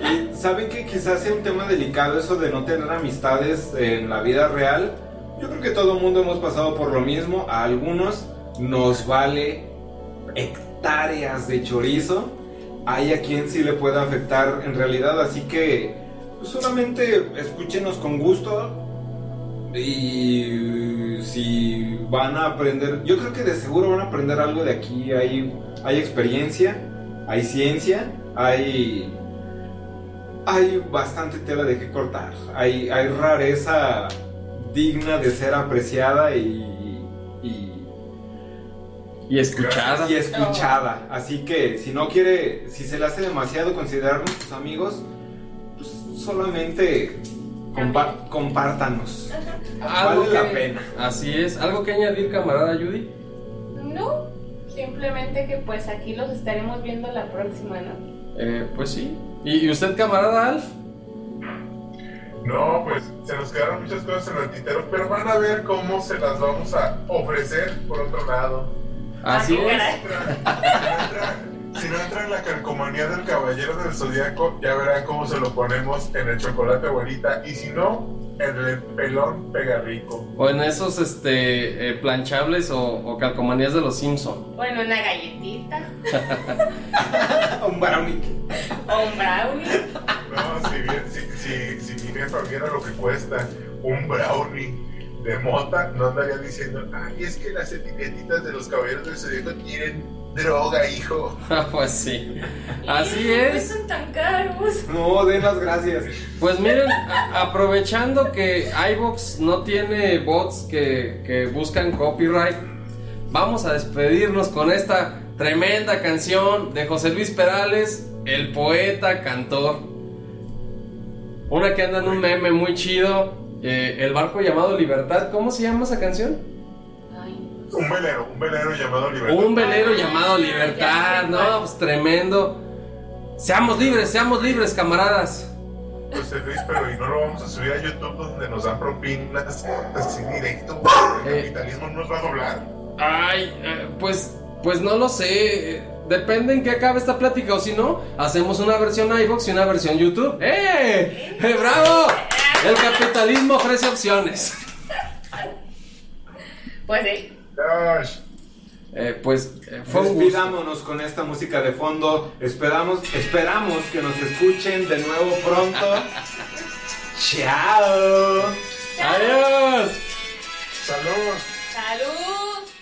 Y saben que quizás sea un tema delicado eso de no tener amistades en la vida real. Yo creo que todo el mundo hemos pasado por lo mismo. A algunos nos vale hectáreas de chorizo. Hay a quien sí le puede afectar en realidad. Así que solamente escúchenos con gusto. Y si van a aprender, yo creo que de seguro van a aprender algo de aquí. Hay, hay experiencia, hay ciencia, hay hay bastante tela de que cortar. Hay, hay rareza digna de ser apreciada y, y, Y escuchada. y escuchada. Así que si no quiere, si se le hace demasiado considerarnos sus amigos, pues solamente compa- compártanos. Vale la pena. Así es. ¿Algo que añadir, camarada Judy? No, simplemente que pues aquí los estaremos viendo la próxima, ¿no? Eh, pues sí. ¿Y y usted, camarada Alf? No, pues se nos quedaron muchas cosas en el tintero, pero van a ver cómo se las vamos a ofrecer por otro lado. Así Ah, es. Si no entra, en la calcomanía del caballero del zodiaco, ya verán cómo se lo ponemos en el chocolate abuelita. Y si no, en el pelón pega rico. O en esos este, eh, planchables o, o calcomanías de los Simpson. Bueno, una galletita Un brownie. o un brownie. No, si, bien, si, si, si mi jefa viera lo que cuesta un brownie de mota, no andaría diciendo, ay, es que las etiquetitas de los caballeros del zodiaco tienen droga, hijo. Pues sí. Así Y no es. son tan caros. No, den las gracias. Pues miren, aprovechando que iVox no tiene bots que, que buscan copyright, vamos a despedirnos con esta tremenda canción de José Luis Perales, el poeta cantor. Una que anda en un meme muy chido, eh, el barco llamado Libertad. ¿Cómo se llama esa canción? Un velero, un velero llamado Libertad. Un velero llamado Libertad, ¿no? Pues tremendo. Seamos libres, seamos libres, camaradas. José Luis, pero y no lo vamos a subir a YouTube donde nos dan propinas así directo. güey. El Eh. capitalismo nos va a doblar. Ay, eh, pues, pues no lo sé. eh, Depende en qué acabe esta plática o si no, hacemos una versión iVox y una versión YouTube. ¡Eh! ¡Eh, ¡Bravo! El capitalismo ofrece opciones. Pues sí. Eh, pues eh, fue. Despidámonos con esta música de fondo. Esperamos, esperamos que nos escuchen de nuevo pronto. Chao. Adiós. Salud. ¡Salud!